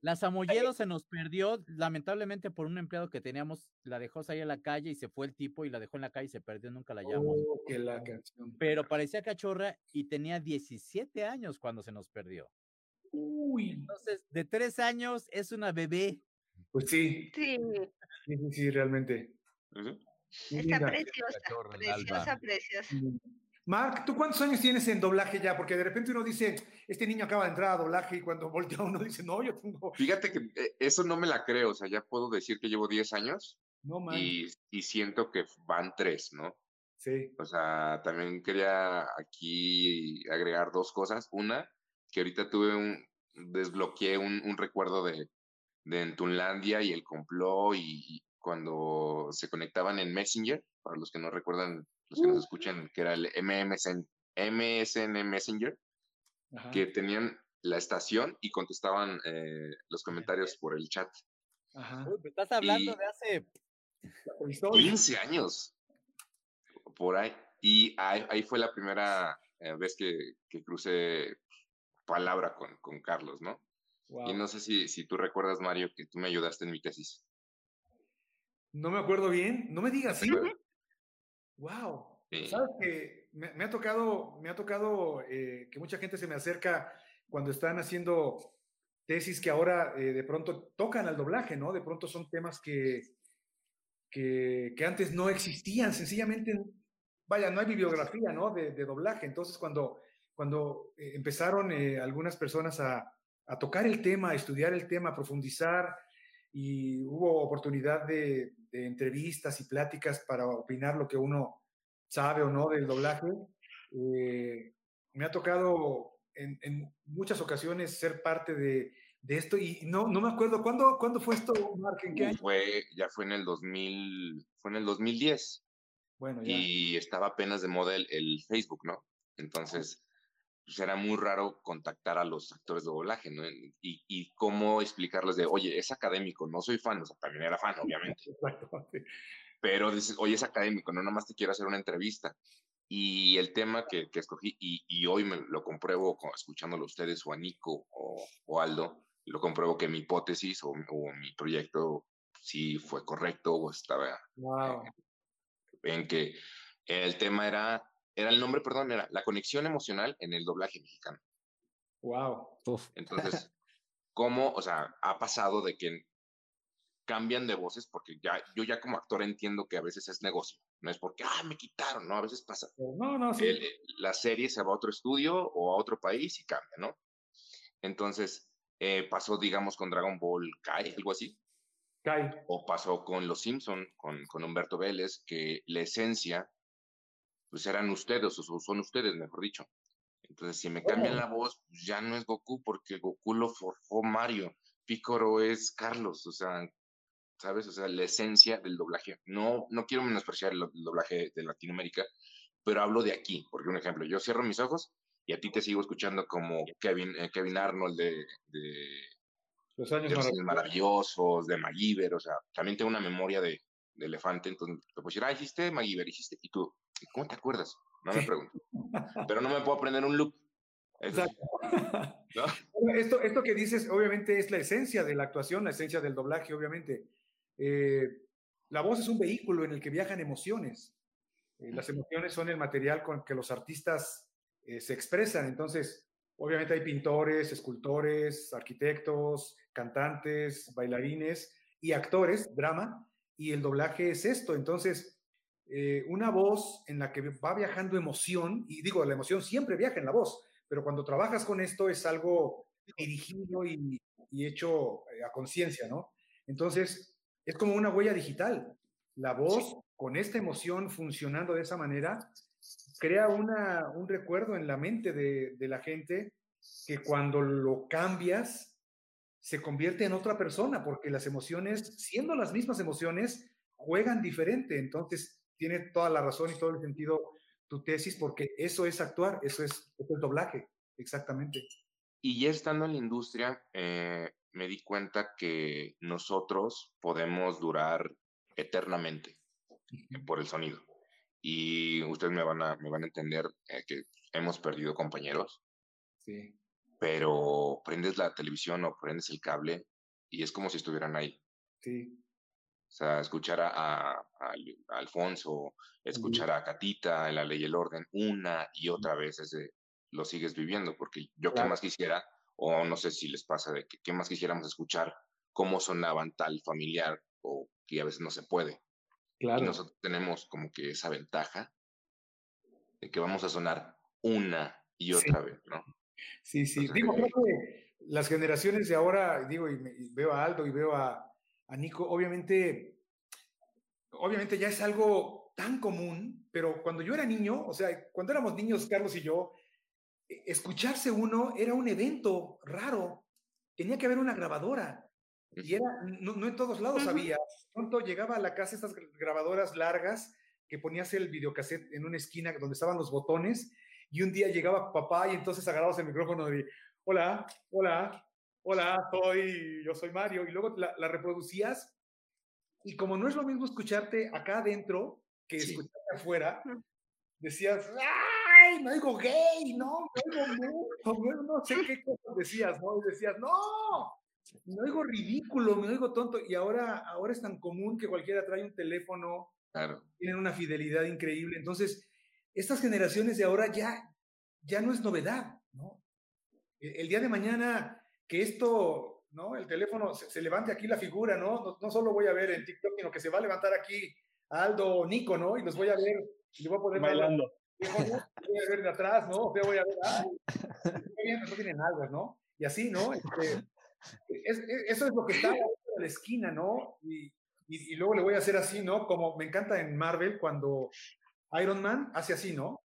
La Samoyedo se nos perdió, lamentablemente, por un empleado que teníamos, la dejó salir a la calle y se fue el tipo y la dejó en la calle y se perdió, nunca la llamamos. Oh, que la canción. Pero parecía cachorra y tenía 17 años cuando se nos perdió. Uy, Entonces, de tres años es una bebé. Pues sí, Sí, sí, sí, sí, realmente. Está preciosa. Preciosa, preciosa. Mark, ¿tú cuántos años tienes en doblaje ya? Porque de repente uno dice, este niño acaba de entrar a doblaje y cuando voltea uno dice, no, yo tengo, Fíjate que eh, eso no me la creo, o sea, ya puedo decir que llevo 10 años no man. y, y siento que van tres, ¿no? Sí, O sea, también quería aquí agregar dos cosas. Una, que ahorita tuve un, desbloqueé un, un recuerdo de, de en Tunlandia y el complot y, y cuando se conectaban en Messenger, para los que no recuerdan, los que nos escuchan, que era el MMSN, MSN Messenger, ajá. que tenían la estación y contestaban eh, los comentarios por el chat. Ajá. Uy, me estás hablando Y- de hace. La historia. 15 años. Por ahí. Y ahí, ahí fue la primera eh, vez que, que crucé palabra con, con Carlos, ¿no? Wow. Y no sé si, si tú recuerdas, Mario, que tú me ayudaste en mi tesis. No me acuerdo bien. No me digas, sí. ¿Te Wow. Sí. Sabes que me, me ha tocado, me ha tocado eh, que mucha gente se me acerca cuando están haciendo tesis que ahora eh, de pronto tocan al doblaje, ¿no? De pronto son temas que, que, que antes no existían, sencillamente, vaya, no hay bibliografía, ¿no? De, de doblaje. Entonces, cuando, cuando eh, empezaron eh, algunas personas a, a tocar el tema, a estudiar el tema, a profundizar, y hubo oportunidad de, de entrevistas y pláticas para opinar lo que uno sabe o no del doblaje. Eh, me ha tocado en, en muchas ocasiones ser parte de, de esto y no, no me acuerdo, ¿cuándo, ¿cuándo fue esto, Mark? ¿En qué año? Fue, ya fue en el 2000, fue en el 2010 Bueno, ya. y estaba apenas de moda el, el Facebook, ¿no? Entonces, pues era muy raro contactar a los actores de doblaje, ¿no? Y, y cómo explicarles de, oye, es académico, no soy fan, o sea, también era fan, obviamente. [laughs] Pero dices, oye, es académico, no nomás te quiero hacer una entrevista. Y el tema que, que escogí, y, y hoy me lo compruebo escuchándolo a ustedes o a Nico o, o Aldo, lo compruebo que mi hipótesis o, o mi proyecto sí fue correcto o estaba Wow. en que el tema era, era el nombre, perdón, era la conexión emocional en el doblaje mexicano. Wow. Uf. Entonces, ¿cómo, o sea, ha pasado de que cambian de voces? Porque ya, yo ya como actor entiendo que a veces es negocio, no es porque, ah, me quitaron, no, a veces pasa. No, no, sí. El- la serie se va a otro estudio o a otro país y cambia, ¿no? Entonces, eh, pasó, digamos, con Dragon Ball Kai, algo así, Kai. o pasó con Los Simpson, con, con Humberto Vélez, que la esencia, pues eran ustedes, o so- son ustedes, mejor dicho. Entonces, si me cambian la voz, pues ya no es Goku, porque Goku lo forjó Mario, Picoro es Carlos, o sea, ¿sabes? O sea, la esencia del doblaje. No, no quiero menospreciar el, el doblaje de Latinoamérica, pero hablo de aquí, porque un ejemplo, yo cierro mis ojos y a ti te sigo escuchando como Kevin, eh, Kevin Arnold de, de, Los años de maravillosos, de MacGyver, o sea, también tengo una memoria de, de elefante, entonces te puedo decir, ah, hiciste MacGyver, hiciste, y tú, ¿y ¿cómo te acuerdas? No me pregunto. [laughs] Pero no me puedo aprender un loop. [laughs] ¿no? Bueno, Esto, esto que dices, obviamente, es la esencia de la actuación, la esencia del doblaje, obviamente. Eh, la voz es un vehículo en el que viajan emociones. Eh, las emociones son el material con que los artistas eh, se expresan. Entonces, obviamente hay pintores, escultores, arquitectos, cantantes, bailarines y actores, drama, y el doblaje es esto. Entonces, eh, una voz en la que va viajando emoción, y digo, la emoción siempre viaja en la voz, pero cuando trabajas con esto es algo dirigido y, y hecho eh, a conciencia, ¿no? Entonces, es como una huella digital. La voz con esta emoción funcionando de esa manera crea una, un recuerdo en la mente de, de la gente que cuando lo cambias se convierte en otra persona, porque las emociones, siendo las mismas emociones, juegan diferente. Entonces, tiene toda la razón y todo el sentido tu tesis, porque eso es actuar, eso es, es doblaje, exactamente. Y ya estando en la industria, eh, me di cuenta que nosotros podemos durar eternamente por el sonido. Y ustedes me van a, me van a entender eh, que hemos perdido compañeros, Sí. Pero prendes la televisión o prendes el cable y es como si estuvieran ahí. Sí, O sea, escuchar a, a- a Alfonso, escuchar a Catita en La Ley y el Orden una y otra vez, ese, lo sigues viviendo, porque yo qué más quisiera, o no sé si les pasa, de que qué más quisiéramos escuchar cómo sonaban tal familiar, o que a veces no se puede. Y claro. nosotros tenemos como que esa ventaja de que vamos a sonar una y Sí. otra vez, ¿no? Sí, sí. Digo, creo que las generaciones de ahora, digo, y, me- y veo a Aldo y veo a, a Nico, obviamente, obviamente ya es algo tan común, pero cuando yo era niño, o sea, cuando éramos niños, Carlos y yo, e- escucharse uno era un evento raro. Tenía que haber una grabadora. Y era, no, no en todos lados había. Pronto llegaba a la casa estas gra- grabadoras largas que ponías el videocassette en una esquina donde estaban los botones y un día llegaba papá y entonces agarrabas el micrófono y hola, hola, hola, soy, yo soy Mario, y luego la, la reproducías, y como no es lo mismo escucharte acá adentro que Sí. escucharte afuera, decías, ¡ay! No digo gay, no, no digo no, no sé qué cosas decías, ¿no? Y decías, ¡no! Me oigo ridículo, me oigo tonto, y ahora, ahora es tan común que cualquiera trae un teléfono, Claro. tienen una fidelidad increíble. Entonces, estas generaciones de ahora ya, ya no es novedad, ¿no? El, el día de mañana que esto, ¿no? El teléfono se, se levante aquí la figura, ¿no? ¿no? no solo voy a ver en TikTok, sino que se va a levantar aquí Aldo o Nico, ¿no? Y los voy a ver, y le voy a la- Bailando. voy a ver de atrás, ¿no? O sea, voy a ver, [laughs] bien, no tienen algo, ¿no? Y así, ¿no? Este, es- es- eso es lo que está a la esquina, ¿no? Y, y, y luego le voy a hacer así, ¿no? Como me encanta en Marvel cuando Iron Man hace así, ¿no?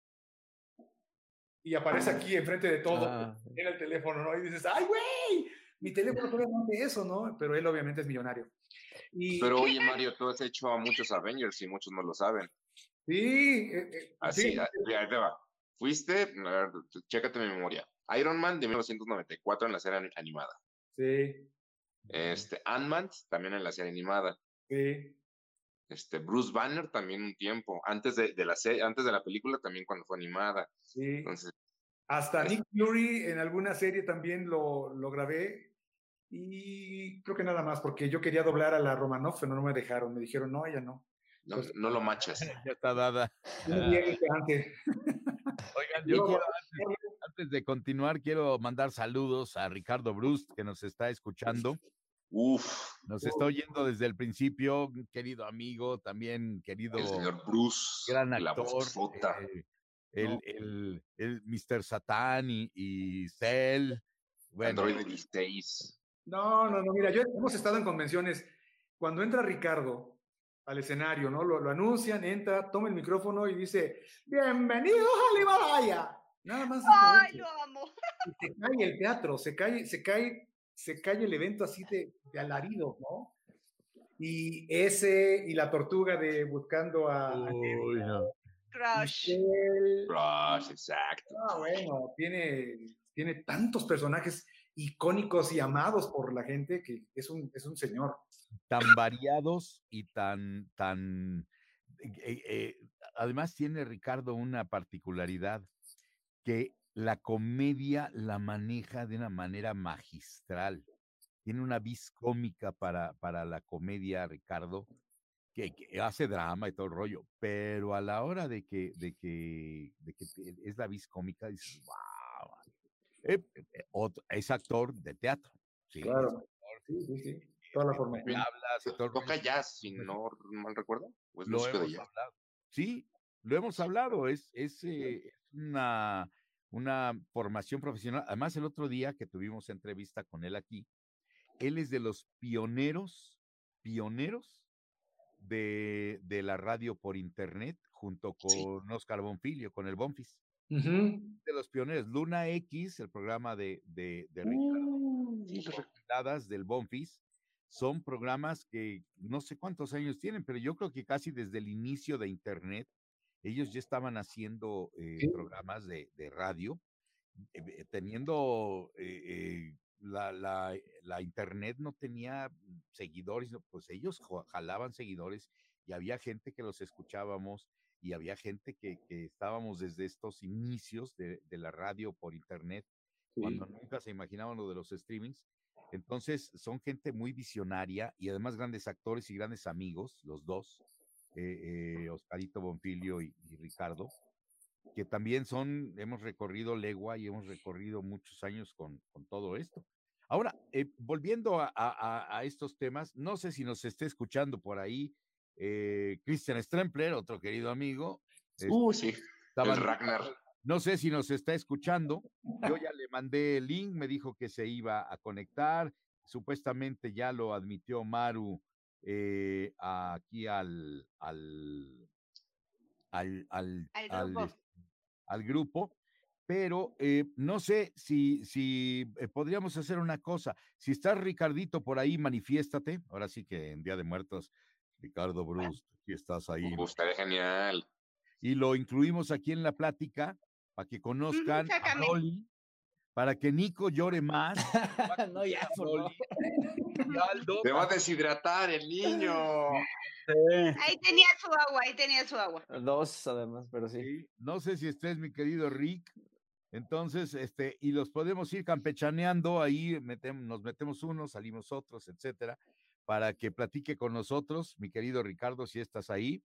Y aparece aquí enfrente de todo, Ah, en el teléfono, ¿no? Y dices, ¡ay, güey! Mi teléfono todavía no hace eso, ¿no? Pero él obviamente es millonario. Y Pero oye, Mario, tú has hecho a muchos Avengers y muchos no lo saben. sí, eh, eh, Así, sí, ah, ahí te va. Fuiste, a ver, chécate mi memoria. Iron Man de 1994 en la serie ani- animada. sí, Este, Ant-Man también en la serie animada. sí. Este, Bruce Banner también un tiempo. Antes de, de la serie, antes de la película también cuando fue animada. sí. Entonces, Hasta Nick Fury en alguna serie también lo, lo grabé. Y creo que nada más, porque yo quería doblar a la Romanoff, pero no me dejaron. Me dijeron, no, ella no. no, no lo machas. [laughs] Ya está dada. [laughs] Oigan, yo Yo- quiero, antes, antes de continuar, quiero mandar saludos a Ricardo Brust, que nos está escuchando. Uf, Nos está oyendo desde el principio, querido amigo, también querido el señor Bruce, gran la actor, vozota. eh, el, No. el, el Mr. Satán y, y Cell. Bueno, Android 16. No, no, no, mira, yo hemos estado en convenciones. Cuando entra Ricardo al escenario, ¿no? Lo, lo anuncian, entra, toma el micrófono y dice, bienvenidos al Himalaya. Nada más. ¡Ay, lo amo! Y se cae el teatro, se cae, se cae, se cae el evento así de, de alarido, ¿no? Y ese y la tortuga de buscando a, a uy, no. Crush. Michelle. Rush, exacto. Ah, bueno, tiene, tiene tantos personajes icónicos y amados por la gente que es un, es un señor. tan variados y tan, tan, eh, eh, además tiene Ricardo una particularidad que la comedia la maneja de una manera magistral. Tiene una vis cómica para, para la comedia, Ricardo, que, que hace drama y todo el rollo, pero a la hora de que, de que, de que es la vis cómica, dices, wow, es actor de teatro. Sí, Claro. Sí, sí, sí. Toda la forma. Bien. hablas y todo el Toca jazz, si no mal recuerdo. ¿O es lo hemos hablado. Sí, lo hemos hablado. Es, es, eh, es una, una formación profesional. Además, el otro día que tuvimos entrevista con él aquí, él es de los pioneros, pioneros de, de la radio por internet, junto Sí. con Oscar Bonfilio, con el Bonfis. De los pioneros, Luna X, el programa de, de, de Ricardo Uh, y recomendadas del Bonfis son programas que no sé cuántos años tienen, pero yo creo que casi desde el inicio de Internet, ellos ya estaban haciendo eh, Sí. programas de, de radio, eh, teniendo eh, eh, la, la- la Internet no tenía seguidores, pues ellos jalaban seguidores y había gente que los escuchábamos y había gente que, que estábamos desde estos inicios de, de la radio por Internet Sí. cuando nunca se imaginaban lo de los streamings. Entonces, son gente muy visionaria y además grandes actores y grandes amigos, los dos, eh, eh, Oscarito Bonfilio y, y Ricardo, que también son, hemos recorrido legua y hemos recorrido muchos años con, con todo esto. Ahora, eh, volviendo a, a- a- a estos temas, no sé si nos esté escuchando por ahí Christian Strempler, otro querido amigo. Uh, sí. El Ragnar. no sé si nos está escuchando. Yo ya le mandé el link, me dijo que se iba a conectar. Supuestamente ya lo admitió Maru eh, aquí al, al, al, al, Al grupo. al grupo. Pero eh, no sé si, si eh, podríamos hacer una cosa. Si estás Ricardito por ahí, manifiéstate. Ahora sí que en Día de Muertos, Ricardo Bruce, si estás ahí. Estaría genial. Y lo incluimos aquí en la plática para que conozcan a. Broly, para que Nico llore más. [laughs] no, ya, favor. [laughs] Te va a deshidratar el niño. Ahí tenía su agua, ahí tenía su agua. Dos, además, pero sí. Sí, No sé si estés, mi querido Rick. Entonces, este, y los podemos ir campechaneando, ahí metem- nos metemos unos, salimos otros, etcétera, para que platique con nosotros, mi querido Ricardo, si estás ahí,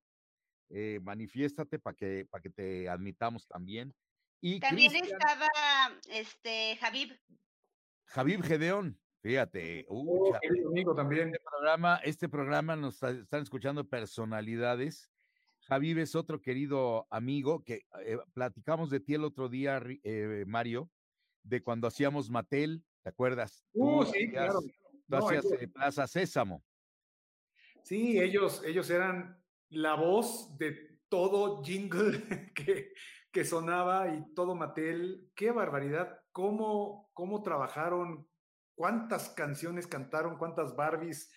eh, manifiéstate para que, para que te admitamos también. Y También estaba este Javib. Javib Gedeón, fíjate, uh, Oh, amigo también. este programa, este programa nos está- están escuchando personalidades. Javib es otro querido amigo que eh, platicamos de ti el otro día, eh, Mario, de cuando hacíamos Matel, ¿te acuerdas? Uh, Tú sí, hacías- claro. tú No, hacías ellos- eh, Plaza Sésamo. Sí, ellos, ellos eran la voz de todo jingle [laughs] que, que sonaba y todo Mattel. Qué barbaridad. ¿Cómo, cómo trabajaron? ¿Cuántas canciones cantaron? ¿Cuántas Barbies?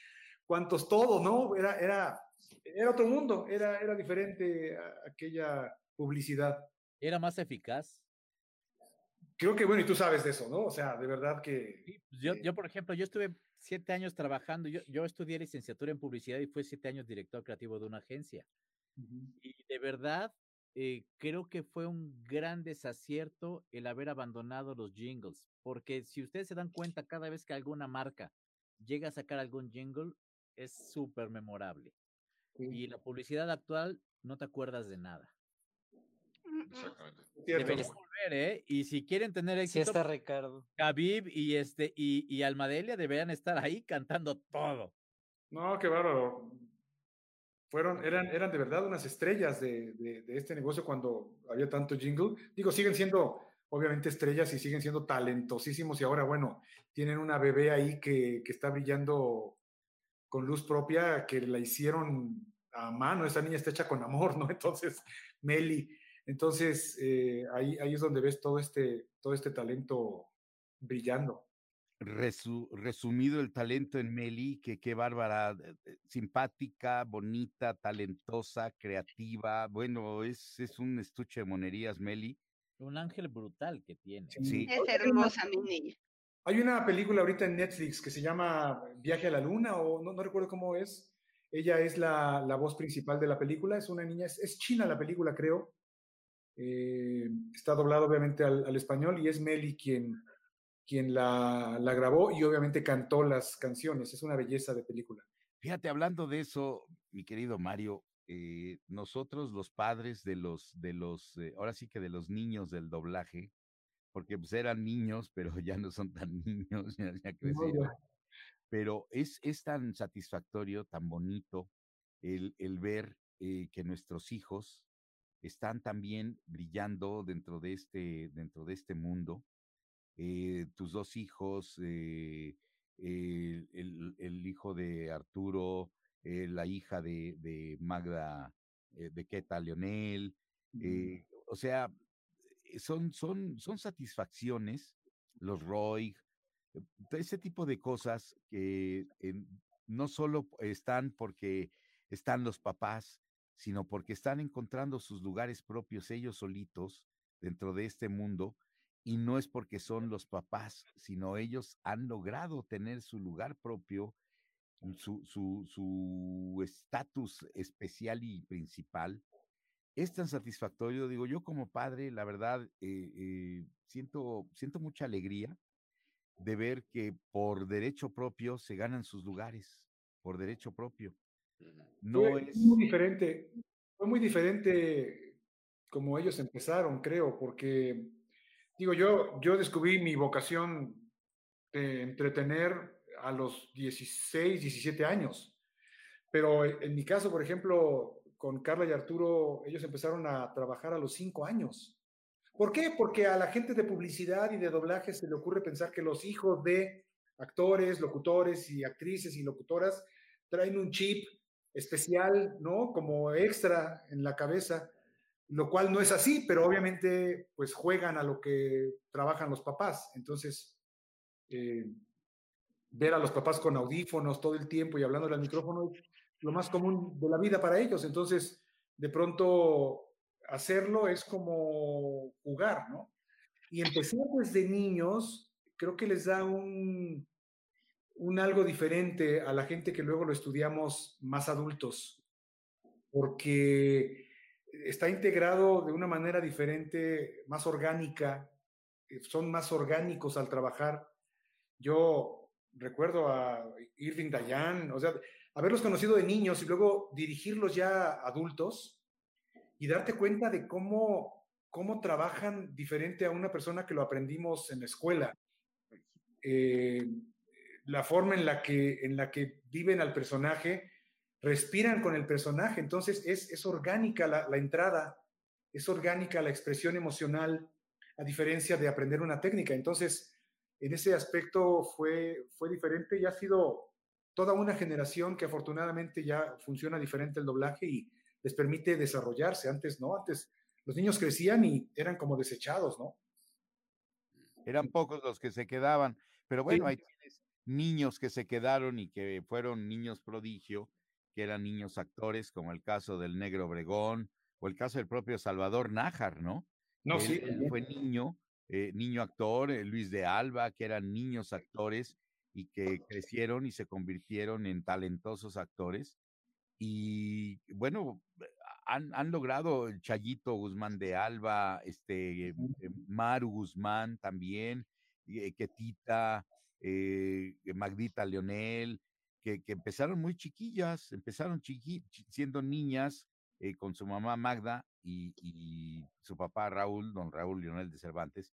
¿Cuántos todo? ¿No? Era, era, era otro mundo. Era, era diferente a- aquella publicidad. Era más eficaz. Creo que, bueno, y tú sabes de eso, ¿no? O sea, de verdad que... Sí, pues Yo, eh, yo, por ejemplo, yo estuve siete años trabajando, yo, yo estudié licenciatura en publicidad y fui siete años director creativo de una agencia. Y de verdad, eh, creo que fue un gran desacierto el haber abandonado los jingles, porque si ustedes se dan cuenta, cada vez que alguna marca llega a sacar algún jingle, es súper memorable. Y la publicidad actual, no te acuerdas de nada. Exactamente. volver, ¿eh? Y si quieren tener Sí éxito, está Ricardo. Khabib y este y, y Almadelia deberían estar ahí cantando todo. No, qué bárbaro. Fueron, eran, eran de verdad unas estrellas de, de- este negocio cuando había tanto jingle. Digo, siguen siendo obviamente estrellas y siguen siendo talentosísimos y ahora, bueno, tienen una bebé ahí que, que está brillando con luz propia, que la hicieron a mano, esa niña está hecha con amor, ¿no? [laughs] Entonces, Meli. Entonces, eh, ahí, ahí es donde ves todo este, todo este talento brillando. Resu- resumido el talento en Meli, que qué bárbara, simpática, bonita, talentosa, creativa. Bueno, es, es un estuche de monerías, Meli. Un ángel brutal que tiene. Sí. Es hermosa mi niña. Hay una película ahorita en Netflix que se llama Viaje a la Luna, o no, no recuerdo cómo es. Ella es la, la voz principal de la película, es una niña, es, es china la película, creo. Eh, está doblado obviamente al, al español y es Meli quien, quien la, la grabó y obviamente cantó las canciones. Es una belleza de película. Fíjate, hablando de eso, mi querido Mario, eh, nosotros los padres de los, de los, eh, ahora sí que de los niños del doblaje, porque pues eran niños, pero [laughs] ya no son tan niños, ya, ya crecieron. Pero es, es tan satisfactorio, tan bonito el, el ver eh, que nuestros hijos están también brillando dentro de este, dentro de este mundo. Eh, tus dos hijos, eh, el, el- el hijo de Arturo, eh, la hija de, de Magda, de Queta Leonel, eh, o sea, son, son, son satisfacciones, los Roy, ese tipo de cosas que no solo están porque están los papás, sino porque están encontrando sus lugares propios ellos solitos dentro de este mundo y no es porque son los papás, sino ellos han logrado tener su lugar propio, mm, su su- su estatus especial y principal. Es tan satisfactorio, digo yo como padre, la verdad, eh, eh, siento, siento mucha alegría de ver que por derecho propio se ganan sus lugares, por derecho propio. No fue es... muy diferente, fue muy diferente como ellos empezaron, creo, porque digo yo, yo descubrí mi vocación de entretener a los 16, 17 años, pero e- en mi caso, por ejemplo, con Carla y Arturo, ellos empezaron a trabajar a los 5 años. ¿Por qué? Porque a la gente de publicidad y de doblaje se le ocurre pensar que los hijos de actores, locutores y actrices y locutoras traen un chip especial, ¿no? Como extra en la cabeza, lo cual no es así, pero obviamente pues juegan a lo que trabajan los papás. Entonces, eh, ver a los papás con audífonos todo el tiempo y hablando al micrófono es lo más común de la vida para ellos. Entonces, de pronto hacerlo es como jugar, ¿no? Y empezar desde niños, creo que les da un, un algo diferente a la gente que luego lo estudiamos más adultos, porque está integrado de una manera diferente, más orgánica, eh, son más orgánicos al trabajar. Yo recuerdo a Irving Dayan, o sea, haberlos conocido de niños y luego dirigirlos ya adultos y darte cuenta de cómo, cómo trabajan diferente a una persona que lo aprendimos en la escuela. Eh, la forma en la, que, en la que viven al personaje, respiran con el personaje, entonces es, es orgánica la, la entrada, es orgánica la expresión emocional, a diferencia de aprender una técnica. Entonces, en ese aspecto fue, fue diferente y ha sido toda una generación que afortunadamente ya funciona diferente el doblaje y les permite desarrollarse. Antes no, antes los niños crecían y eran como desechados, ¿no? Eran pocos los que se quedaban, pero bueno, hay niños que se quedaron y que fueron niños prodigio, que eran niños actores, como el caso del Negro Obregón o el caso del propio Salvador Nájar, ¿no? No, sí. fue niño, eh, niño actor, eh, Luis de Alba, que eran niños actores y que crecieron y se convirtieron en talentosos actores. Y bueno, han, han logrado Chayito Guzmán de Alba, este, Maru Guzmán también, eh, Ketita, Magdita Leonel, que, que, empezaron muy chiquillas, empezaron chiqui, siendo niñas con su mamá Magda y, su papá Raúl, don Raúl Lionel de Cervantes,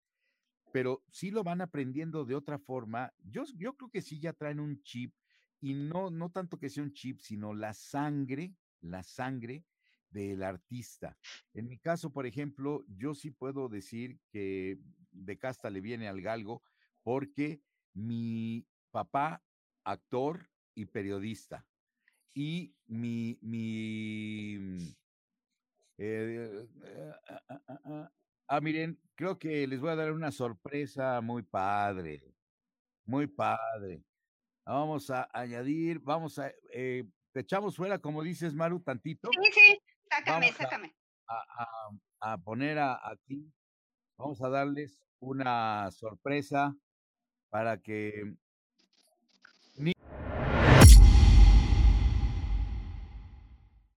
pero sí lo van aprendiendo de otra forma. Yo, yo creo que sí ya traen un chip y no, no tanto que sea un chip, sino la sangre, la sangre del artista. En mi caso, por ejemplo, yo sí puedo decir que de casta le viene al galgo porque mi papá, actor y periodista, y mi, mi eh, eh, ah, ah, ah, ah, miren, creo que les voy a dar una sorpresa muy padre, muy padre. Vamos a añadir, vamos a, eh, te echamos fuera, como dices, Maru, tantito. Sí, sí, sácame, sácame. A, poner aquí, vamos a darles una sorpresa para que